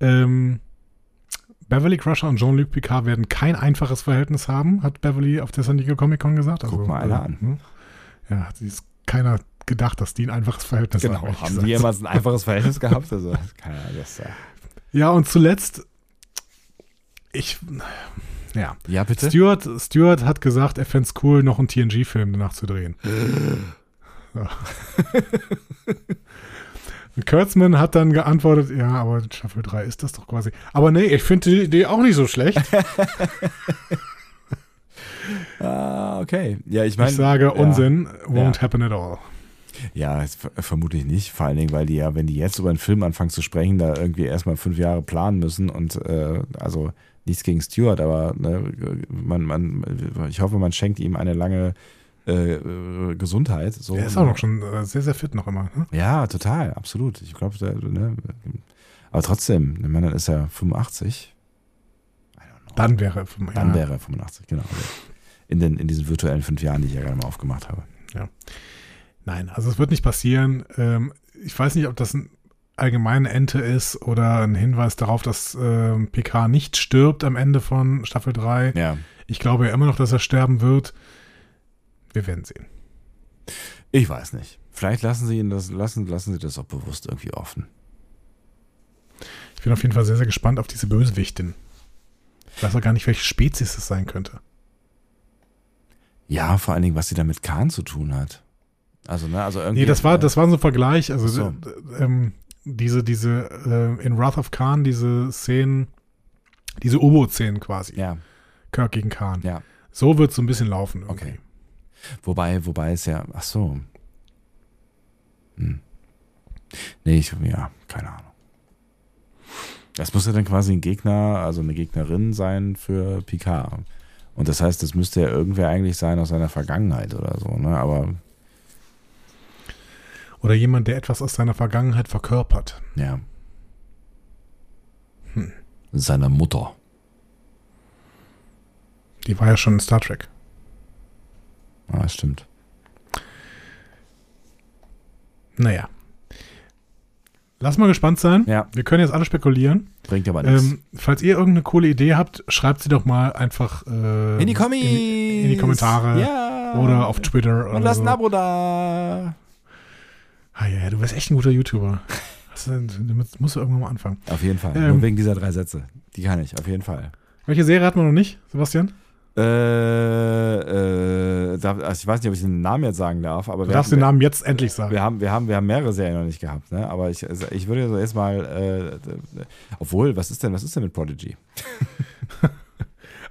Ähm, Beverly Crusher und Jean-Luc Picard werden kein einfaches Verhältnis haben, hat Beverly auf der San Diego Comic Con gesagt. Guck mal einer an. hm. Ja, hat sich keiner gedacht, dass die ein einfaches Verhältnis haben. ehrlich Haben die jemals ein einfaches Verhältnis gehabt? Also, keine Ahnung, das, äh, Ja, und zuletzt, ich, ja. Ja, bitte? Stuart, Stuart hat gesagt, er fände es cool, noch einen TNG-Film danach zu drehen. Ja. Und Kurtzman hat dann geantwortet, ja, aber Staffel 3 ist das doch quasi. Aber nee, ich finde die Idee auch nicht so schlecht. Ah, okay. Ja, ich meine. ich sage ja, Unsinn, won't Ja. happen at all. Ja, das ver- vermutlich nicht. Vor allen Dingen, weil die ja, wenn die jetzt über einen Film anfangen zu sprechen, da irgendwie erstmal fünf Jahre planen müssen und äh, also nichts gegen Stewart, aber ne, man, man, ich hoffe, man schenkt ihm eine lange äh, äh, Gesundheit. So. Er ist auch noch schon äh, sehr, sehr fit noch immer. Ne? Ja, total, absolut. Ich glaube, ne, aber trotzdem, meine, dann ist er 85, Dann wäre er vom- dann ja. wäre er 85, genau. Also In, den, in diesen virtuellen fünf Jahren, die ich ja gerade mal aufgemacht habe. Nein, also es wird nicht passieren. Ähm, ich weiß nicht, ob das ein allgemeine Ente ist oder ein Hinweis darauf, dass ähm, PK nicht stirbt am Ende von Staffel 3. Ja. Ich glaube ja immer noch, dass er sterben wird. Wir werden sehen. Ich weiß nicht. Vielleicht lassen sie ihn das, lassen, lassen sie das auch bewusst irgendwie offen. Ich bin auf jeden Fall sehr, sehr gespannt auf diese Bösewichtin. Ich weiß auch gar nicht, welche Spezies es sein könnte. Ja, vor allen Dingen, was sie da mit Khan zu tun hat. Also, ne, also irgendwie. Nee, das war, das war so ein Vergleich. Also so. äh, ähm, diese, diese äh, in Wrath of Khan, diese Szenen, diese U-Boot-Szenen quasi. Ja, Kirk gegen Khan. ja. So wird es so ein bisschen laufen. Irgendwie. Okay. Wobei, wobei es ja, ach so. Hm. Nee, ich, ja, keine Ahnung. Das muss ja dann quasi ein Gegner, also eine Gegnerin sein für Picard. Und das heißt, das müsste ja irgendwer eigentlich sein aus seiner Vergangenheit oder so, ne? Aber Oder jemand, der etwas aus seiner Vergangenheit verkörpert. ja. Seiner Mutter. Die war ja schon in Star Trek. Ah, das stimmt. Naja. Lass mal gespannt sein. Ja, Wir können jetzt alle spekulieren. bringt aber nichts. Ähm, falls ihr irgendeine coole Idee habt, schreibt sie doch mal einfach äh, in die Kommis! in, in die Kommentare Ja! oder auf Twitter. Und oder lasst so. ein Abo da! Ah, ja, du bist echt ein guter YouTuber. Damit musst du irgendwann mal anfangen. Auf jeden Fall. Ähm. Nur wegen dieser drei Sätze. Die kann ich, auf jeden Fall. Welche Serie hat man noch nicht, Sebastian? Äh, äh, also ich weiß nicht, ob ich den Namen jetzt sagen darf, aber Du wir darfst haben, den Namen jetzt endlich sagen. wir haben, wir haben, wir haben mehrere Serien noch nicht gehabt, ne? Aber ich, also ich würde so erstmal, äh, obwohl, was ist denn, was ist denn mit Prodigy?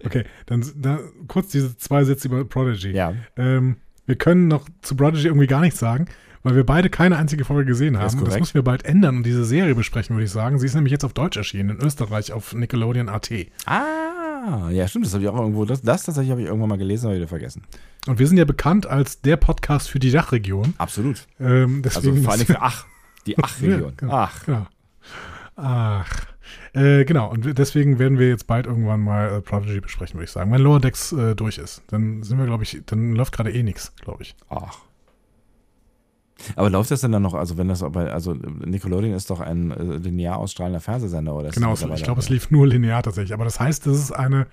Okay, dann, dann kurz diese zwei Sätze über Prodigy. Ja, Ähm, wir können noch zu Prodigy irgendwie gar nichts sagen, weil wir beide keine einzige Folge gesehen Das haben. Das korrekt. müssen wir bald ändern und diese Serie besprechen, würde ich sagen. Sie ist nämlich jetzt auf Deutsch erschienen, in Österreich auf Nickelodeon AT. Ah, ja, stimmt, das habe ich auch irgendwo, das, das tatsächlich habe ich irgendwann mal gelesen, aber wieder vergessen. Und wir sind ja bekannt als der Podcast für die Dachregion. Absolut. Ähm, Also deswegen vor allem für Ach, die Ach-Region. Ja, genau. Ach, Genau. Ach. Äh, genau, und deswegen werden wir jetzt bald irgendwann mal äh, Prodigy besprechen, würde ich sagen. Wenn Lower Decks äh, durch ist, dann sind wir, glaube ich, dann läuft gerade eh nichts, glaube ich. ach. Aber läuft das denn dann noch, also wenn das aber, also Nickelodeon ist doch ein äh, linear ausstrahlender Fernsehsender, oder? ist Genau, es, ich glaube, es lief nur linear tatsächlich. Aber das heißt, das ist eine,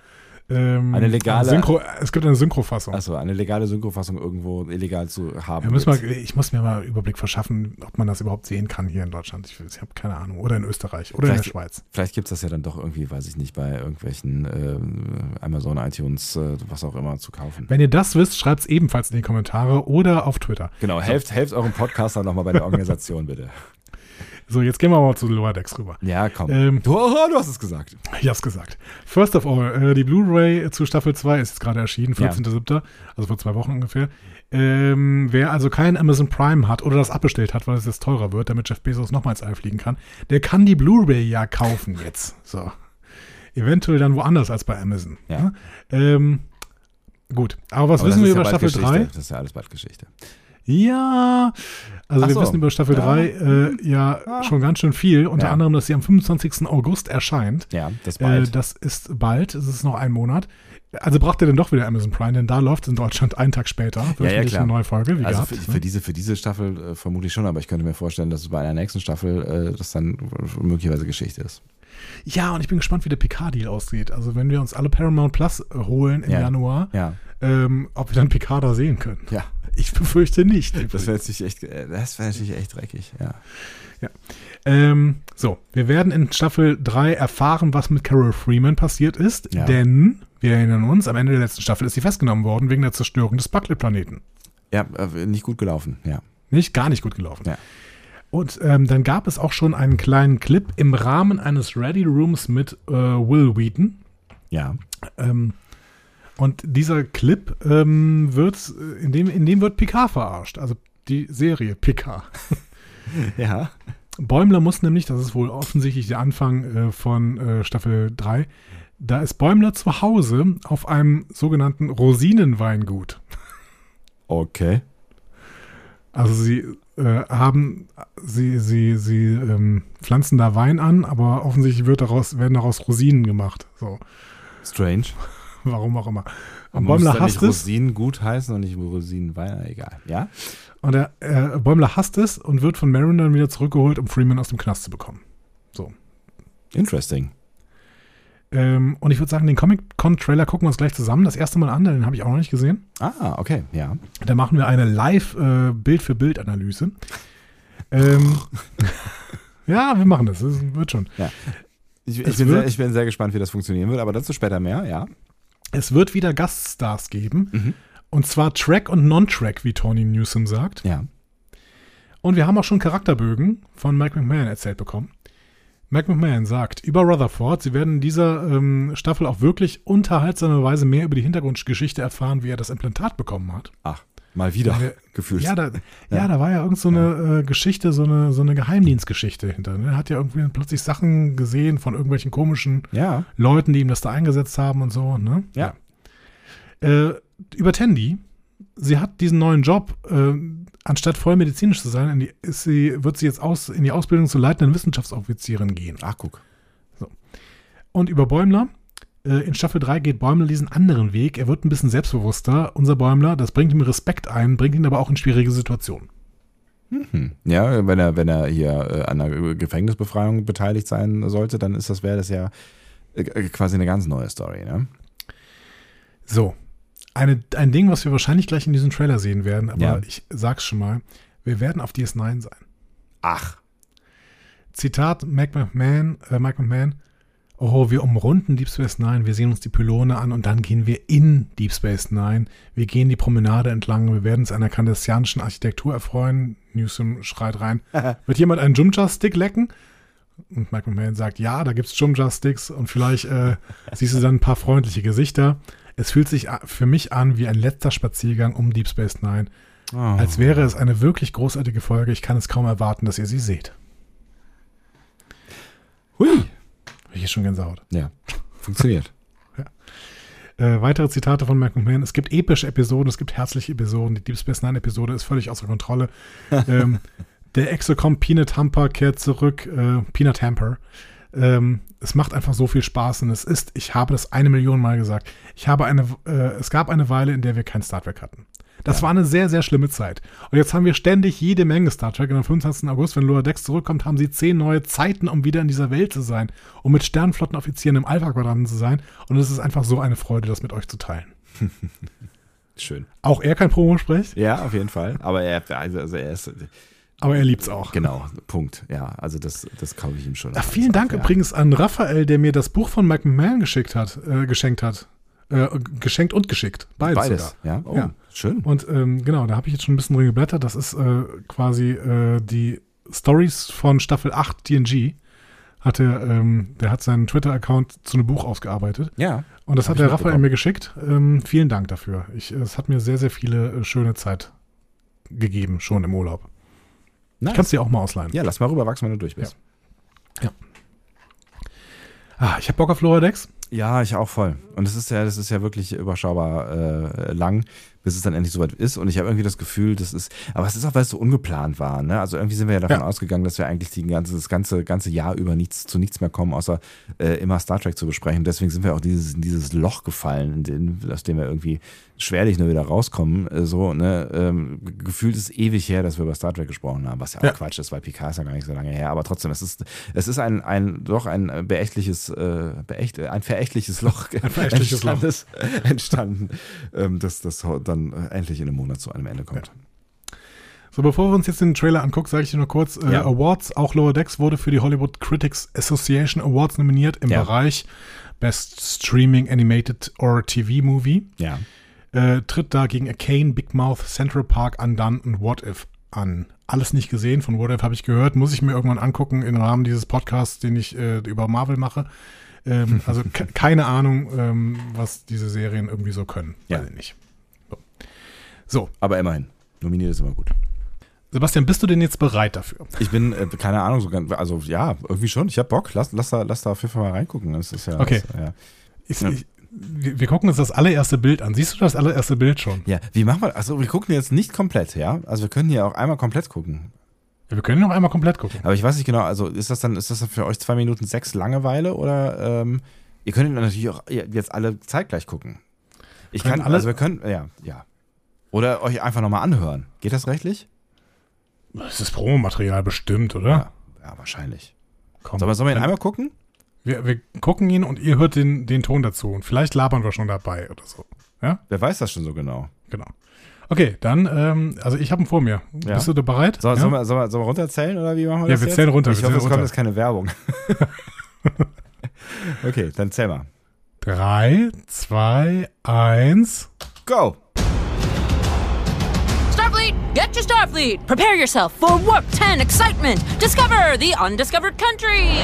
ähm, Eine legale- Synchro, es gibt eine Synchrofassung. Achso, eine legale Synchrofassung irgendwo illegal zu haben. Ja, wir, ich muss mir mal einen Überblick verschaffen, ob man das überhaupt sehen kann hier in Deutschland. Ich, ich habe keine Ahnung. Oder in Österreich oder in der Vielleicht- Schweiz. Vielleicht gibt es das ja dann doch irgendwie, weiß ich nicht, bei irgendwelchen ähm, Amazon, iTunes, äh, was auch immer zu kaufen. Wenn ihr das wisst, schreibt es ebenfalls in die Kommentare oder auf Twitter. Genau, helft, helft eurem Podcaster nochmal bei der Organisation, bitte. So, jetzt gehen wir mal zu Lower Decks rüber. Ja, komm. Ähm, du, oh, du hast es gesagt. Ich hab's gesagt. First of all, äh, die Blu-ray zu Staffel 2 ist jetzt gerade erschienen, 14.07., also vor zwei Wochen ungefähr. Ähm, wer also kein Amazon Prime hat oder das abbestellt hat, weil es jetzt teurer wird, damit Jeff Bezos nochmal ins All fliegen kann, der kann die Blu-ray ja kaufen jetzt. So. Eventuell dann woanders als bei Amazon. Ja. ne? Ähm, gut, aber was Aber wissen wir ja über Staffel Geschichte. 3? Das ist ja alles bald Geschichte. Ja, also Ach wir so. wissen über Staffel Ja. 3 äh, ja Ja. schon ganz schön viel, unter Ja. anderem, dass sie am 25. August erscheint. Ja, das Äh, bald. das ist bald, es ist noch ein Monat. Also braucht ihr dann doch wieder Amazon Prime, denn da läuft es in Deutschland einen Tag später. Wöchentlich klar. eine neue Folge, wie also gehabt. für, ne? für, diese, für diese Staffel äh, vermutlich schon, aber ich könnte mir vorstellen, dass es bei einer nächsten Staffel äh, das dann möglicherweise Geschichte ist. Ja, und ich bin gespannt, wie der Picard-Deal aussieht. Also wenn wir uns alle Paramount Plus äh, holen im Ja. Januar, Ja. ähm, ob wir dann Picard da sehen können. Ja. Ich befürchte nicht. Das wäre natürlich echt, äh, das wäre natürlich echt dreckig, ja. Ähm, so, wir werden in Staffel 3 erfahren, was mit Carol Freeman passiert ist, Ja. denn wir erinnern uns, am Ende der letzten Staffel ist sie festgenommen worden wegen der Zerstörung des Buckley-Planeten. Ja, äh, nicht gut gelaufen, ja. Nicht? Gar nicht gut gelaufen. Ja. Und ähm, dann gab es auch schon einen kleinen Clip im Rahmen eines Ready Rooms mit äh, Will Wheaton. Ja. Ähm, und dieser Clip ähm, wird, äh, in dem, in dem wird Picard verarscht, also die Serie Picard. Ja. Bäumler muss nämlich, das ist wohl offensichtlich der Anfang äh, von äh, Staffel 3, da ist Bäumler zu Hause auf einem sogenannten Rosinenweingut. Okay. Also sie äh, haben, sie, sie, sie ähm, pflanzen da Wein an, aber offensichtlich wird daraus, werden daraus Rosinen gemacht. So, Strange. Warum auch immer. Und Muss Bäumler dann nicht hasst es. Rosinen gut heißen und nicht Rosinenwein, egal. Ja? Und er, äh, Bäumler hasst es und wird von Marin dann wieder zurückgeholt, um Freeman aus dem Knast zu bekommen. So. Interesting. Ähm, und ich würde sagen, den Comic-Con-Trailer gucken wir uns gleich zusammen. Das erste Mal an, den habe ich auch noch nicht gesehen. Ah, okay, ja. Da machen wir eine Live-Bild-für-Bild-Analyse. ähm, ja, wir machen das. Das wird schon. Ich, ich, Es bin sehr, ich bin sehr gespannt, wie das funktionieren wird, aber dazu später mehr, ja. Es wird wieder Gaststars geben. Mhm. Und zwar Track und Non-Track, wie Tony Newsom sagt. Ja. Und wir haben auch schon Charakterbögen von Mike McMahon erzählt bekommen. Mike McMahon sagt über Rutherford, sie werden in dieser ähm, Staffel auch wirklich unterhaltsamerweise mehr über die Hintergrundgeschichte erfahren, wie er das Implantat bekommen hat. Ach, mal wieder Meine- gefühlt. Ja, da, ja. da war ja irgend so eine äh, Geschichte, so eine, so eine Geheimdienstgeschichte hinter. Ne? Er hat ja irgendwie plötzlich Sachen gesehen von irgendwelchen komischen ja. Leuten, die ihm das da eingesetzt haben und so. Ne? Ja. Äh, über Tandy, sie hat diesen neuen Job, äh, anstatt voll medizinisch zu sein, in die, sie, wird sie jetzt aus, in die Ausbildung zur leitenden Wissenschaftsoffizierin gehen. Ach, guck. Und über Bäumler, in Staffel 3 geht Bäumler diesen anderen Weg. Er wird ein bisschen selbstbewusster. Unser Bäumler, das bringt ihm Respekt ein, bringt ihn aber auch in schwierige Situationen. Hm. Ja, wenn er, wenn er hier äh, an einer Gefängnisbefreiung beteiligt sein sollte, dann ist das, wäre das ja äh, quasi eine ganz neue Story, ne? So, eine, ein Ding, was wir wahrscheinlich gleich in diesem Trailer sehen werden, aber Ja. ich sag's schon mal, wir werden auf DS9 sein. Ach. Zitat Mike McMahon, äh, Mike McMahon, oh, wir umrunden Deep Space Nine, wir sehen uns die Pylone an und dann gehen wir in Deep Space Nine. Wir gehen die Promenade entlang, wir werden uns einer kandessianischen Architektur erfreuen. Newsom schreit rein, wird jemand einen Jumja-Stick lecken? Und Mike McMahon sagt, ja, da gibt's Jumja-Sticks und vielleicht äh, siehst du dann ein paar freundliche Gesichter. Es fühlt sich für mich an wie ein letzter Spaziergang um Deep Space Nine. Oh. Als wäre es eine wirklich großartige Folge. Ich kann es kaum erwarten, dass ihr sie seht. Hui. Hab Ich schon Gänsehaut. Ja, funktioniert. Äh, weitere Zitate von Malcolm McMahon. Es gibt epische Episoden, es gibt herzliche Episoden. Die Deep Space Nine Episode ist völlig außer Kontrolle. ähm, der Exocom Peanut Hamper kehrt zurück. Äh, Peanut Hamper. Ähm, es macht einfach so viel Spaß und es ist, ich habe das eine Million Mal gesagt, ich habe eine, äh, es gab eine Weile, in der wir kein Star Trek hatten. Das war eine sehr, sehr schlimme Zeit. Und jetzt haben wir ständig jede Menge Star Trek. Und am 25. August, wenn Lower Decks zurückkommt, haben sie zehn neue Zeiten, um wieder in dieser Welt zu sein, um mit Sternflottenoffizieren im Alpha-Quadranten zu sein. Und es ist einfach so eine Freude, das mit euch zu teilen. Schön. Auch er kein Promosprech, Ja, auf jeden Fall. Aber er, also, also er ist, aber er liebt's auch. genau, Punkt. Ja, also das, das kaufe ich ihm schon. Ach, vielen Dank ja. übrigens an Raphael, der mir das Buch von Mike McMahon geschickt hat, äh, geschenkt hat. Äh, geschenkt und geschickt. Beides, Beides, sogar. ja. Oh, Ja. Schön. Und ähm, genau, da habe ich jetzt schon ein bisschen drin geblättert. Das ist äh, quasi äh, die Stories von Staffel 8 TNG. Hat er, ähm, der hat seinen Twitter-Account zu einem Buch ausgearbeitet. Ja. Und das hat ich der Raphael mir geschickt. Ähm, vielen Dank dafür. Ich, es hat mir sehr, sehr viele äh, schöne Zeit gegeben, schon im Urlaub. Nice. Kannst du dir auch mal ausleihen. Ja, lass mal rüberwachsen, wenn du durch bist. Ah, ich habe Bock auf Lower Decks. Ja. ich auch voll. Und es ist ja, das ist ja wirklich überschaubar äh, lang. Bis es dann endlich soweit ist. Und ich habe irgendwie das Gefühl, das ist, aber es ist auch, weil es so ungeplant war. Ne? Also irgendwie sind wir ja davon Ja. ausgegangen, dass wir eigentlich die ganze, das ganze, ganze Jahr über nichts, zu nichts mehr kommen, außer äh, immer Star Trek zu besprechen. Deswegen sind wir auch dieses, in dieses Loch gefallen, in den, aus dem wir irgendwie schwerlich nur wieder rauskommen. Äh, so, ne? ähm, gefühlt ist ewig her, dass wir über Star Trek gesprochen haben, was ja auch Ja. Quatsch ist, weil Picard ist ja gar nicht so lange her. Aber trotzdem, es ist, es ist ein, ein doch ein beächtliches, äh, beächt, ein verächtliches Loch verächtliches Loch. entstanden, ähm, dass das dann endlich in einem Monat zu einem Ende kommt. So, bevor wir uns jetzt den Trailer angucken, sage ich dir nur kurz, äh, Ja. Awards, auch Lower Decks wurde für die Hollywood Critics Association Awards nominiert im Ja. Bereich Best Streaming Animated or TV Movie. Ja. Äh, tritt da gegen Arcane, Big Mouth, Central Park, Undone und What If an. Alles nicht gesehen, von What If habe ich gehört, muss ich mir irgendwann angucken im Rahmen dieses Podcasts, den ich äh, über Marvel mache. Ähm, also ke- keine Ahnung, ähm, was diese Serien irgendwie so können. Ja. Weiß ich nicht. So. so, Aber immerhin, nominiert ist immer gut. Sebastian, bist du denn jetzt bereit dafür? Ich bin, äh, keine Ahnung, so ganz, also ja, irgendwie schon. Ich habe Bock. Lass, lass, da, lass da auf jeden Fall mal reingucken. Das ist ja. Okay. Das, ja. Ich, Ja. ich, wir wir gucken uns das allererste Bild an. Siehst du das allererste Bild schon? ja, wie machen wir Also, wir gucken jetzt nicht komplett, ja? Also, wir können hier auch einmal komplett gucken. Ja, wir können noch einmal komplett gucken. Aber ich weiß nicht genau, also ist das dann, ist das dann für euch zwei Minuten sechs Langeweile oder ähm, ihr könnt natürlich auch jetzt alle zeitgleich gucken. Ich Können kann, alle- also wir können, ja, ja. Oder euch einfach nochmal anhören. Geht das rechtlich? Das ist Promomaterial bestimmt, oder? Ja, ja wahrscheinlich. Komm. Sollen wir, sollen wir ihn einmal gucken? Wir, wir gucken ihn und ihr hört den, den Ton dazu. Und vielleicht labern wir schon dabei oder so. Ja, Wer weiß das schon so genau? genau. Okay, dann, ähm, also ich habe ihn vor mir. Ja. Bist du da bereit? So, ja? sollen, wir, sollen, wir, sollen wir runterzählen oder wie machen wir Ja, das wir jetzt? zählen runter, Ich wir hoffe, zählen es kommt jetzt keine Werbung. okay, dann zähl mal. Drei, zwei, eins. Go! Starfleet, get to Starfleet! Prepare yourself for Warp 10 excitement! Discover the undiscovered country!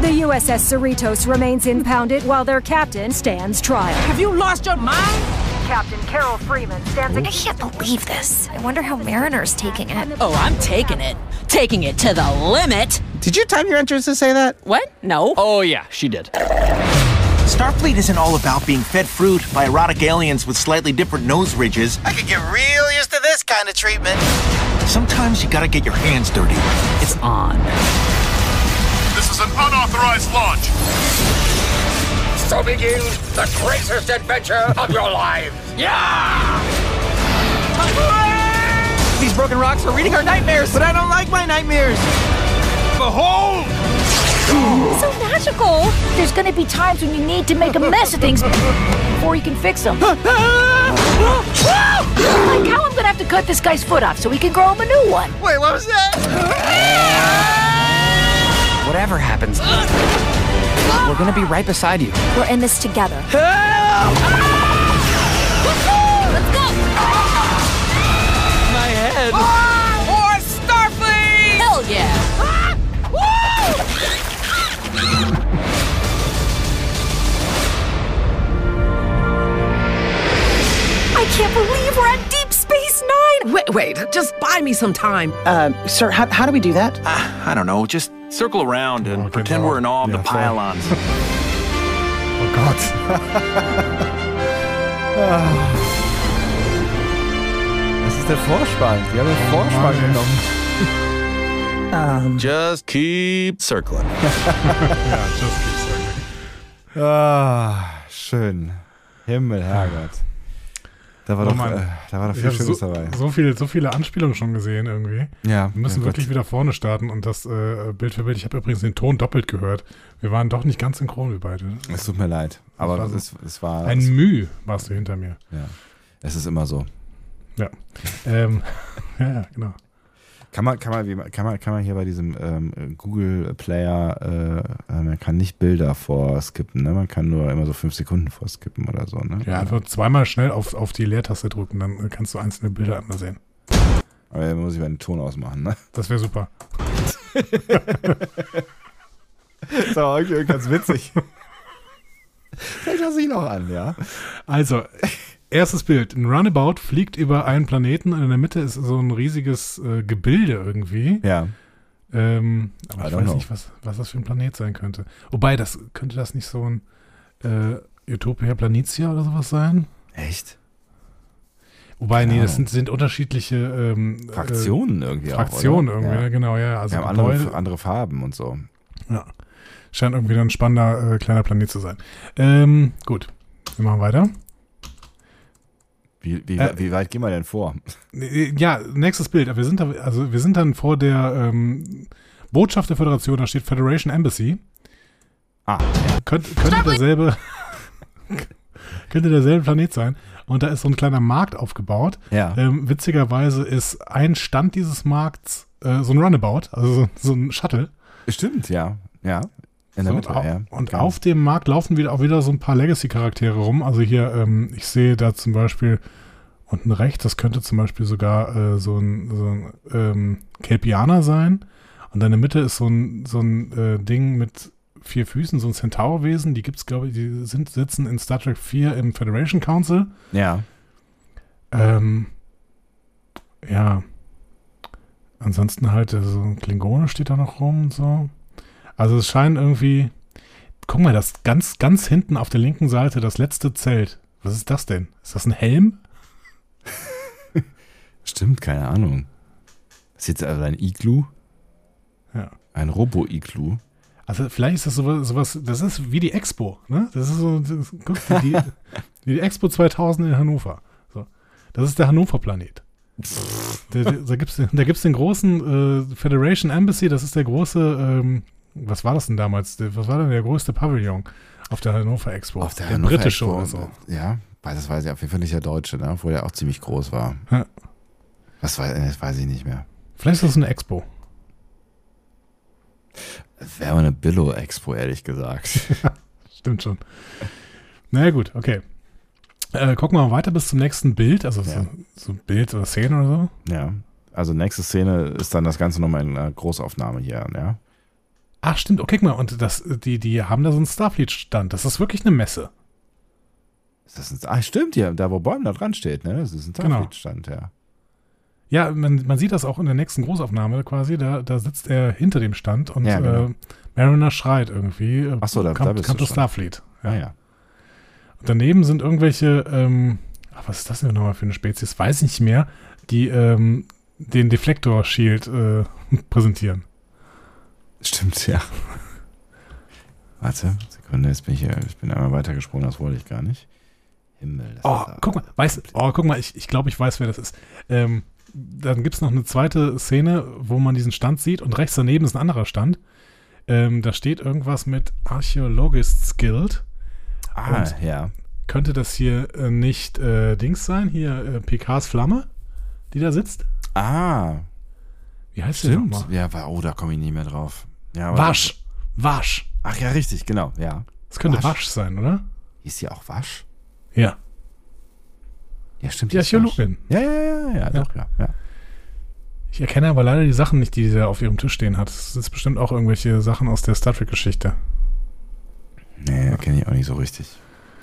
The USS Cerritos remains impounded while their captain stands trial. Have you lost your mind? Captain Carol Freeman stands I can't believe this. I wonder how Mariner's taking it. Oh, I'm taking it. Taking it to the limit. Did you time your entrance to say that? What? No. Oh, yeah, she did. Starfleet isn't all about being fed fruit by erotic aliens with slightly different nose ridges. I could get real used to this kind of treatment. Sometimes you gotta get your hands dirty. It's on. This is an unauthorized launch. So begins the greatest adventure of your lives. Yeah! These broken rocks are reading our nightmares, but I don't like my nightmares. Behold! So magical. There's gonna be times when you need to make a mess of things before you can fix them. like how I'm gonna have to cut this guy's foot off so we can grow him a new one. Wait, what was that? Whatever happens, we're gonna be right beside you. We're in this together. Ah! Let's go! My head. Or Starfleet! Hell yeah! Ah! I can't believe we're at Deep Space Nine! Wait, wait, just buy me some time. Uh, sir, how, how do we do that? Uh, I don't know, just circle around and Okay, pretend so- we're in awe of yeah, the so- pylons. Oh Gott. Das ist der Vorspann. Die haben den Vorspann Mann, ey. genommen. just keep circling. Ja, just keep circling. Ah, schön. Himmel, Herrgott. Da war Oh doch, äh, da war doch viel Schönes so, dabei. so, viele, so viele Anspielungen schon gesehen irgendwie. Ja, Wir müssen ja, wirklich Gott. wieder vorne starten und das äh, Bild für Bild. Ich habe übrigens den Ton doppelt gehört. Wir waren doch nicht ganz synchron, wir beide. Es tut mir leid, aber war so- es, es war. Ein es, Müh warst du hinter mir. ja. es ist immer so. Ja. ähm, ja, ja, genau. Kann man, kann man, kann man, kann man hier bei diesem ähm, Google Player, äh, man kann nicht Bilder vorskippen, ne? Man kann nur immer so fünf Sekunden vorskippen oder so, ne? Ja, einfach zweimal schnell auf, auf die Leertaste drücken, dann kannst du einzelne Bilder einmal sehen. Aber dann muss ich mal den Ton ausmachen, ne? Das wäre super. So, okay, ganz witzig. Vielleicht lasse ich noch an, ja. Also, erstes Bild. Ein Runabout fliegt über einen Planeten und in der Mitte ist so ein riesiges äh, Gebilde irgendwie. Ja. Ähm, I aber ich don't weiß know. nicht, was, was das für ein Planet sein könnte. Wobei, das könnte das nicht so ein äh, Utopia Planitia oder sowas sein? Echt? Wobei, nee, das sind, sind unterschiedliche ähm, Fraktionen äh, irgendwie Fraktionen auch, irgendwie, Ja. genau, ja. Also Wir haben andere, andere Farben und so. Ja. Scheint irgendwie ein spannender äh, kleiner Planet zu sein. Ähm, gut, wir machen weiter. Wie, wie, Äh, wie weit gehen wir denn vor? Äh, Ja, nächstes Bild. Wir sind, da, also wir sind dann vor der ähm, Botschaft der Föderation, da steht Federation Embassy. Ah, Könnt, könnte derselbe könnte derselbe Planet sein. Und da ist so ein kleiner Markt aufgebaut. Ja. Ähm, witzigerweise ist ein Stand dieses Markts äh, so ein Runabout, also so, so ein Shuttle. Stimmt, ja. Ja. In der So, Mitte, und ja. Und Genau. auf dem Markt laufen wieder auch wieder so ein paar Legacy-Charaktere rum. Also hier, ähm, ich sehe da zum Beispiel unten rechts, das könnte zum Beispiel sogar äh, so ein, so ein ähm, Kelpianer sein. Und in der Mitte ist so ein, so ein äh, Ding mit vier Füßen, so ein Centaurwesen. Die gibt's, glaube ich, die sind, sitzen in Star Trek 4 im Federation Council. Ja. Ähm, ja. Ansonsten halt, so ein Klingone steht da noch rum und so. Also es scheint irgendwie. Guck mal, das ganz, ganz hinten auf der linken Seite, das letzte Zelt. Was ist das denn? Ist das ein Helm? Stimmt, keine Ahnung. Das ist jetzt also ein Iglu? Ja. Ein Robo-Iglu. Also vielleicht ist das sowas, sowas, das ist wie die Expo, ne? Das ist so, das, guck, die, die, wie die Expo 2000 in Hannover. So. Das ist der Hannover-Planet. Da, da, da gibt es den großen äh, Federation Embassy, das ist der große, ähm, was war das denn damals? Der, was war denn der größte Pavillon auf der Hannover Expo? Auf der, der Hannover britische Expo, oder so. Ja, weil das weiß ich auf jeden Fall nicht der Deutsche, ne? obwohl er auch ziemlich groß war. Ja. Das, weiß, das weiß ich nicht mehr. Vielleicht ist das eine Expo. Wäre mal eine Billo-Expo, ehrlich gesagt. Stimmt schon. Naja, gut, okay. Äh, gucken wir mal weiter bis zum nächsten Bild, also Ja. so, so ein Bild oder Szene oder so. ja. Also nächste Szene ist dann das Ganze nochmal in einer Großaufnahme hier, ja. Ach, stimmt. Okay, guck mal, und das, die, die haben da so einen Starfleet-Stand. Das ist wirklich eine Messe. Ist das ein, ah, stimmt, ja, da wo Bäum da dran steht, ne? Das ist ein Genau. Starfleet-Stand, ja. Ja, man, man sieht das auch in der nächsten Großaufnahme quasi. Da, da sitzt er hinter dem Stand und Ja, genau. äh, Mariner schreit irgendwie. äh, Ach so, da- kam, da bist kam du das schon. Starfleet. Ja, ja. Und daneben sind irgendwelche, ähm, ach, was ist das denn nochmal für eine Spezies? Weiß ich nicht mehr, die ähm, den Deflektor-Shield äh, präsentieren. Stimmt, ja. Warte, Sekunde, jetzt bin ich hier, ich bin einmal weitergesprungen, das wollte ich gar nicht. Himmel. Das Oh, guck mal, weiß, oh, guck mal, ich, ich glaube, ich weiß, wer das ist. Ähm, dann gibt es noch eine zweite Szene, wo man diesen Stand sieht und rechts daneben ist ein anderer Stand. Ähm, da steht irgendwas mit Archaeologists Guild. Ah, Und ja. Könnte das hier äh, nicht äh, Dings sein? Hier äh, Picards Flamme, die da sitzt? Ah, Wie heißt stimmt. nochmal? Ja, oh, da komme ich nicht mehr drauf. Ja, Wasch. Wasch. Ach ja, richtig, genau, ja. Das könnte Wasch. Wasch, sein, oder? Hieß die auch Wasch? Ja. Ja, stimmt. Die. Archäologin. Ja, ja, ja, ja, doch, ja. ja. Ich erkenne aber leider die Sachen nicht, die sie auf ihrem Tisch stehen hat. Das ist bestimmt auch irgendwelche Sachen aus der Star Trek-Geschichte. Nee, kenne ich auch nicht so richtig.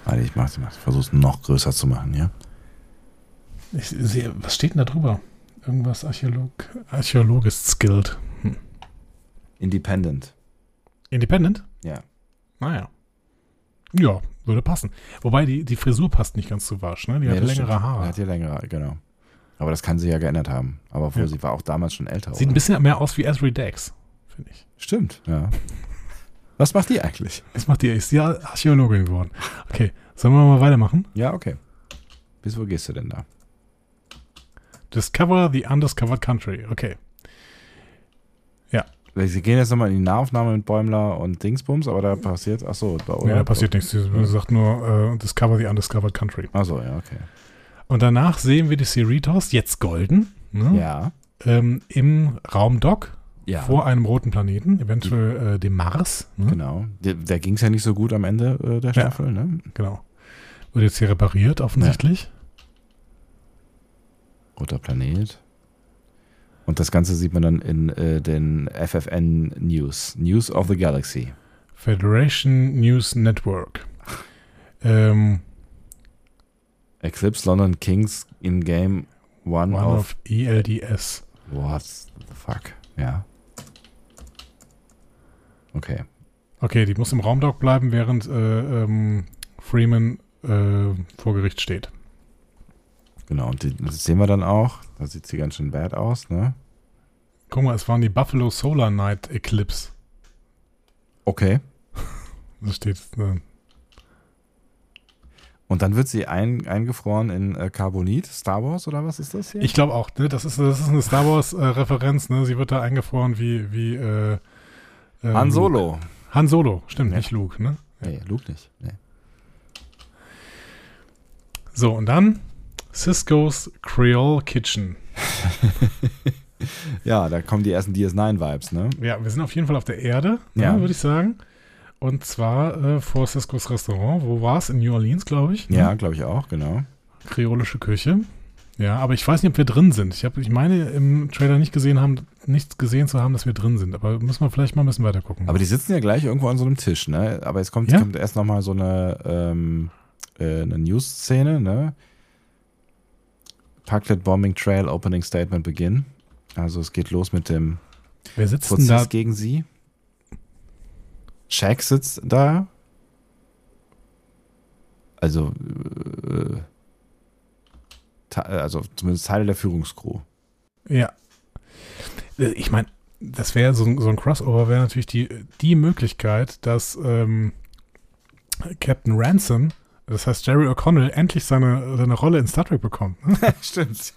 Warte, ich mach's, ich mach's. versuch's noch größer zu machen, ja? Ich sehe, was steht denn da drüber? Irgendwas Archäolog, Archäologists Guild. Hm. Independent. Independent? Ja. Naja. Ja, würde passen. Wobei die, die Frisur passt nicht ganz zu Wasch, ne? Die Nee, hat längere stimmt. Haare. Die hat ja längere, genau. Aber das kann sie ja geändert haben. Aber obwohl Ja. sie war auch damals schon älter. Sieht ein oder? bisschen mehr aus wie Esri Dex, finde ich. Stimmt, ja. Was macht die eigentlich? Was macht die? Ist die Archäologin geworden. Okay, sollen wir mal weitermachen? Ja, okay. Bis wo gehst du denn da? Discover the Undiscovered Country. Okay. Ja. Sie gehen jetzt nochmal in die Nahaufnahme mit Bäumler und Dingsbums, aber da passiert, ach so, da, Nee, da passiert nichts. Sie sagt nur äh, Discover the Undiscovered Country. Ach so, ja, okay. Und danach sehen wir die Cerritos, jetzt golden, ne? Ja. ähm, im Raumdock Ja. vor einem roten Planeten, eventuell äh, dem Mars. Ne? Genau. Der, der ging es ja nicht so gut am Ende äh, der Ja. Staffel, ne? Genau. Wird jetzt hier repariert, offensichtlich. Roter Planet. Und das Ganze sieht man dann in äh, den FFN News. News of the Galaxy. Federation News Network. Ähm, Eclipse London Kings in Game One, one of, of ELDS. What the fuck? Ja. Okay. Okay, die muss im Raumdock bleiben, während äh, ähm, Freeman äh, vor Gericht steht. Genau, und die, das sehen wir dann auch. Da sieht sie ganz schön bad aus, ne? Guck mal, es waren die Buffalo Solar Night Eclipse. Okay. Da steht. Äh, Und dann wird sie ein, eingefroren in äh, Carbonit, Star Wars oder was ist das hier? ich glaube auch, ne? Das ist, das ist eine Star Wars-Referenz, ne? Sie wird da eingefroren wie, wie äh, ähm, Han Solo. Han Solo, stimmt, Ja. nicht Luke, ne? Nee, Luke nicht. Nee. So, und dann Cisco's Creole Kitchen. Ja, da kommen die ersten DS9-Vibes, ne? Ja, wir sind auf jeden Fall auf der Erde, Ja. ne, würde ich sagen. Und zwar äh, vor Cisco's Restaurant. Wo war es? In New Orleans, glaube ich. ne? Ja, glaube ich auch, genau. Kreolische Küche. Ja, aber ich weiß nicht, ob wir drin sind. Ich, hab, ich meine, im Trailer nicht gesehen haben, nichts gesehen zu haben, dass wir drin sind. Aber müssen wir vielleicht mal ein bisschen weiter gucken. Aber die sitzen ja gleich irgendwo an so einem Tisch, ne? Aber jetzt kommt, Ja? kommt erst nochmal so eine, ähm, äh, eine News-Szene, ne? Parklet Bombing Trail Opening Statement Begin. Also es geht los mit dem Wer sitzt denn Prozess da? gegen sie. Shaq sitzt da. Also, äh, also zumindest Teile der Führungskrew. Ja. Ich meine, das wäre so, ein- so ein Crossover, wäre natürlich die, die Möglichkeit, dass ähm, Captain Ransom, das heißt Jerry O'Connell, endlich seine, seine Rolle in Star Trek bekommt. ne? Stimmt.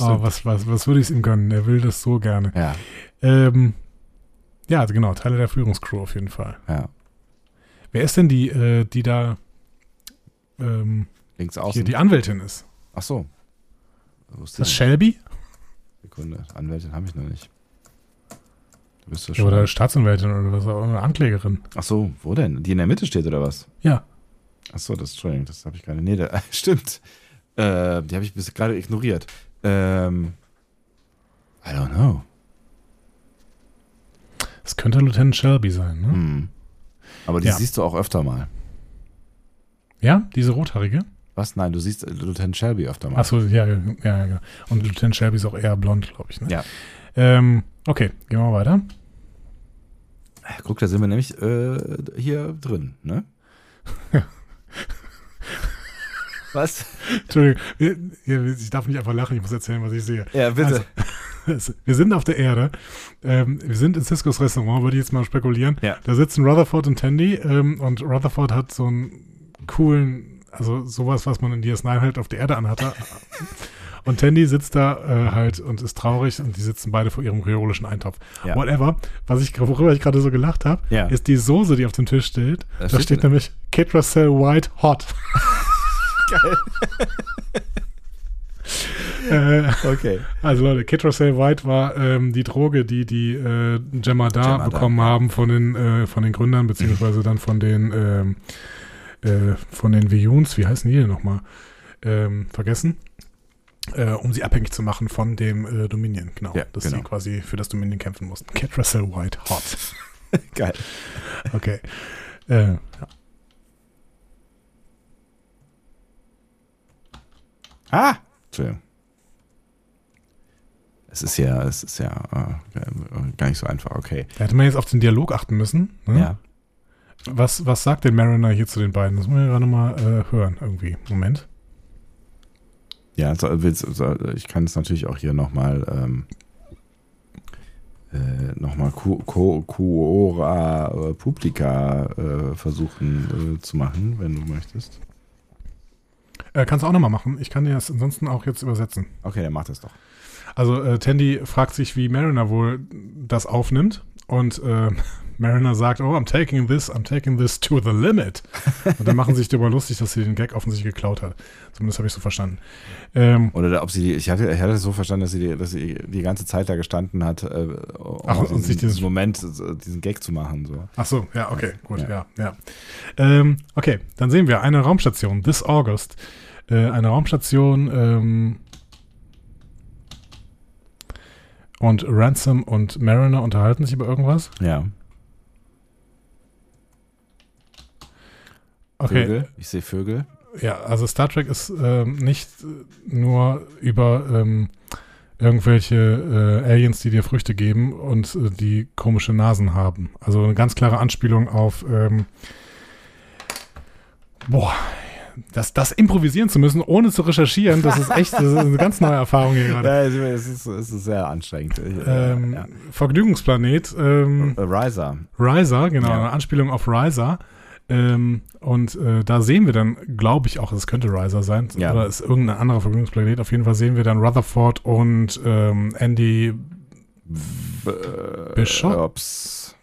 Oh, was, was, was würde ich es ihm gönnen? Er will das so gerne. Ja, Ähm, ja, also genau, Teile der Führungscrew auf jeden Fall. ja. Wer ist denn die, äh, die da ähm, Links hier außen. die Anwältin ist? Ach so. Ist das? Shelby? Sekunde. Anwältin habe ich noch nicht. Du bist ja Ja, schon. oder Staatsanwältin oder was auch immer, Anklägerin. Ach so, wo denn? Die in der Mitte steht oder was? Ja. Ach so, das, Entschuldigung, das habe ich gerade. Nee, da, stimmt. Äh, die habe ich bis gerade ignoriert. Ähm, I don't know. Das könnte Lieutenant Shelby sein, ne? Hm. Aber die Ja. siehst du auch öfter mal. Ja, diese rothaarige? Was? Nein, du siehst Lieutenant Shelby öfter mal. Achso, ja, ja, ja, ja. Und Lieutenant Shelby ist auch eher blond, glaube ich. Ne? Ja. Ähm, okay, gehen wir weiter. Guck, da sind wir nämlich äh, hier drin, ne? Was? Entschuldigung, ich darf nicht einfach lachen, ich muss erzählen, was ich sehe. Ja, bitte. Also, wir sind auf der Erde. Ähm, wir sind in Ciscos Restaurant, würde ich jetzt mal spekulieren. Ja. Da sitzen Rutherford und Tandy ähm, und Rutherford hat so einen coolen, also sowas, was man in DS9 halt auf der Erde anhatte. Und Tandy sitzt da äh, halt und ist traurig und die sitzen beide vor ihrem kreolischen Eintopf. Ja. Whatever. Was ich, worüber ich gerade so gelacht habe, Ja. ist die Soße, die auf dem Tisch steht. Da Da steht- steht, nämlich Ketracel White Hot. Geil. äh, Okay. also Leute, Ketracel White war ähm, die Droge, die die äh, Gemma da bekommen haben von den äh, von den Gründern beziehungsweise dann von den ähm, äh, von den Vijuns, wie heißen die denn nochmal? Ähm, vergessen. Äh, um sie abhängig zu machen von dem äh, Dominion, genau. Ja, dass genau. sie quasi für das Dominion kämpfen mussten. Ketracel White Hot. Geil. Okay. Äh, ja. Ah! Entschuldigung. Es ist ja, es ist ja äh, gar nicht so einfach, okay. Da hätte man jetzt auf den Dialog achten müssen. Ne? Ja. Was, was sagt denn Mariner hier zu den beiden? Das müssen wir gerade mal äh, hören, irgendwie. Moment. Ja, so, so, ich kann es natürlich auch hier nochmal ähm, äh, nochmal Quora äh, Publica äh, versuchen äh, zu machen, wenn du möchtest. Äh, kannst du auch nochmal machen. Ich kann dir das ansonsten auch jetzt übersetzen. Okay, dann mach das doch. Also äh, Tandy fragt sich, wie Mariner wohl das aufnimmt. Und äh, Mariner sagt, oh, I'm taking this, I'm taking this to the limit. Und dann machen sie sich darüber lustig, dass sie den Gag offensichtlich geklaut hat. Zumindest habe ich so verstanden. Ähm, Oder da- ob sie die, ich hatte, ich hatte es so verstanden, dass sie, die, dass sie die ganze Zeit da gestanden hat, äh, um Ach, und sich dieses- Moment äh, diesen Gag zu machen. So. Ach so, ja, okay, gut, Ja. ja, ja. Ähm, okay, dann sehen wir eine Raumstation, this August. Äh, eine Raumstation, ähm, und Ransom und Mariner unterhalten sich über irgendwas. Ja. Okay, Vögel. Ich sehe Vögel. ja, also Star Trek ist ähm, nicht nur über ähm, irgendwelche äh, Aliens, die dir Früchte geben und äh, die komische Nasen haben. Also eine ganz klare Anspielung auf, ähm, boah, das, das improvisieren zu müssen, ohne zu recherchieren, das ist echt das ist eine ganz neue Erfahrung hier gerade. Ja, es, ist, es ist sehr anstrengend. Ähm, ja. Vergnügungsplanet. Ähm, Riser. Riser, genau, ja. eine Anspielung auf Riser. Ähm, und äh, da sehen wir dann, glaube ich auch, es könnte Riser sein, ja. oder ist irgendein anderer Vergnügungsplanet. Auf jeden Fall sehen wir dann Rutherford und ähm, Andy B Bishops.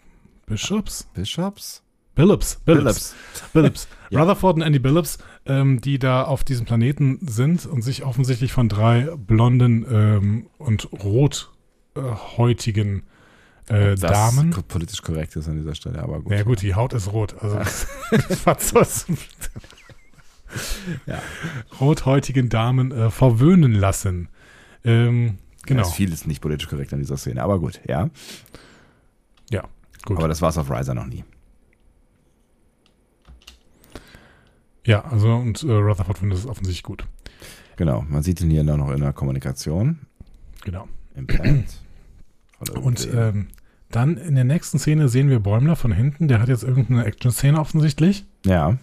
Bishops? Bishops? Billups. Billups. Billups. ja. Rutherford und Andy Billups, ähm, die da auf diesem Planeten sind und sich offensichtlich von drei blonden ähm, und rothäutigen äh, das Damen. politisch korrekt ist an dieser Stelle, aber gut. Ja gut, die Haut ist rot. Also ja. rothäutigen Damen äh, verwöhnen lassen. Ähm, genau. Ja, ist vieles nicht politisch korrekt an dieser Szene, aber gut, ja. Ja, gut. Aber das war es auf Riser noch nie. Ja, also und äh, Rutherford findet es offensichtlich gut. Genau, man sieht ihn hier noch in der Kommunikation. Genau. Im Plant. Und ähm, dann in der nächsten Szene sehen wir Bäumler von hinten. Der hat jetzt irgendeine Action-Szene offensichtlich. Ja.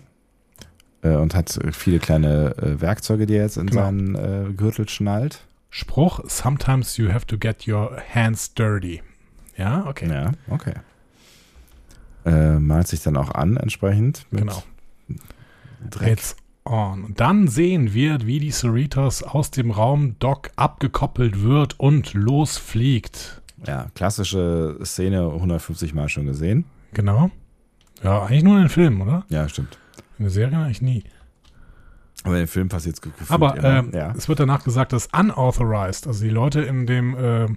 Äh, und hat viele kleine äh, Werkzeuge, die er jetzt in genau. seinen äh, Gürtel schnallt. Spruch: Sometimes you have to get your hands dirty. Ja, okay. Ja, okay. Äh, malt sich dann auch an entsprechend. genau. Dreck. It's on. Und dann sehen wir, wie die Cerritos aus dem Raum Dock abgekoppelt wird und losfliegt. Ja, klassische Szene 150 Mal schon gesehen. Genau. Ja, eigentlich nur in den Filmen, oder? Ja, stimmt. In der Serie eigentlich nie. Aber in den Film passiert es gefühlt Aber äh, ja. es wird danach gesagt, dass unauthorized, also die Leute in dem äh,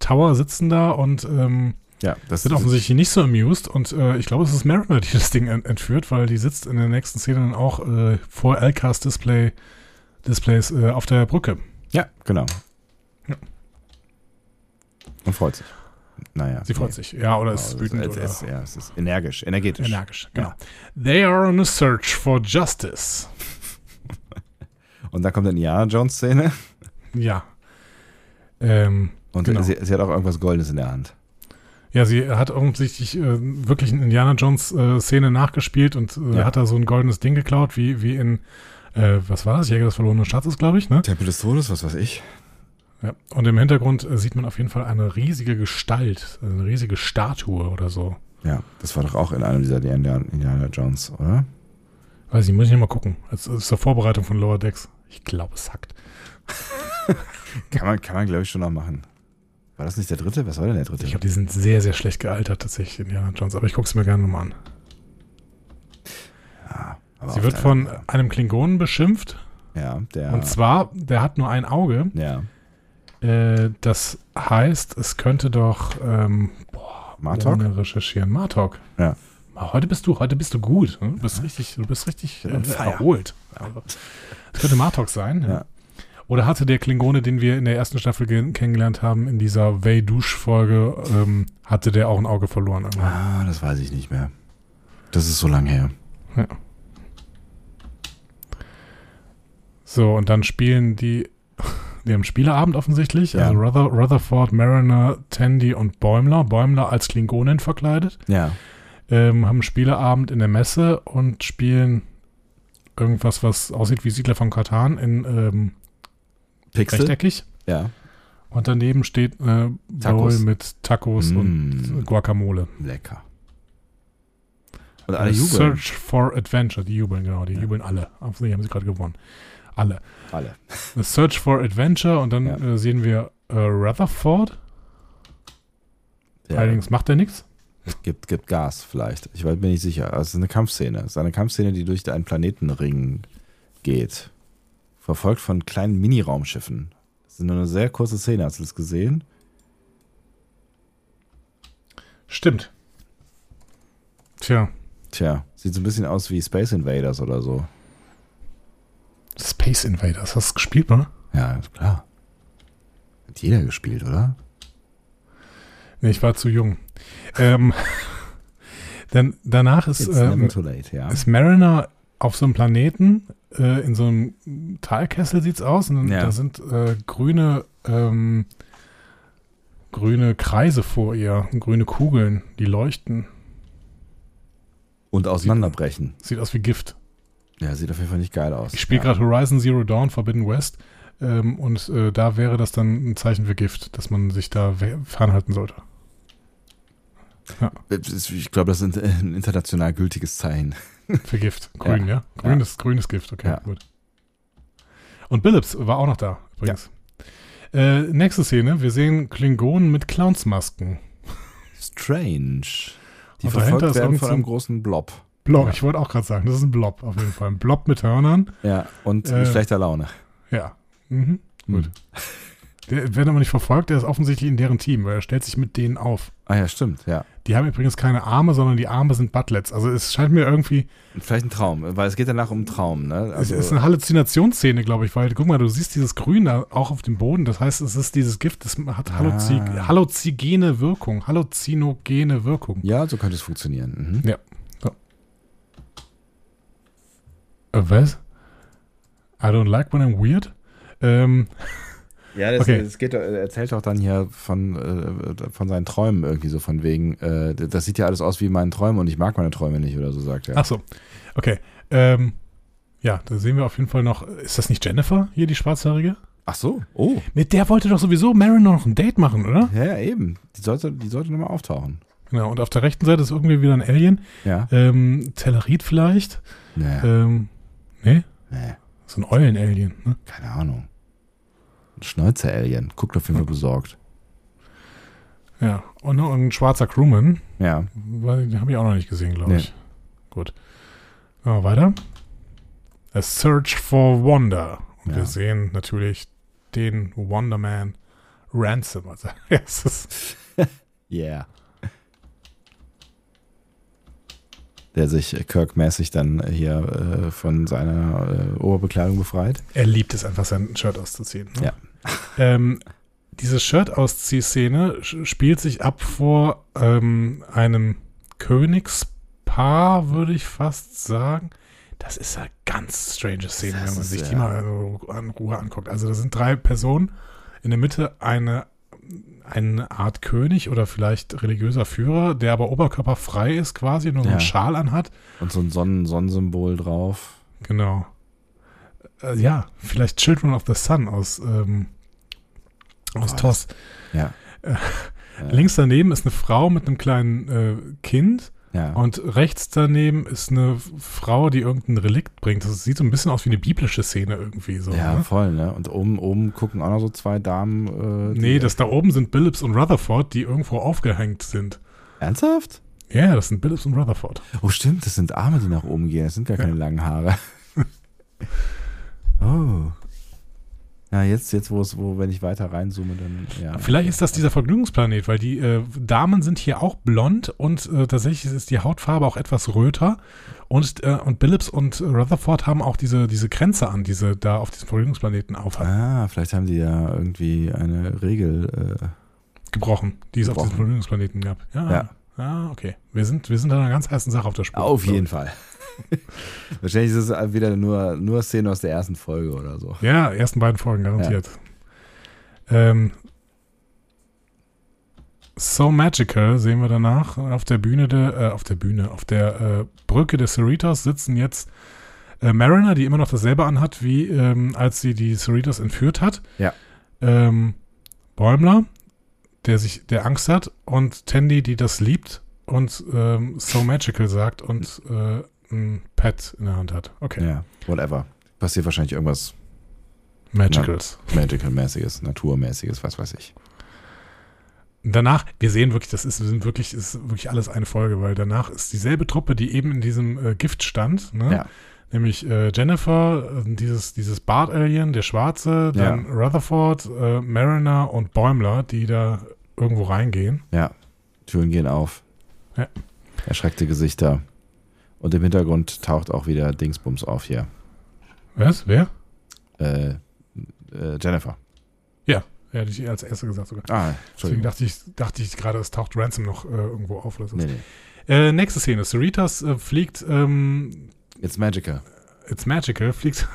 Tower sitzen da und ähm, ja, das sind offensichtlich nicht so amused und äh, ich glaube, es ist Mariner, die das Ding ent entführt, weil die sitzt in der nächsten Szene dann auch äh, vor LCAS Display Displays äh, auf der Brücke. Ja, genau. Ja. Und freut sich. Naja. Sie freut nee. sich, ja, oder ist wütend. Es, es, ja, es ist energisch, energetisch. Energisch, genau. Ja. They are on a search for justice. Und dann kommt eine Indiana Jones-Szene. Ja. Ähm, und genau. sie, sie, hat auch irgendwas Goldenes in der Hand. Ja, sie hat offensichtlich äh, wirklich eine Indiana Jones-Szene äh, nachgespielt und äh, ja. hat da so ein goldenes Ding geklaut, wie, wie in, äh, was war das? Jäger des verlorenen Schatzes, glaube ich, ne? Tempel des Todes, was weiß ich. Ja, und im Hintergrund äh, sieht man auf jeden Fall eine riesige Gestalt, eine riesige Statue oder so. Ja, das war doch auch in einem dieser Indiana Jones, oder? Weiß ich, muss ich nicht mal gucken. Das ist zur Vorbereitung von Lower Decks. Ich glaube, es hackt. kann man, kann man glaube ich, schon noch machen. War das nicht der dritte? Was war denn der dritte? Ich glaube, die sind sehr, sehr schlecht gealtert, tatsächlich, Indiana Jones. Aber ich gucke es mir gerne nochmal an. Ja, Sie wird von einem Klingonen beschimpft. Ja, der. Und zwar, der hat nur ein Auge. Ja. Äh, das heißt, es könnte doch. Ähm, boah, Martok? recherchieren. Martok. Ja. Heute bist du, heute bist du gut. Ne? Du bist richtig, du bist richtig äh, erholt. Das könnte Martok sein. Ja. Oder hatte der Klingone, den wir in der ersten Staffel kennengelernt haben, in dieser Way-Dusch-Folge, ähm, hatte der auch ein Auge verloren? Irgendwann? Ah, das weiß ich nicht mehr. Das ist so lange her. Ja. So, und dann spielen die, die haben Spieleabend offensichtlich. Ja. Also Ruther, Rutherford, Mariner, Tandy und Bäumler. Bäumler als Klingonin verkleidet. Ja. Ähm, haben Spieleabend in der Messe und spielen irgendwas, was aussieht wie Siedler von Katan in ähm, Pixel? rechteckig. Ja. Und daneben steht eine Bowl mit Tacos Mm. und Guacamole. Lecker. Und alle jubeln. Search for Adventure, die jubeln, genau, die jubeln alle. Offensichtlich haben sie gerade gewonnen. Alle. Alle. The Search for Adventure und dann Ja. äh, sehen wir äh, Rutherford. Ja. Allerdings macht er nichts. Gibt, gibt Gas vielleicht. Ich bin nicht sicher. Also es ist eine Kampfszene. Es ist eine Kampfszene, die durch einen Planetenring geht. Verfolgt von kleinen Mini-Raumschiffen. Das ist nur eine sehr kurze Szene. Hast du das gesehen? Stimmt. Tja, Tja, sieht so ein bisschen aus wie Space Invaders oder so. Space Invaders, hast du gespielt, ne? Ja, ist klar. Hat jeder gespielt, oder? Nee, ich war zu jung. ähm, dann, danach ist, ähm, late, ja. ist Mariner auf so einem Planeten, äh, in so einem Talkessel sieht's aus, und Ja. da sind äh, grüne, ähm, grüne Kreise vor ihr, grüne Kugeln, die leuchten. Und auseinanderbrechen. Sieht aus wie Gift. Ja, sieht auf jeden Fall nicht geil aus. Ich spiele ja. gerade Horizon Zero Dawn Forbidden West ähm, und äh, da wäre das dann ein Zeichen für Gift, dass man sich da fernhalten sollte. Ja, Ich glaube, das ist ein international gültiges Zeichen. für Gift. Grün, ja? Ja. Grün, Ja. Ist, grün ist Gift, okay, Ja. gut. Und Billups war auch noch da, übrigens. Äh, nächste Szene, wir sehen Klingonen mit Clownsmasken. Strange. Die Und dahinter verfolgt ist werden von so ein- einem großen Blob. Blob, Ja. ich wollte auch gerade sagen, das ist ein Blob auf jeden Fall. Ein Blob mit Hörnern. Ja, und Äh, schlechter Laune. Ja. Mhm. Gut. Der wird aber nicht verfolgt, der ist offensichtlich in deren Team, weil er stellt sich mit denen auf. Ah ja, stimmt, ja. Die haben übrigens keine Arme, sondern die Arme sind Butlets. Also es scheint mir irgendwie, Vielleicht ein Traum, weil es geht danach um einen Traum, ne? Also, es ist eine Halluzinationsszene, glaube ich, weil, guck mal, du siehst dieses Grün da auch auf dem Boden. Das heißt, es ist dieses Gift, das hat Halluzi Ah. halluzigene Wirkung, halluzinogene Wirkung. ja, so könnte es funktionieren. Mhm. Ja. So. Äh, was? I don't like when I'm weird? Ähm, Ja, das, Okay. das geht, er erzählt auch dann hier von, äh, von seinen Träumen irgendwie so von wegen, äh, das sieht ja alles aus wie meine Träume und ich mag meine Träume nicht oder so, sagt er. Ach so. Okay. Ähm, ja, da sehen wir auf jeden Fall noch. Ist das nicht Jennifer hier, die Schwarzhaarige? Ach so, oh. Mit der wollte doch sowieso Marin noch ein Date machen, oder? Ja, ja, eben. Die sollte, die sollte nochmal auftauchen. Genau. Und auf der rechten Seite ist irgendwie wieder ein Alien. Ja. Ähm, Tellerit vielleicht. Naja, Ähm, nee? nee, So ein Eulen-Alien. Ne? keine Ahnung. Schnäuzer-Alien. Guckt auf jeden Fall besorgt. Ja. Und noch ein schwarzer Crewman. Ja. Den habe ich auch noch nicht gesehen, glaube Nee. ich. Gut. Ja, weiter. A Search for Wonder. Und Ja. wir sehen natürlich den Wonderman Ransom. Also, ja, es ist Yeah. Der sich Kirk-mäßig dann hier äh, von seiner äh, Oberbekleidung befreit. Er liebt es einfach, sein Shirt auszuziehen. Ne? Ja. Ähm, diese Shirt-Ausziehszene spielt sich ab vor ähm, einem Königspaar, würde ich fast sagen. Das ist eine ganz strange Szene, Das wenn man sich die ja. mal so an Ruhe anguckt. Also da sind drei Personen, in der Mitte eine, eine Art König oder vielleicht religiöser Führer, der aber oberkörperfrei ist quasi, nur so Ja. einen Schal anhat. Und so ein Sonnen Sonnensymbol drauf. Genau. Äh, ja, vielleicht Children of the Sun aus, ähm, aus Oh, TOS. Ja. Äh, Links daneben ist eine Frau mit einem kleinen äh, Kind Ja. und rechts daneben ist eine Frau, die irgendein Relikt bringt. Das sieht so ein bisschen aus wie eine biblische Szene irgendwie so. ja, ne? voll, ne? Und oben, oben gucken auch noch so zwei Damen. Äh, Nee, das da oben sind Billups und Rutherford, die irgendwo aufgehängt sind. Ernsthaft? Ja, das sind Billups und Rutherford. Oh, stimmt, das sind Arme, die nach oben gehen. Das sind gar keine langen Haare. oh. Ja, jetzt, jetzt wo es, wo, wenn ich weiter reinzoome, dann, ja. Vielleicht ist das dieser Vergnügungsplanet, weil die äh, Damen sind hier auch blond und äh, tatsächlich ist die Hautfarbe auch etwas röter. Und, äh, und Billups und Rutherford haben auch diese, diese Kränze an, die sie da auf diesem Vergnügungsplaneten aufhaben. Ah, vielleicht haben die ja irgendwie eine Regel. Äh, Gebrochen, die es auf Gebrochen. diesem Vergnügungsplaneten gab. Ja. Ja. Ah, okay. Wir sind, wir sind an einer ganz heißen Sache auf der Spur. auf jeden. Fall. Wahrscheinlich ist es wieder nur, nur Szene aus der ersten Folge oder so. Ja, ersten beiden Folgen garantiert. Ähm, so Magical sehen wir danach auf der Bühne der, äh, auf der Bühne, auf der äh, Brücke des Cerritos sitzen jetzt äh, Mariner, die immer noch dasselbe anhat, wie ähm, als sie die Cerritos entführt hat. Ja. Ähm, Bäumler, der sich, der Angst hat und Tandy, die das liebt und ähm, So Magical sagt und äh, ein Pad in der Hand hat. Okay. Ja, whatever. Passiert wahrscheinlich irgendwas Magicals. Magical-mäßiges, Naturmäßiges, was weiß ich. Danach, wir sehen wirklich, das ist, sind wirklich, ist wirklich alles eine Folge, weil danach ist dieselbe Truppe, die eben in diesem äh, Gift stand, ne? Ja. Nämlich äh, Jennifer, äh, dieses, dieses Bart-Alien, der Schwarze, dann Ja. Rutherford, äh, Mariner und Bäumler, die da irgendwo reingehen. Ja, Türen gehen auf. Ja. Erschreckte Gesichter. Und im Hintergrund taucht auch wieder Dingsbums auf hier. Was? Wer? Äh, äh, Jennifer. Ja, hätte ich als Erster gesagt sogar. Ah, Deswegen Entschuldigung. dachte ich, dachte ich gerade, es taucht Ransom noch äh, irgendwo auf oder so. Nee, nee. Äh, nächste Szene. Cerritos äh, fliegt ähm, It's magical. It's Magical, fliegt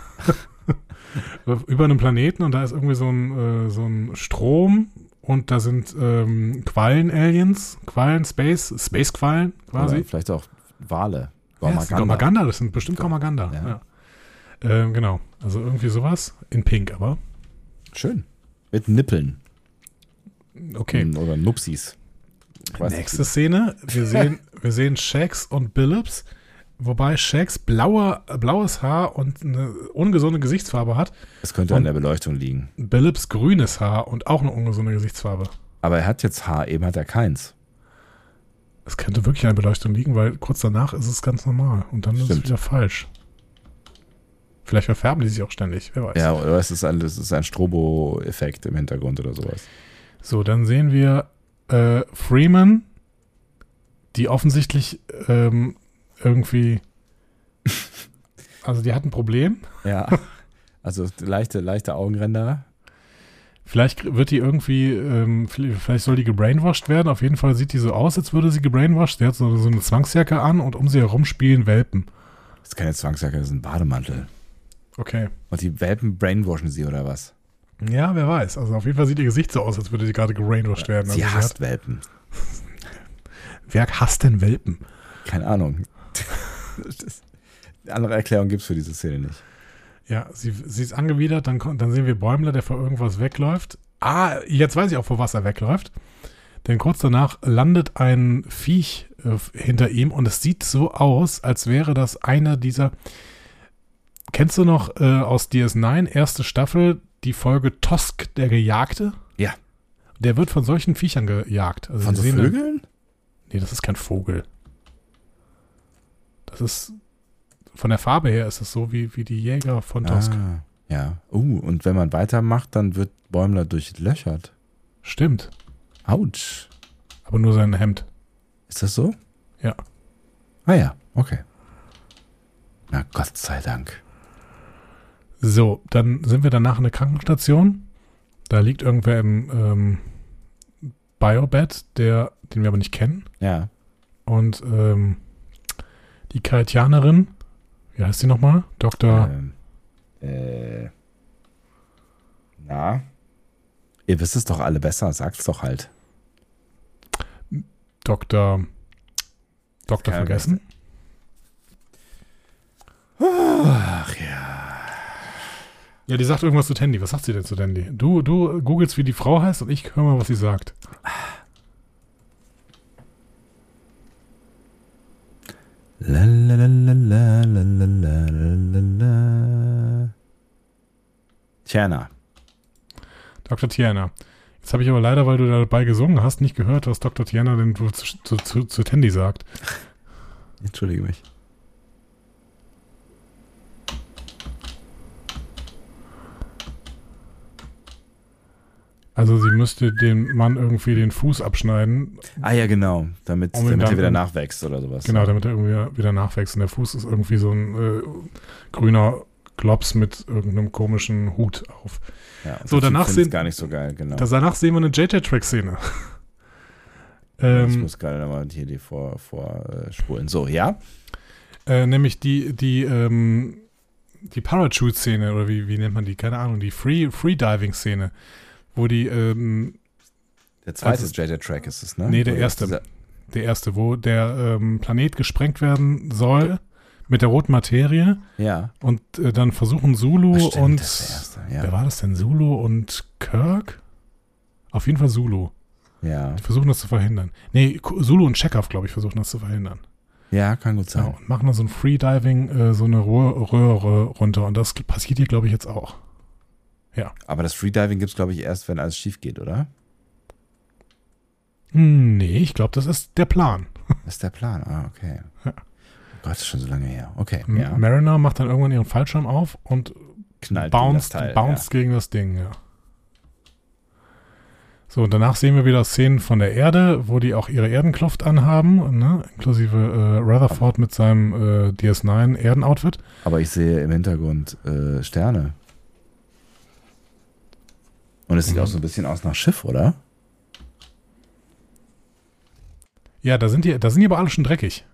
über einen Planeten und da ist irgendwie so ein, äh, so ein Strom und da sind ähm, Quallen-Aliens, Quallen, Space, Space-Quallen quasi. Oder vielleicht auch Wale. Ja, sind Gormaganda, das sind bestimmt Gormaganda. Ja. Ja. Ähm, genau. Also irgendwie sowas. In Pink aber. Schön. Mit Nippeln. Okay. Oder Nupsis. Weiß Nächste. Szene. Wir sehen, wir sehen Shax und Billups. Wobei Shax blauer, blaues Haar und eine ungesunde Gesichtsfarbe hat. Es könnte an der Beleuchtung liegen. Billups grünes Haar und auch eine ungesunde Gesichtsfarbe. Aber er hat jetzt Haar, eben hat er keins. Es könnte wirklich der Beleuchtung liegen, weil kurz danach ist es ganz normal. Und dann ist es Stimmt. wieder falsch. Vielleicht verfärben die sich auch ständig, wer weiß. Ja, oder es ist ein, es ist ein Strobo-Effekt im Hintergrund oder sowas. So, dann sehen wir äh, Freeman, die offensichtlich ähm, irgendwie. Also, die hat ein Problem. Ja. Also leichte, leichte Augenränder. Vielleicht wird die irgendwie, ähm, vielleicht soll die gebrainwashed werden. Auf jeden Fall sieht die so aus, als würde sie gebrainwashed. Sie hat so, so eine Zwangsjacke an und um sie herum spielen Welpen. Das ist keine Zwangsjacke, das ist ein Bademantel. Okay. Und die Welpen brainwashen sie oder was? Ja, wer weiß. Also auf jeden Fall sieht ihr Gesicht so aus, als würde sie gerade gebrainwashed werden. Sie also hasst hat, Welpen. Wer hasst denn Welpen? Keine Ahnung. Das, andere Erklärung gibt es für diese Szene nicht. Ja, sie, sie ist angewidert, dann, dann sehen wir Bäumler, der vor irgendwas wegläuft. Ah, jetzt weiß ich auch, vor was er wegläuft. Denn kurz danach landet ein Viech äh, hinter ihm und es sieht so aus, als wäre das einer dieser. Kennst du noch äh, aus DS9, erste Staffel, die Folge Tosk, der Gejagte? Ja. Der wird von solchen Viechern gejagt. Also Von so Vögeln? Nee, das ist kein Vogel. Das ist. Von der Farbe her ist es so wie, wie die Jäger von Tosk. Ah, ja. Uh, und wenn man weitermacht, dann wird Bäumler durchlöchert. Stimmt. Autsch. Aber nur sein Hemd. Ist das so? Ja. Ah ja, okay. Na Gott sei Dank. So, dann sind wir danach in der Krankenstation. Da liegt irgendwer im ähm, Biobed, der, den wir aber nicht kennen. Ja. Und ähm, die Kaitianerin, wie heißt sie nochmal? Dr. Ähm, äh, na? Ihr wisst es doch alle besser, sagt's doch halt. Dr. Dr. Vergessen. Ach ja. Ja, die sagt irgendwas zu Tandy. Was sagt sie denn zu Tandy? Du, du googelst, wie die Frau heißt und ich höre mal, was sie sagt. La, Tiana. Dr. Tiana. Jetzt habe ich aber leider, weil du dabei gesungen hast, nicht gehört, was Dr. Tiana denn zu, zu, zu, zu Tandy sagt. Entschuldige mich. Also sie müsste dem Mann irgendwie den Fuß abschneiden. Ah ja, genau. Damit, Um damit er wieder nachwächst oder sowas. Genau, damit er irgendwie wieder nachwächst. Und der Fuß ist irgendwie so ein äh, grüner Klops mit irgendeinem komischen Hut auf. Ja, so, danach sehen, gar nicht so geil, genau. danach sehen wir eine JJ-Track-Szene. ich ähm, muss gerade nochmal hier die vor, vorspulen. So, ja? äh, nämlich die, die, ähm, die Parachute-Szene, oder wie, wie nennt man die? Keine Ahnung, die Free, Freediving-Szene, wo die, ähm, Der zweite Also- JJ-Track ist es, ne? Nee, der Oder erste. Der erste, wo der ähm, Planet gesprengt werden soll mit der roten Materie. Ja. Und äh, dann versuchen Zulu stimmt, und. der ja. Wer war das denn? Zulu und Kirk? Auf jeden Fall Zulu. Ja. Die versuchen das zu verhindern. Nee, Zulu und Chekhov, glaube ich, versuchen das zu verhindern. Ja, kann gut Ja, sein. und machen dann so ein Freediving, äh, so eine Röhre runter. Und das passiert hier, glaube ich, jetzt auch. Ja. Aber das Freediving gibt es, glaube ich, erst, wenn alles schief geht, oder? Nee, ich glaube, das ist der Plan. Das ist der Plan. Ah, okay. Ja. Oh Gott, das ist schon so lange her. Okay, M- ja. Mariner macht dann irgendwann ihren Fallschirm auf und Knallt gegen bounced, das Teil, bounced gegen das Ding, ja. So, und danach sehen wir wieder Szenen von der Erde, wo die auch ihre Erdenkluft anhaben, ne? inklusive äh, Rutherford mit seinem äh, DS9 Erdenoutfit. Aber ich sehe im Hintergrund äh, Sterne. Und es sieht Mhm. auch so ein bisschen aus nach Schiff, oder? Ja, da sind die, da sind die aber alle schon dreckig.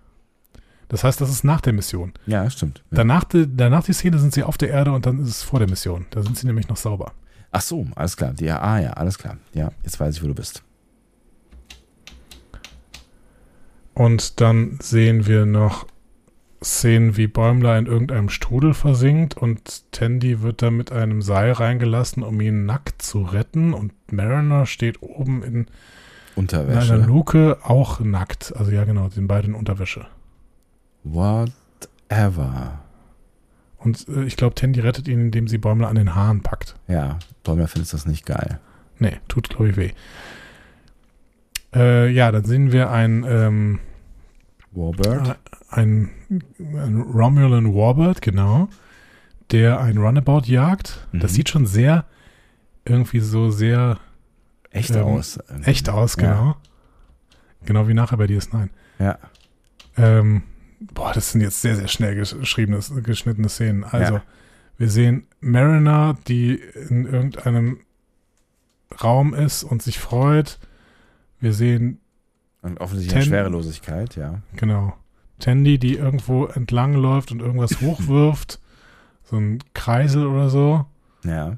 Das heißt, das ist nach der Mission. Ja, stimmt. Ja. Danach, die, danach die Szene sind sie auf der Erde und dann ist es vor der Mission. Da sind sie nämlich noch sauber. Ach so, alles klar. Die, ah ja, alles klar. Ja, jetzt weiß ich, wo du bist. Und dann sehen wir noch Szenen, wie Bäumler in irgendeinem Strudel versinkt und Tandy wird da mit einem Seil reingelassen, um ihn nackt zu retten und Mariner steht oben in, in Unterwäsche. einer Luke auch nackt. Also ja genau, sind beide in Unterwäsche. Whatever. Und äh, ich glaube, Tandy rettet ihn, indem sie Bäumler an den Haaren packt. Ja, Bäumler findet das nicht geil. Nee, tut glaube ich weh. Äh, ja, dann sehen wir ein ähm, Warbird. Ein, ein Romulan Warbird, genau, der ein Runabout jagt. Das Mhm. sieht schon sehr, irgendwie so sehr Echt ähm, aus. Echt aus, Ja. genau. Genau wie nachher bei DS9. Ja. Ähm, boah, das sind jetzt sehr, sehr schnell geschriebene, geschnittene Szenen. Also, Ja. wir sehen Mariner, die in irgendeinem Raum ist und sich freut. Wir sehen Und offensichtlich Ten- Schwerelosigkeit, ja. Genau. Tandy, die irgendwo entlang läuft und irgendwas hochwirft. So ein Kreisel oder so. Ja.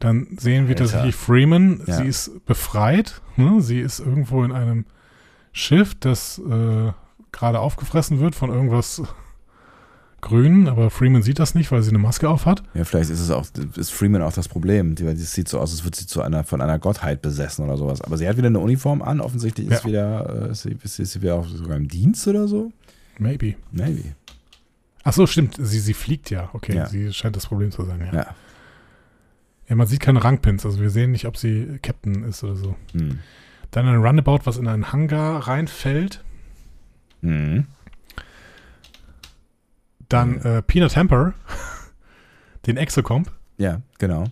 Dann sehen wir Alter. tatsächlich Freeman. Ja. Sie ist befreit. Ne? Sie ist irgendwo in einem Schiff, das äh, gerade aufgefressen wird von irgendwas Grünen. Aber Freeman sieht das nicht, weil sie eine Maske auf hat. Ja, vielleicht ist es auch, ist Freeman auch das Problem. Die, weil sieht so aus, als würde sie zu einer, von einer Gottheit besessen oder sowas. Aber sie hat wieder eine Uniform an. Offensichtlich ist Ja. wieder, äh, ist, sie- ist sie wieder auch sogar im Dienst oder so. Maybe. Maybe. Ach so, stimmt. Sie, sie fliegt ja. Okay, Ja. sie scheint das Problem zu sein. Ja. Ja. ja, man sieht keine Rangpins. Also wir sehen nicht, ob sie Captain ist oder so. Hm. Dann ein Runabout, was in einen Hangar reinfällt. Mhm. Dann äh, Peanut Hamper, den Exocomp. Ja, genau.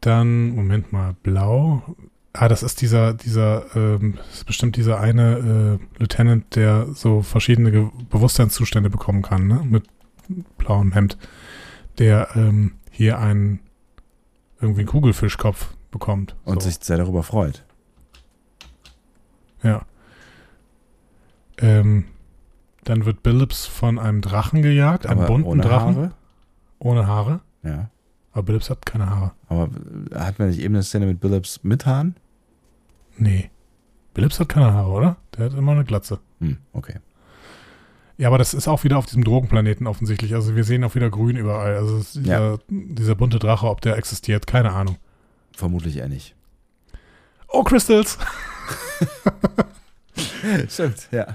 Dann, Moment mal, blau. Ah, das ist dieser, dieser, ähm, das ist bestimmt dieser eine äh, Lieutenant, der so verschiedene Ge Bewusstseinszustände bekommen kann, ne? Mit blauem Hemd. Der ähm, hier einen irgendwie einen Kugelfischkopf bekommt. Und so. sich sehr darüber freut. Ja. Ähm, dann wird Billups von einem Drachen gejagt, einem Aber bunten ohne Drachen. Haare? Ohne Haare. Ja. Aber Billups hat keine Haare. Aber hatten wir nicht eben eine Szene mit Billups mit Haaren? Nee. Billups hat keine Haare, oder? Der hat immer eine Glatze. Hm, okay. Ja, aber das ist auch wieder auf diesem Drogenplaneten offensichtlich. Also wir sehen auch wieder grün überall. Also dieser, dieser bunte Drache, ob der existiert, keine Ahnung. Vermutlich eher nicht. Oh, Crystals! Stimmt, ja.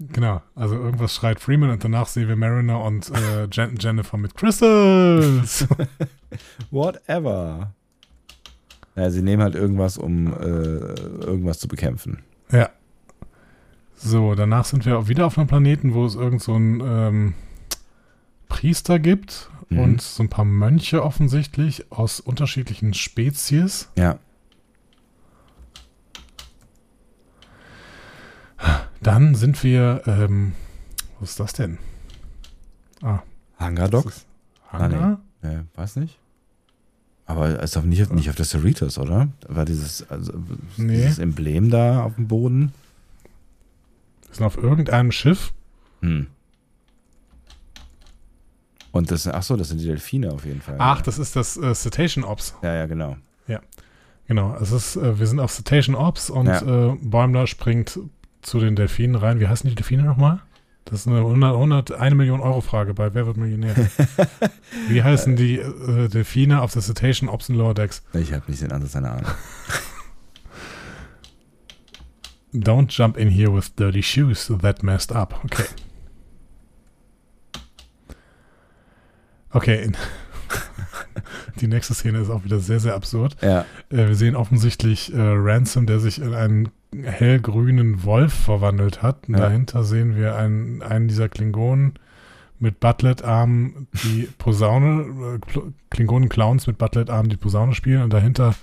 Genau, also irgendwas schreit Freeman und danach sehen wir Mariner und äh, Jen Jennifer mit Crystals. Whatever. Ja, sie nehmen halt irgendwas, um äh, irgendwas zu bekämpfen. Ja. So, danach sind wir auch wieder auf einem Planeten, wo es irgend so einen ähm, Priester gibt Mhm. und so ein paar Mönche offensichtlich aus unterschiedlichen Spezies. Ja. Dann sind wir, ähm, was ist das denn? Ah, Hangar Dogs? Hangar? Ah, nee. Ja, weiß nicht. Aber ist doch nicht, nicht auf der Cerritos, oder? War dieses, also, Nee. dieses Emblem da auf dem Boden? Wir sind auf irgendeinem Schiff. Hm. Und das, ach so, das sind die Delfine auf jeden Fall. Ach, das ist das äh, Cetacean Ops. Ja, ja, genau. Ja, genau. Es ist, äh, wir sind auf Cetacean Ops und Ja. äh, Bäumler springt zu den Delfinen rein. Wie heißen die Delfine nochmal? Das ist eine 100, 100, eine Million Euro Frage bei Wer wird Millionär? Wie heißen die äh, Delfine auf der Cetacean Ops Lower Decks? Ich habe nicht den Ansatz einer Ahnung. Don't jump in here with dirty shoes that messed up. Okay. Okay. Die nächste Szene ist auch wieder sehr, sehr absurd. Ja. Äh, wir sehen offensichtlich äh, Ransom, der sich in einen hellgrünen Wolf verwandelt hat. Und Ja. Dahinter sehen wir einen, einen dieser Klingonen mit Butlet-Armen, die Posaune, äh, Kl- Klingonen-Clowns mit Butlet-Armen, die Posaune spielen. Und dahinter,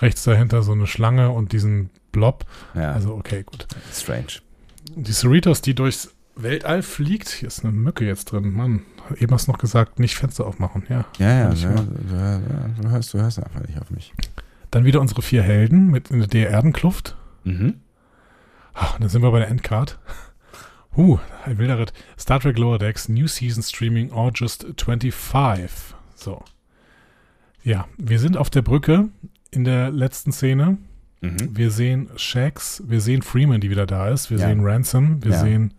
rechts dahinter so eine Schlange und diesen Blob. Ja. Also, okay, gut. Strange. Die Cerritos, die durchs Weltall fliegt. Hier ist eine Mücke jetzt drin. Mann, eben hast du noch gesagt, nicht Fenster aufmachen. Ja, Ja, ja, ja, ja, du, hörst, du hörst einfach nicht auf mich. Dann wieder unsere vier Helden mit in der Erdenkluft. Mhm. Und dann sind wir bei der Endcard. Huh, ein wilder Ritt. Star Trek Lower Decks, New Season Streaming August 25. So. Ja, wir sind auf der Brücke in der letzten Szene. Mhm. Wir sehen Shax, wir sehen Freeman, die wieder da ist, wir Ja. sehen Ransom, wir Ja. sehen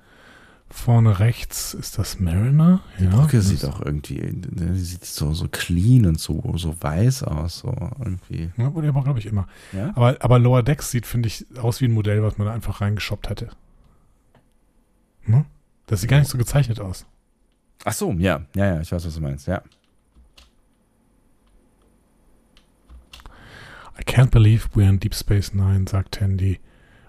vorne rechts, ist das Mariner? Die ja, Brücke sieht auch irgendwie, ne, sieht so, so clean und so, so weiß aus, so irgendwie. Ja, wurde aber, glaube ich, immer. Ja? Aber, aber Lower Decks sieht, finde ich, aus wie ein Modell, was man da einfach reingeschoppt hätte. Ne? Das sieht gar nicht so gezeichnet aus. Ach so, ja, ja, ja, ich weiß, was du meinst, ja. I can't believe we're in Deep Space Nine, sagt Tandy.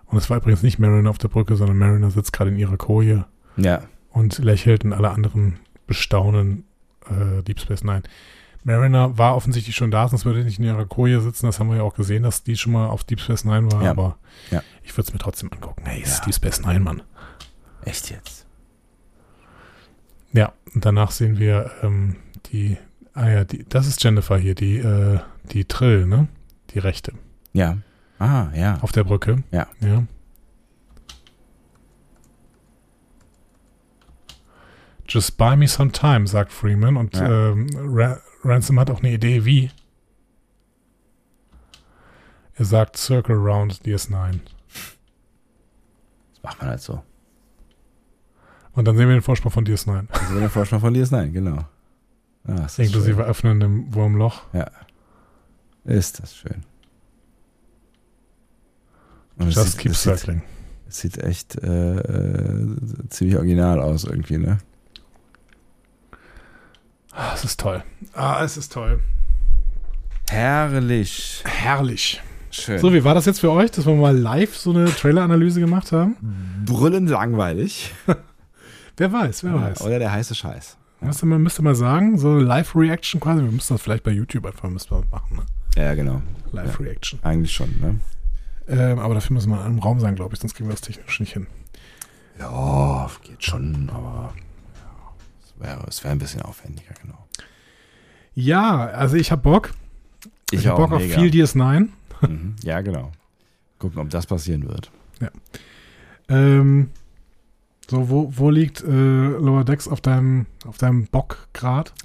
Und es war übrigens nicht Mariner auf der Brücke, sondern Mariner sitzt gerade in ihrer Koje Ja, und lächelt und alle anderen bestaunen äh, Deep Space Nine. Mariner war offensichtlich schon da, sonst würde er nicht in ihrer Koje sitzen. Das haben wir ja auch gesehen, dass die schon mal auf Deep Space Nine war. Ja. Aber Ja. ich würde es mir trotzdem angucken. Hey, ist Ja. Deep Space Nine, Mann. echt jetzt. Ja, und danach sehen wir ähm, die, ah ja, die, das ist Jennifer hier, die, äh, die Trill, ne? Die Rechte Ja. Ah, ja. auf der Brücke. Ja. Ja. Just buy me some time, sagt Freeman. Und Ja. ähm, Ra Ransom hat auch eine Idee, wie. Er sagt Circle Round DS9. Das macht man halt so. Und dann sehen wir den Vorsprung von DS9. Das ist der Vorschlag von dir ist nein, genau. Ah, Inklusive öffnendem Wurmloch. Ja. Ist das schön. Und Just sieht- keep sieht, circling. es sieht echt äh, äh, ziemlich original aus irgendwie, ne? Ah, es ist toll. Ah, es ist toll. Herrlich. Herrlich. Schön. So, wie war das jetzt für euch, dass wir mal live so eine Trailer-Analyse gemacht haben? brüllend langweilig. Wer weiß, wer weiß. Oder der heiße Scheiß. Müsste man, müsste mal sagen, so eine Live-Reaction quasi. Wir müssen das vielleicht bei YouTube einfach müssen wir machen. Ne? Ja, genau. Live-Reaction. Eigentlich schon, ne? Ähm, aber dafür müssen wir in einem Raum sein, glaube ich, sonst kriegen wir das technisch nicht hin. Ja, geht schon, aber ja, wäre es wäre ein bisschen aufwendiger, genau. Ja, also ich habe Bock. Ich, Ich, habe Bock auf mega. viel DS9. Mhm. Ja, genau. Gucken, ob das passieren wird. Ähm, so, wo, wo liegt äh, Lower Decks auf deinem, auf deinem Bockgrad?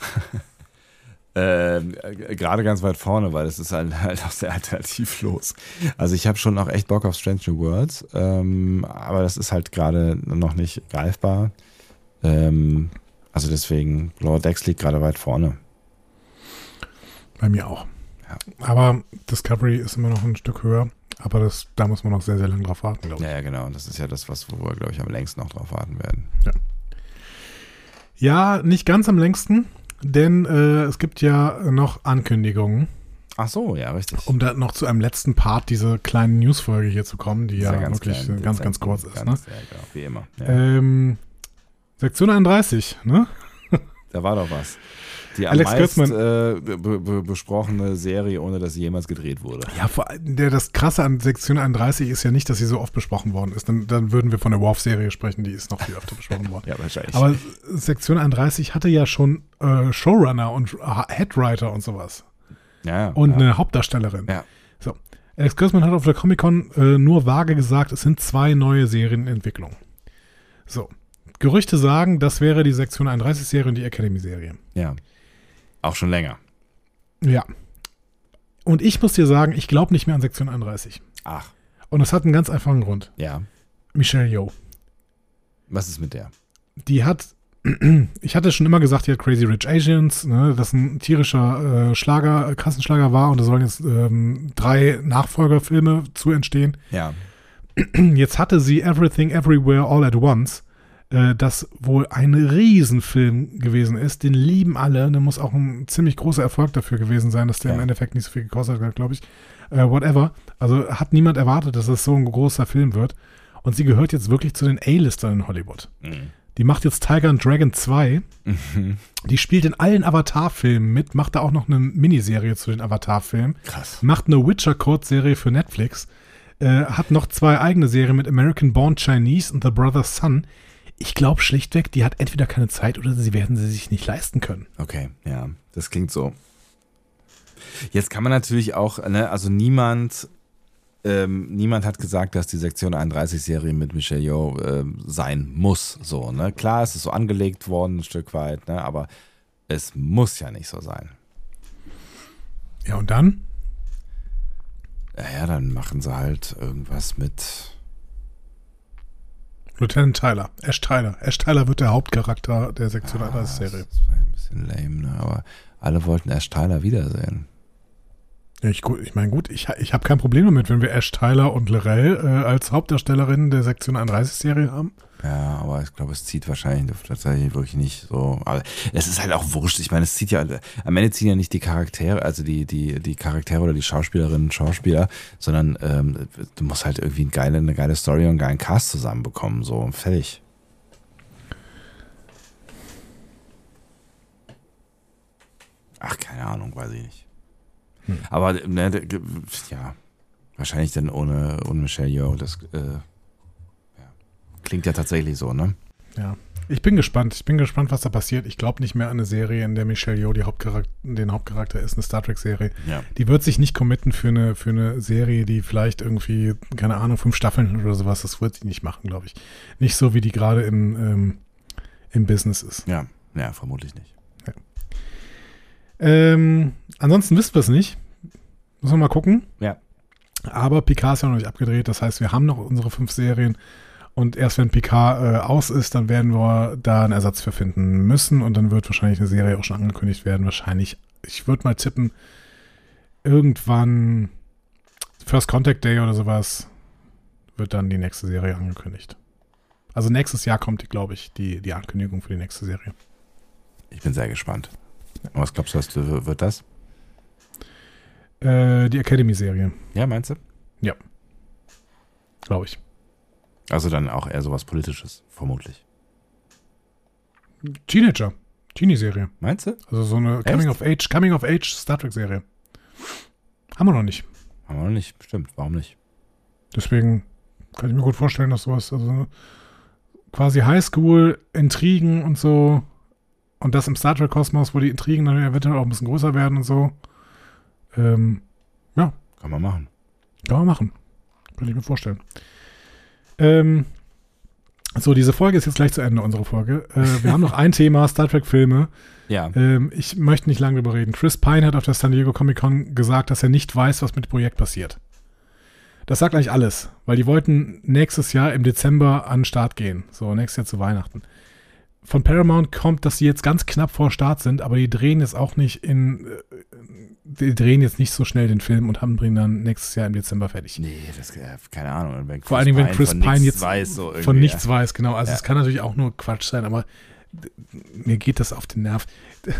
Ähm, äh, Gerade ganz weit vorne, weil es ist halt, halt auch sehr alternativlos. Also ich habe schon auch echt Bock auf Strange New Worlds, ähm, aber das ist halt gerade noch nicht greifbar. Ähm, also deswegen, Lower Decks liegt gerade weit vorne. Bei mir auch. Ja. Aber Discovery ist immer noch ein Stück höher. Aber das, da muss man noch sehr, sehr lange drauf warten, glaube ich. Ja, ja, genau. Und das ist ja das, was, wo wir, glaube ich, am längsten noch drauf warten werden. Ja, nicht ganz am längsten, denn äh, es gibt ja noch Ankündigungen, Ach so, ja, richtig. um da noch zu einem letzten Part dieser kleinen Newsfolge hier zu kommen, die Ist ja, ganz wirklich klein, äh, ganz, dezent, ganz kurz ist. Ne? ganz, Ja, genau, wie immer. Ja. Ähm, Sektion 31, ne? Da war doch was. Die am Alex meist Kurtzman. äh, be be besprochene Serie, ohne dass sie jemals gedreht wurde. Ja, vor allem, der, das Krasse an Sektion 31 ist ja nicht, dass sie so oft besprochen worden ist. Dann, dann würden wir von der Worf-Serie sprechen, die ist noch viel öfter besprochen worden. Ja, wahrscheinlich. Aber Sektion 31 hatte ja schon äh, Showrunner und Headwriter und sowas. ja, Und ja. eine Hauptdarstellerin. Ja. So. Alex Kurtzman hat auf der Comic-Con äh, nur vage gesagt, es sind zwei neue Serien in Entwicklung. So. Gerüchte sagen, das wäre die Sektion 31-Serie und die Academy-Serie. ja. Auch schon länger. Ja. Und ich muss dir sagen, ich glaube nicht mehr an Sektion 31. Ach, Und das hat einen ganz einfachen Grund. ja. Michelle Yeoh. Was ist mit der? Die hat, ich hatte schon immer gesagt, die hat Crazy Rich Asians, ne, das ein tierischer äh, Schlager, äh, Kassenschlager war und da sollen jetzt ähm, drei Nachfolgerfilme zu entstehen. Ja. Jetzt hatte sie Everything Everywhere All at Once, äh, das wohl ein Riesenfilm gewesen ist. Den lieben alle. Der muss auch ein ziemlich großer Erfolg dafür gewesen sein, dass der Ja. im Endeffekt nicht so viel gekostet hat, glaube ich. Äh, whatever. Also hat niemand erwartet, dass es so ein großer Film wird. Und sie gehört jetzt wirklich zu den A-Listern in Hollywood. Mhm. Die macht jetzt Tiger and Dragon 2. Die spielt in allen Avatar-Filmen mit, macht da auch noch eine Miniserie zu den Avatar-Filmen. Krass. Macht eine Witcher-Code-Serie für Netflix. Äh, hat noch zwei eigene Serien mit American Born Chinese und The Brother's Son. Ich glaube schlichtweg, die hat entweder keine Zeit oder sie werden sie sich nicht leisten können. Okay, ja, das klingt so. Jetzt kann man natürlich auch, ne, also niemand, ähm, niemand hat gesagt, dass die Sektion 31-Serie mit Michelle Yeoh ähm, sein muss. So, ne? Klar, es ist so angelegt worden, ein Stück weit, ne? aber es muss ja nicht so sein. Ja, und dann? Naja, dann machen sie halt irgendwas mit. Lieutenant Tyler, Ash Tyler. Ash Tyler wird der Hauptcharakter der Sektion Ah, 31-Serie. Das war ein bisschen lame, ne? aber alle wollten Ash Tyler wiedersehen. Ich, ich meine, gut, ich, ich habe kein Problem damit, wenn wir Ash Tyler und Lorel äh, als Hauptdarstellerinnen der Sektion 31-Serie haben. Ja, aber ich glaube, es zieht wahrscheinlich tatsächlich wirklich nicht so. Aber es ist halt auch wurscht. Ich meine, es zieht ja, am Ende ziehen ja nicht die Charaktere, also die, die, die Charaktere oder die Schauspielerinnen und Schauspieler, sondern ähm, du musst halt irgendwie eine geile, eine geile Story und einen geilen Cast zusammenbekommen. So, fertig. Ach, keine Ahnung, weiß ich nicht. Aber ne, ja, wahrscheinlich dann ohne, ohne Michelle Yeoh, das äh, ja. klingt ja tatsächlich so, ne? Ja. Ich bin gespannt. Ich bin gespannt, was da passiert. Ich glaube nicht mehr an eine Serie, in der Michelle Yeoh die Hauptcharakter, den Hauptcharakter ist, eine Star Trek-Serie. Ja. Die wird sich nicht committen für eine, für eine Serie, die vielleicht irgendwie, keine Ahnung, fünf Staffeln oder sowas. Das wird sie nicht machen, glaube ich. Nicht so, wie die gerade im, ähm, im Business ist. Ja, ja, vermutlich nicht. Ähm, ansonsten wissen wir es nicht. Müssen wir mal gucken. Ja. Aber Picard ist ja noch nicht abgedreht. Das heißt, wir haben noch unsere fünf Serien. Und erst wenn Picard äh, aus ist, dann werden wir da einen Ersatz für finden müssen. Und dann wird wahrscheinlich eine Serie auch schon angekündigt werden. Wahrscheinlich, ich würde mal tippen, irgendwann First Contact Day oder sowas wird dann die nächste Serie angekündigt. Also nächstes Jahr kommt, glaube ich, die, die Ankündigung für die nächste Serie. Ich bin sehr gespannt. Was glaubst du, was wird das? Äh, die Academy-Serie, Ja, meinst du? glaube ich. Also dann auch eher sowas Politisches, vermutlich. Teenager. Teenie-Serie. Meinst du? Also so eine Echt? Coming of Age, Coming of Age Star Trek Serie. Haben wir noch nicht. Haben wir noch nicht, bestimmt. Warum nicht? Deswegen kann ich mir gut vorstellen, dass sowas, also quasi Highschool, Intrigen und so. Und das im Star Trek Kosmos, wo die Intrigen dann eventuell auch ein bisschen größer werden und so. Ähm, ja, Kann man machen. kann man machen. Kann ich mir vorstellen. Ähm, so, diese Folge ist jetzt gleich zu Ende, unsere Folge. Äh, wir haben noch ein Thema, Star Trek Filme. Ja. Ähm, ich möchte nicht lange drüber reden. Chris Pine hat auf der San Diego Comic Con gesagt, dass er nicht weiß, was mit dem Projekt passiert. Das sagt eigentlich alles, weil die wollten nächstes Jahr im Dezember an den Start gehen. So, nächstes Jahr zu Weihnachten. Von Paramount kommt, dass sie jetzt ganz knapp vor Start sind, aber die drehen jetzt auch nicht in, äh, die drehen jetzt nicht so schnell den Film und haben bringen dann nächstes Jahr im Dezember fertig. Nee, das, äh, keine Ahnung. Wenn Vor allen Dingen, wenn Chris Pine nichts jetzt weiß, so von nichts ja. weiß, genau. Also Ja. es kann natürlich auch nur Quatsch sein, aber mir geht das auf den Nerv.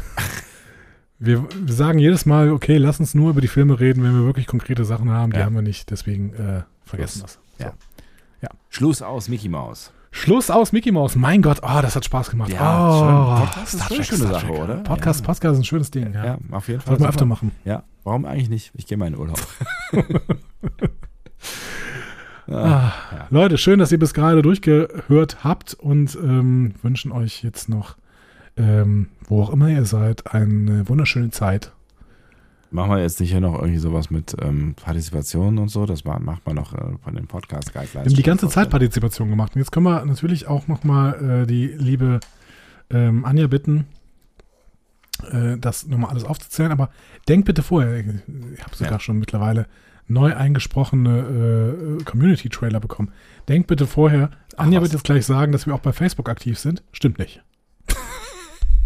Wir, sagen jedes Mal, okay, lass uns nur über die Filme reden, wenn wir wirklich konkrete Sachen haben. Die Ja. haben wir nicht, deswegen äh, vergessen das. Ja. Schluss aus, Mickey Maus. Schluss aus Mickey Mouse. Mein Gott, oh, das hat Spaß gemacht. Ja, oh. Podcast ist eine schöne Sache, oder? Podcast, Ja. Podcast ist ein schönes Ding. Ja, Ja, auf jeden Fall. Sollten wir öfter machen. Ja, warum eigentlich nicht? Ich gehe mal in den Urlaub. Ah, Leute, schön, dass ihr bis gerade durchgehört habt und ähm, wünschen euch jetzt noch, ähm, wo auch immer ihr seid, eine wunderschöne Zeit. Machen wir jetzt nicht hier noch irgendwie sowas mit ähm, Partizipation und so? Das ma- macht man noch äh, von den podcast guidelines Wir haben die ganze Zeit Partizipation gemacht. Und jetzt können wir natürlich auch nochmal äh, die liebe ähm, Anja bitten, äh, das nochmal alles aufzuzählen. Aber denkt bitte vorher, ich habe sogar Ja. schon mittlerweile neu eingesprochene äh, Community-Trailer bekommen. Denkt bitte vorher, Anja was. wird jetzt gleich sagen, dass wir auch bei Facebook aktiv sind. Stimmt nicht.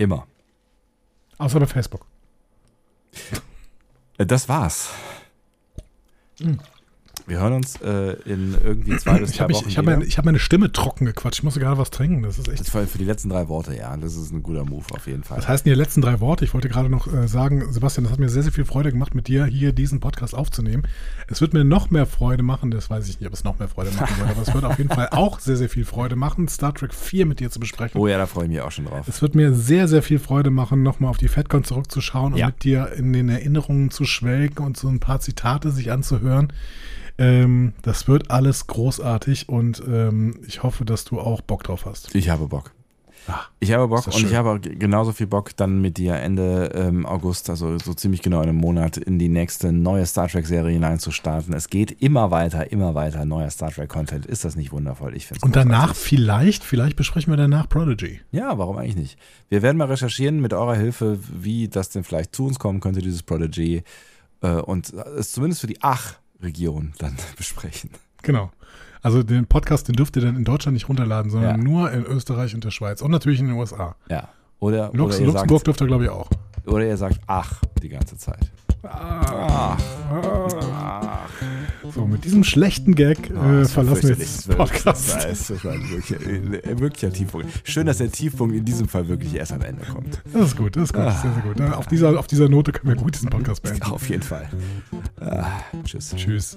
Immer. Außer bei Facebook. Äh, Das war's. Hm. Wir hören uns äh, in irgendwie zwei bis Ich drei habe Wochen. ich hab wieder. meine, ich hab meine Stimme trocken gequatscht. Ich musste gerade was trinken. Das ist echt. Das für die letzten drei Worte, ja. Das ist ein guter Move auf jeden Fall. Was heißen die letzten drei Worte? Ich wollte gerade noch äh, sagen, Sebastian, das hat mir sehr, sehr viel Freude gemacht, mit dir hier diesen Podcast aufzunehmen. Es wird mir noch mehr Freude machen, das weiß ich nicht, ob es noch mehr Freude machen wird, aber es wird auf jeden Fall auch sehr, sehr viel Freude machen, Star Trek 4 mit dir zu besprechen. oh ja, da freue ich mich auch schon drauf. Es wird mir sehr, sehr viel Freude machen, nochmal auf die FedCon zurückzuschauen und Ja. mit dir in den Erinnerungen zu schwelgen und so ein paar Zitate sich anzuhören. Ähm, das wird alles großartig und ähm, ich hoffe, dass du auch Bock drauf hast. Ich habe Bock. Ah, Ich habe Bock und ich schön. habe auch ge- genauso viel Bock, dann mit dir Ende ähm, August, also so ziemlich genau in einem Monat, in die nächste neue Star Trek-Serie hineinzustarten. Es geht immer weiter, immer weiter, neuer Star Trek-Content. Ist das nicht wundervoll? Ich finde Und danach vielleicht, vielleicht besprechen wir danach Prodigy. Ja, warum eigentlich nicht? Wir werden mal recherchieren mit eurer Hilfe, wie das denn vielleicht zu uns kommen könnte, dieses Prodigy. Äh, und es zumindest für die Ach-Region dann besprechen. Genau. Also den Podcast, den dürft ihr dann in Deutschland nicht runterladen, sondern Ja. nur in Österreich und der Schweiz und natürlich in den USA. Ja. Oder, Lux, oder, Luxemburg sagt, dürft ihr, glaube ich, auch. oder ihr sagt Ach die ganze Zeit. Ach. So, mit diesem schlechten Gag Oh, äh, verlassen wir jetzt den Podcast. Das, war ein wirklich, ein wirklicher Tiefpunkt. Schön, dass der Tiefpunkt in diesem Fall wirklich erst am Ende kommt. Das ist gut, das ist gut, Ah. sehr, sehr gut. Auf dieser, auf dieser Note können wir gut diesen Podcast beenden. Auf jeden Fall. Ah, tschüss. Tschüss.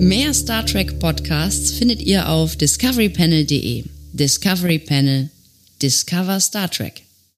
Mehr Star Trek Podcasts findet ihr auf discoverypanel.de. Discovery Panel. Discover Star Trek.